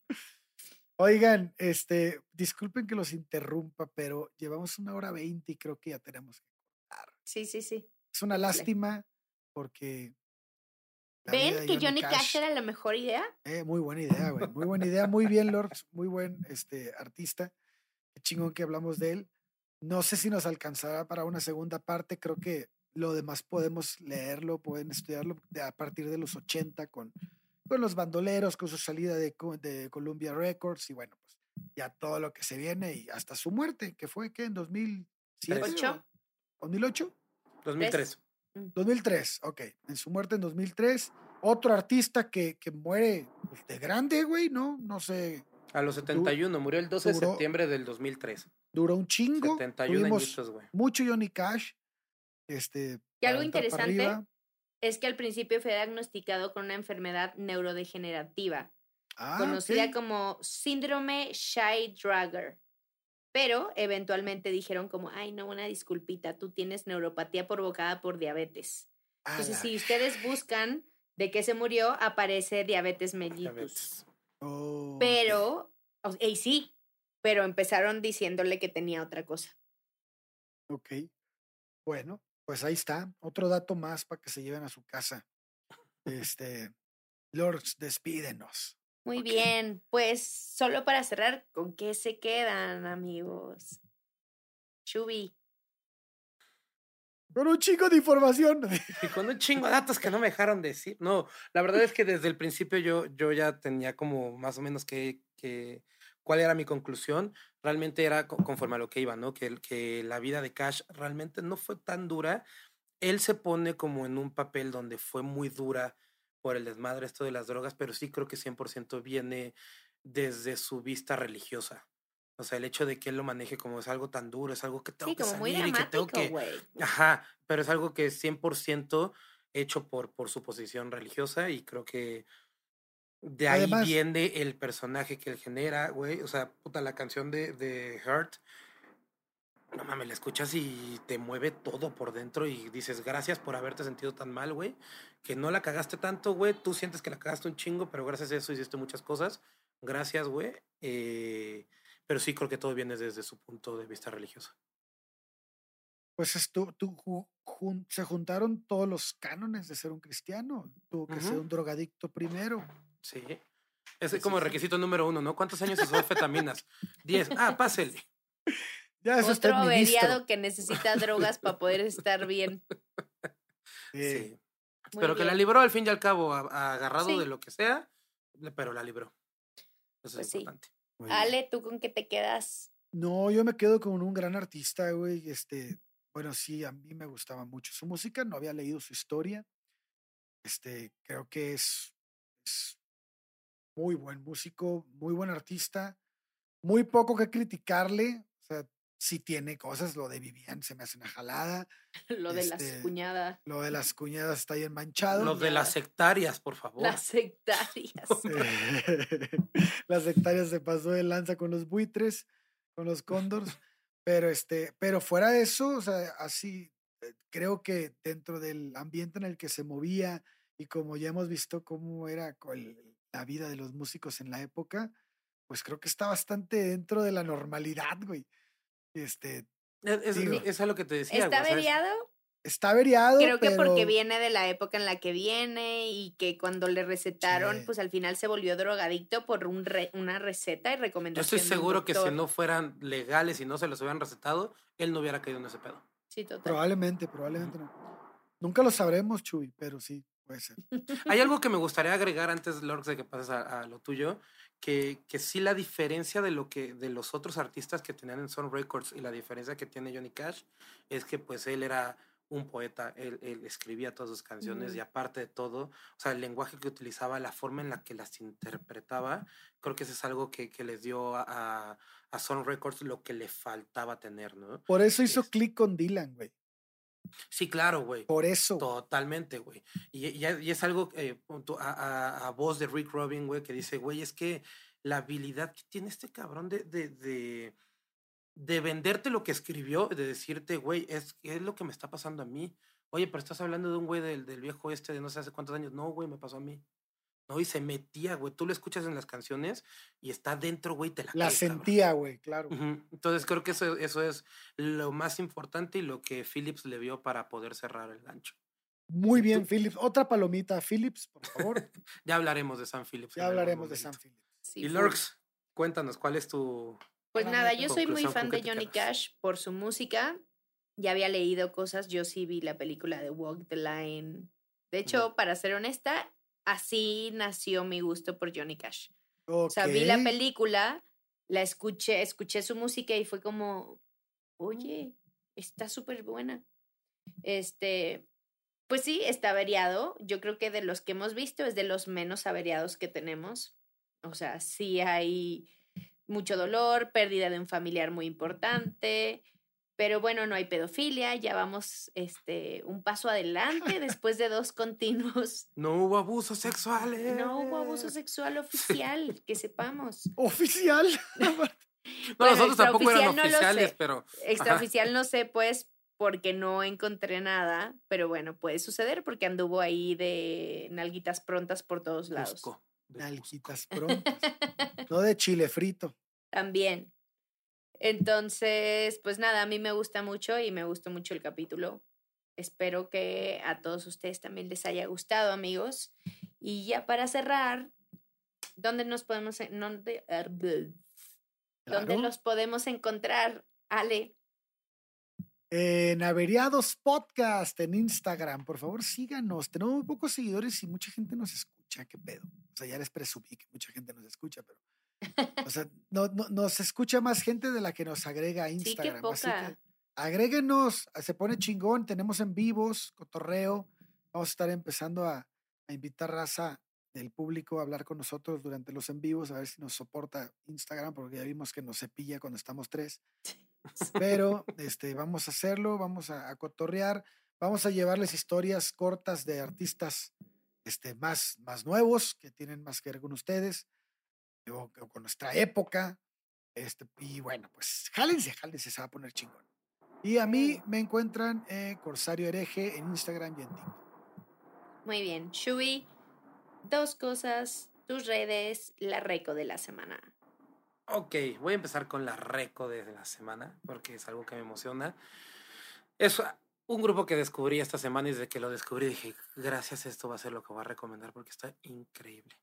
S1: Oigan, este, disculpen que los interrumpa, pero llevamos una hora veinte y creo que ya tenemos que cortar.
S2: Sí, sí, sí.
S1: Es una lástima porque.
S2: ¿Ven que Johnny Cash era la mejor idea?
S1: Eh, muy buena idea, güey. Muy buena idea. Muy bien, Lord. Muy buen este, artista. Qué chingón que hablamos de él. No sé si nos alcanzará para una segunda parte. Creo que lo demás podemos leerlo, pueden estudiarlo a partir de los 80 con, con los bandoleros, con su salida de, de Columbia Records y bueno, pues ya todo lo que se viene y hasta su muerte, que fue que en 2007.
S2: Ocho.
S1: o 2008.
S3: 2003.
S1: 2003, ok. En su muerte en 2003. Otro artista que, que muere pues, de grande, güey, ¿no? No sé.
S3: A los 71, murió el 12 de
S1: duró-
S3: septiembre del 2003.
S1: Duró un chingo.
S3: 71
S1: Tuvimos
S3: añitos, güey.
S1: mucho Johnny Cash. Este.
S2: Y algo interesante. Es que al principio fue diagnosticado con una enfermedad neurodegenerativa,
S1: Ah,
S2: conocida como síndrome Shy-Dragger. Pero eventualmente dijeron como, ay, no, una disculpita, tú tienes neuropatía provocada por diabetes. Entonces,
S1: la
S2: si ustedes buscan de qué se murió, aparece diabetes mellitus.
S1: Oh.
S2: Pero, o- y sí, pero empezaron diciéndole que tenía otra cosa.
S1: Ok. Bueno, pues ahí está. Otro dato más para que se lleven a su casa. Este. Lords, despídenos.
S2: Muy bien, pues solo para cerrar, ¿con qué se quedan, amigos? Chubi.
S1: Con un chico de información.
S3: Y con un chingo de datos que no me dejaron decir. No, la verdad es que desde el principio yo, yo ya tenía como más o menos que, que cuál era mi conclusión. Realmente era co- conforme a lo que iba, ¿no? Que, que la vida de Cash realmente no fue tan dura. Él se pone como en un papel donde fue muy dura por el desmadre esto de las drogas, pero sí creo que 100% viene desde su vista religiosa. O sea, el hecho de que él lo maneje como es algo tan duro, es algo que tengo
S2: Sí,
S3: que
S2: como muy
S3: salir y que tengo que,
S2: güey.
S3: Ajá, pero es algo que es 100% hecho por, por su posición religiosa y creo que de ahí
S1: Además-
S3: viene el personaje que él genera, güey. O sea, puta, la canción de, de Hurt no mames, la escuchas y te mueve todo por dentro y dices, gracias por haberte sentido tan mal, güey, que no la cagaste tanto, güey, tú sientes que la cagaste un chingo, pero gracias a eso hiciste muchas cosas, gracias, güey, eh, pero sí creo que todo viene desde su punto de vista religioso.
S1: Pues esto, tú, jun- se juntaron todos los cánones de ser un cristiano. Tuvo que ser un drogadicto primero.
S3: Sí. Es
S1: Sí,
S3: como
S1: sí, sí.
S3: requisito número uno, ¿no? ¿Cuántos años usó anfetaminas? Diez. Ah, pásele.
S1: Ya es usted
S2: Otro
S1: ministro.
S2: averiado que necesita drogas para poder estar bien.
S3: Sí. Pero que la libró al fin y al cabo, a- a- agarrado
S2: Sí.
S3: de lo que sea, pero la libró. Eso
S2: Pues
S3: es
S2: sí.
S3: importante.
S1: muy bien.
S2: Ale, ¿tú con qué te quedas?
S1: No, yo me quedo con un gran artista, güey. Este, bueno, sí, a mí me gustaba mucho su música, no había leído su historia. Este, creo que es, es muy buen músico, muy buen artista. Muy poco que criticarle. O sea, sí tiene cosas, lo de Vivian se me hace una jalada.
S2: Lo de las
S1: Este,
S2: cuñadas,
S1: Lo de las cuñadas está bien manchado.
S3: Los de las sectarias, por favor.
S2: las sectarias.
S1: las hectáreas se pasó de lanza con los buitres, con los cóndors, pero este, pero fuera de eso, o sea, así eh, creo que dentro del ambiente en el que se movía y como ya hemos visto cómo era el- la vida de los músicos en la época, pues creo que está bastante dentro de la normalidad, güey. Este,
S3: Es, es,
S1: Digo.
S3: es a lo que te decía.
S2: ¿Está averiado?
S1: está averiado,
S2: Creo que porque viene de la época en la que viene y que cuando le recetaron,
S1: Sí.
S2: pues al final se volvió drogadicto por un re- una receta y
S3: Yo
S2: recomendación.
S3: estoy
S2: de un
S3: seguro que si no fueran legales y no se los hubieran recetado, él no hubiera caído en ese pedo.
S2: Sí, total.
S1: Probablemente, probablemente no. Nunca lo sabremos, Chuy, pero sí, puede ser.
S3: Hay algo que me gustaría agregar antes, Lorx, de que pases a, a lo tuyo, que, que sí la diferencia de lo que de los otros artistas que tenían en Sun Records y la diferencia que tiene Johnny Cash es que pues él era un poeta, él, él escribía todas sus canciones
S2: Ujú.
S3: y aparte de todo, o sea, el lenguaje que utilizaba, la forma en la que las interpretaba, creo que eso es algo que, que les dio a, a, a Sun Records lo que le faltaba tener, ¿no?
S1: Por eso hizo
S3: Es-
S1: clic con Dylan, güey.
S3: Sí, claro, güey.
S1: Por eso.
S3: Totalmente, güey. Y, y- y es algo eh, a, a- a voz de Rick Rubin, güey, que dice, güey, es que la habilidad que tiene este cabrón de, de, de, de venderte lo que escribió, de decirte, güey, es, es lo que me está pasando a mí. Oye, pero estás hablando de un güey del, del viejo este de no sé hace cuántos años. No, güey, me pasó a mí. No, y se metía, güey. Tú lo escuchas en las canciones y está dentro, güey, te la
S1: La
S3: caes, cabrón.
S1: sentía, güey, claro.
S3: Entonces creo que eso, eso es lo más importante y lo que Phillips le vio para poder cerrar el gancho.
S1: Muy bien, Phillips. Otra palomita, Phillips, por favor.
S3: Ya hablaremos de San Phillips.
S1: Ya hablaremos de Sam
S3: momento.
S1: Phillips.
S2: Sí,
S3: Y. Lurks, cuéntanos, ¿cuál es tu...?
S2: Pues nada, yo soy muy fan
S3: ¿con
S2: de Johnny? Cash por su música. Ya había leído cosas, yo sí vi la película de Walk the Line. De hecho, para ser honesta, así nació mi gusto por Johnny Cash. O sea, vi la película, la escuché, escuché su música y fue como, oye, está súper buena. Este, pues sí, está averiado. Yo creo que de los que hemos visto es de los menos averiados que tenemos. O sea, sí hay mucho dolor, pérdida de un familiar muy importante, pero bueno, no hay pedofilia, ya vamos este, un paso adelante después de dos continuos.
S3: No hubo abusos sexuales.
S2: No hubo abuso sexual oficial, que sepamos.
S1: Oficial.
S3: No,
S2: Bueno,
S3: nosotros tampoco eran
S2: no
S3: oficiales,
S2: sé.
S3: pero...
S2: Extraoficial no sé, pues, porque no encontré nada, pero bueno, puede suceder porque anduvo ahí de nalguitas prontas por todos lados.
S1: Nalguitas prontas. No de chile frito.
S2: También. Entonces, pues nada, a mí me gusta mucho y me gustó mucho el capítulo. Espero que a todos ustedes también les haya gustado, amigos. Y ya para cerrar, ¿dónde nos podemos, dónde, er, ¿dónde
S1: Claro.
S2: los podemos encontrar, Ale?
S1: En Averiados Podcast en Instagram, por favor síganos. Tenemos muy pocos seguidores y mucha gente nos escucha. ¿Qué pedo? O sea, ya les presumí que mucha gente nos escucha, pero. O sea, no, no- nos escucha más gente de la que nos agrega a
S2: Sí, qué
S1: Instagram. así
S2: poca.
S1: que agréguenos, se pone chingón. Tenemos en vivos, cotorreo. Vamos a estar empezando a, a invitar raza del público a hablar con nosotros durante los en vivos, a ver si nos soporta Instagram, porque ya vimos que nos cepilla cuando estamos tres pero este, vamos a hacerlo, vamos a, a cotorrear, vamos a llevarles historias cortas de artistas este, más, más nuevos, que tienen más que ver con ustedes, o, o con nuestra época. Este, y bueno, pues jálense, jálense, se va a poner chingón. Y a mí me encuentran eh, Corsario Hereje en Instagram y en TikTok.
S2: Muy bien. Shui, dos cosas, tus redes, la reco de la semana.
S3: Ok, voy a empezar con la reco de la semana, porque es algo que me emociona. Es un grupo que descubrí esta semana y desde que lo descubrí dije, gracias, esto va a ser lo que voy a recomendar porque está increíble.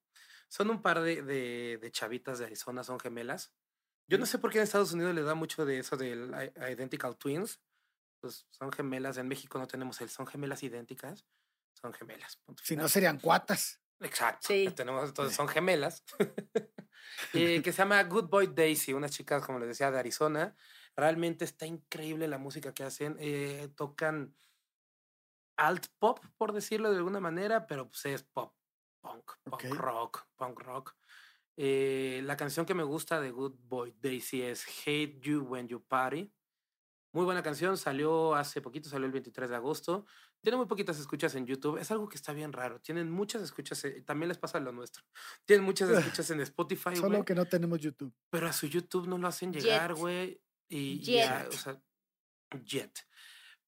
S3: Son un par de, de, de chavitas de Arizona, son gemelas. Yo no sé por qué en Estados Unidos le da mucho de eso del Identical Twins. Pues son gemelas. En México no tenemos el son gemelas idénticas. Son gemelas. punto
S1: Si no serían cuatas.
S3: Exacto.
S2: Sí.
S3: Tenemos, entonces son gemelas. Eh, que se llama Good Boy Daisy, unas chicas, como les decía, de Arizona. Realmente está increíble la música que hacen. eh, tocan alt pop, por decirlo de alguna manera, pero pues es pop, punk, punk rock, punk rock. Eh, la canción que me gusta de Good Boy Daisy es Hate You When You Party. Muy buena canción, salió hace poquito, salió el 23 de agosto. Tiene muy poquitas escuchas en YouTube. Es algo que está bien raro. Tienen muchas escuchas, eh, también les pasa lo nuestro. Tienen muchas escuchas en Spotify,
S1: Solo
S3: güey,
S1: que no tenemos YouTube.
S3: pero a su YouTube no lo hacen llegar, güey. Y
S2: Jet.
S3: o sea, Jet.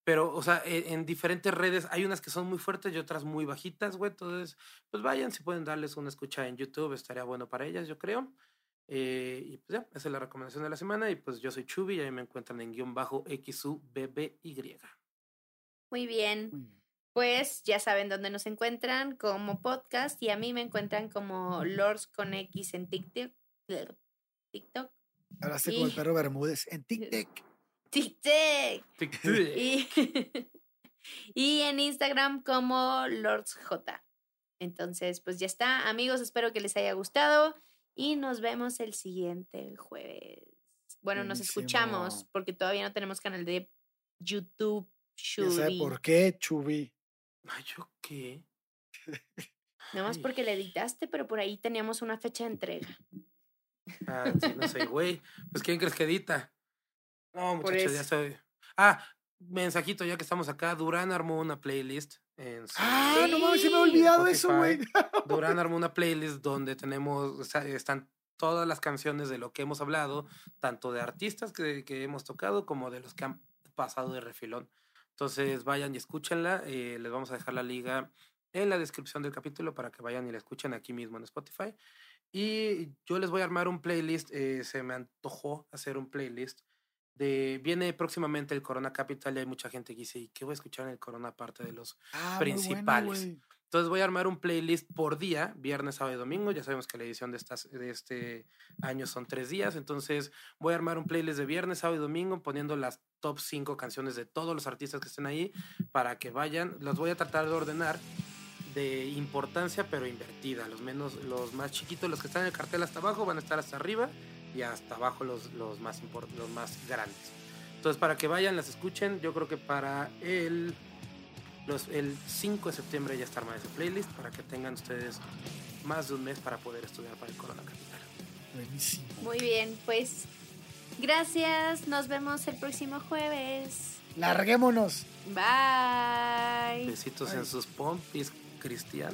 S3: Pero, o sea, e- en, diferentes redes hay unas que son muy fuertes y otras muy bajitas, güey. Entonces, pues vayan, si pueden darles una escucha en YouTube, estaría bueno para ellas, yo creo. Eh, y pues ya, esa es la recomendación de la semana. Y pues yo soy Chubi y ahí me encuentran en guion bajo XUBBY.
S2: Muy bien.
S1: Muy bien.
S2: Pues ya saben dónde nos encuentran como podcast y a mí me encuentran como Lords con X en TikTok. TikTok.
S1: Ahora sí como el
S2: Y-
S1: perro Bermúdez en TikTok.
S2: TikTok. Y, y en Instagram como Lords J. Entonces, pues ya está, amigos. Espero que les haya gustado y nos vemos el siguiente jueves. Bueno, nos escuchamos porque todavía no tenemos canal de YouTube.
S1: Ya sabe por qué, Chubi.
S3: Ay, ¿yo qué?
S2: Nada más porque le editaste, pero por ahí teníamos una fecha de entrega.
S3: Ah, sí, no soy güey. Pues ¿quién crees que edita? No, muchachos, ya soy. Ah, mensajito, ya que estamos acá. Durán armó una playlist en su-
S1: Ah, no mames, se me ha olvidado eso, güey.
S3: Durán armó una playlist donde tenemos, o sea, están todas las canciones de lo que hemos hablado, tanto de artistas que, que hemos tocado como de los que han pasado de refilón. Entonces vayan y escúchenla. eh, les vamos a dejar la liga en la descripción del capítulo para que vayan y la escuchen aquí mismo en Spotify. Y yo les voy a armar un playlist. eh, se me antojó hacer un playlist. De, viene próximamente el Corona Capital y hay mucha gente que dice, ¿y qué voy a escuchar en el Corona aparte de los
S1: Ah, bueno,
S3: principales.
S1: güey.
S3: entonces voy a armar un playlist por día, viernes, sábado y domingo. Ya sabemos que la edición de, estas, de este año son tres días. Entonces voy a armar un playlist de viernes, sábado y domingo poniendo las top 5 canciones de todos los artistas que estén ahí para que vayan. Los voy a tratar de ordenar de importancia pero invertida. Los, menos, los más chiquitos, los que están en el cartel hasta abajo van a estar hasta arriba y hasta abajo los, los, más, import- los más grandes. Entonces para que vayan, las escuchen, yo creo que para el los, el 5 de septiembre ya está armada ese playlist para que tengan ustedes más de un mes para poder estudiar para el Corona Capital.
S1: Buenísimo.
S2: Muy bien, pues gracias. Nos vemos el próximo jueves.
S1: Larguémonos.
S2: Bye.
S3: Besitos en sus pompis cristianas.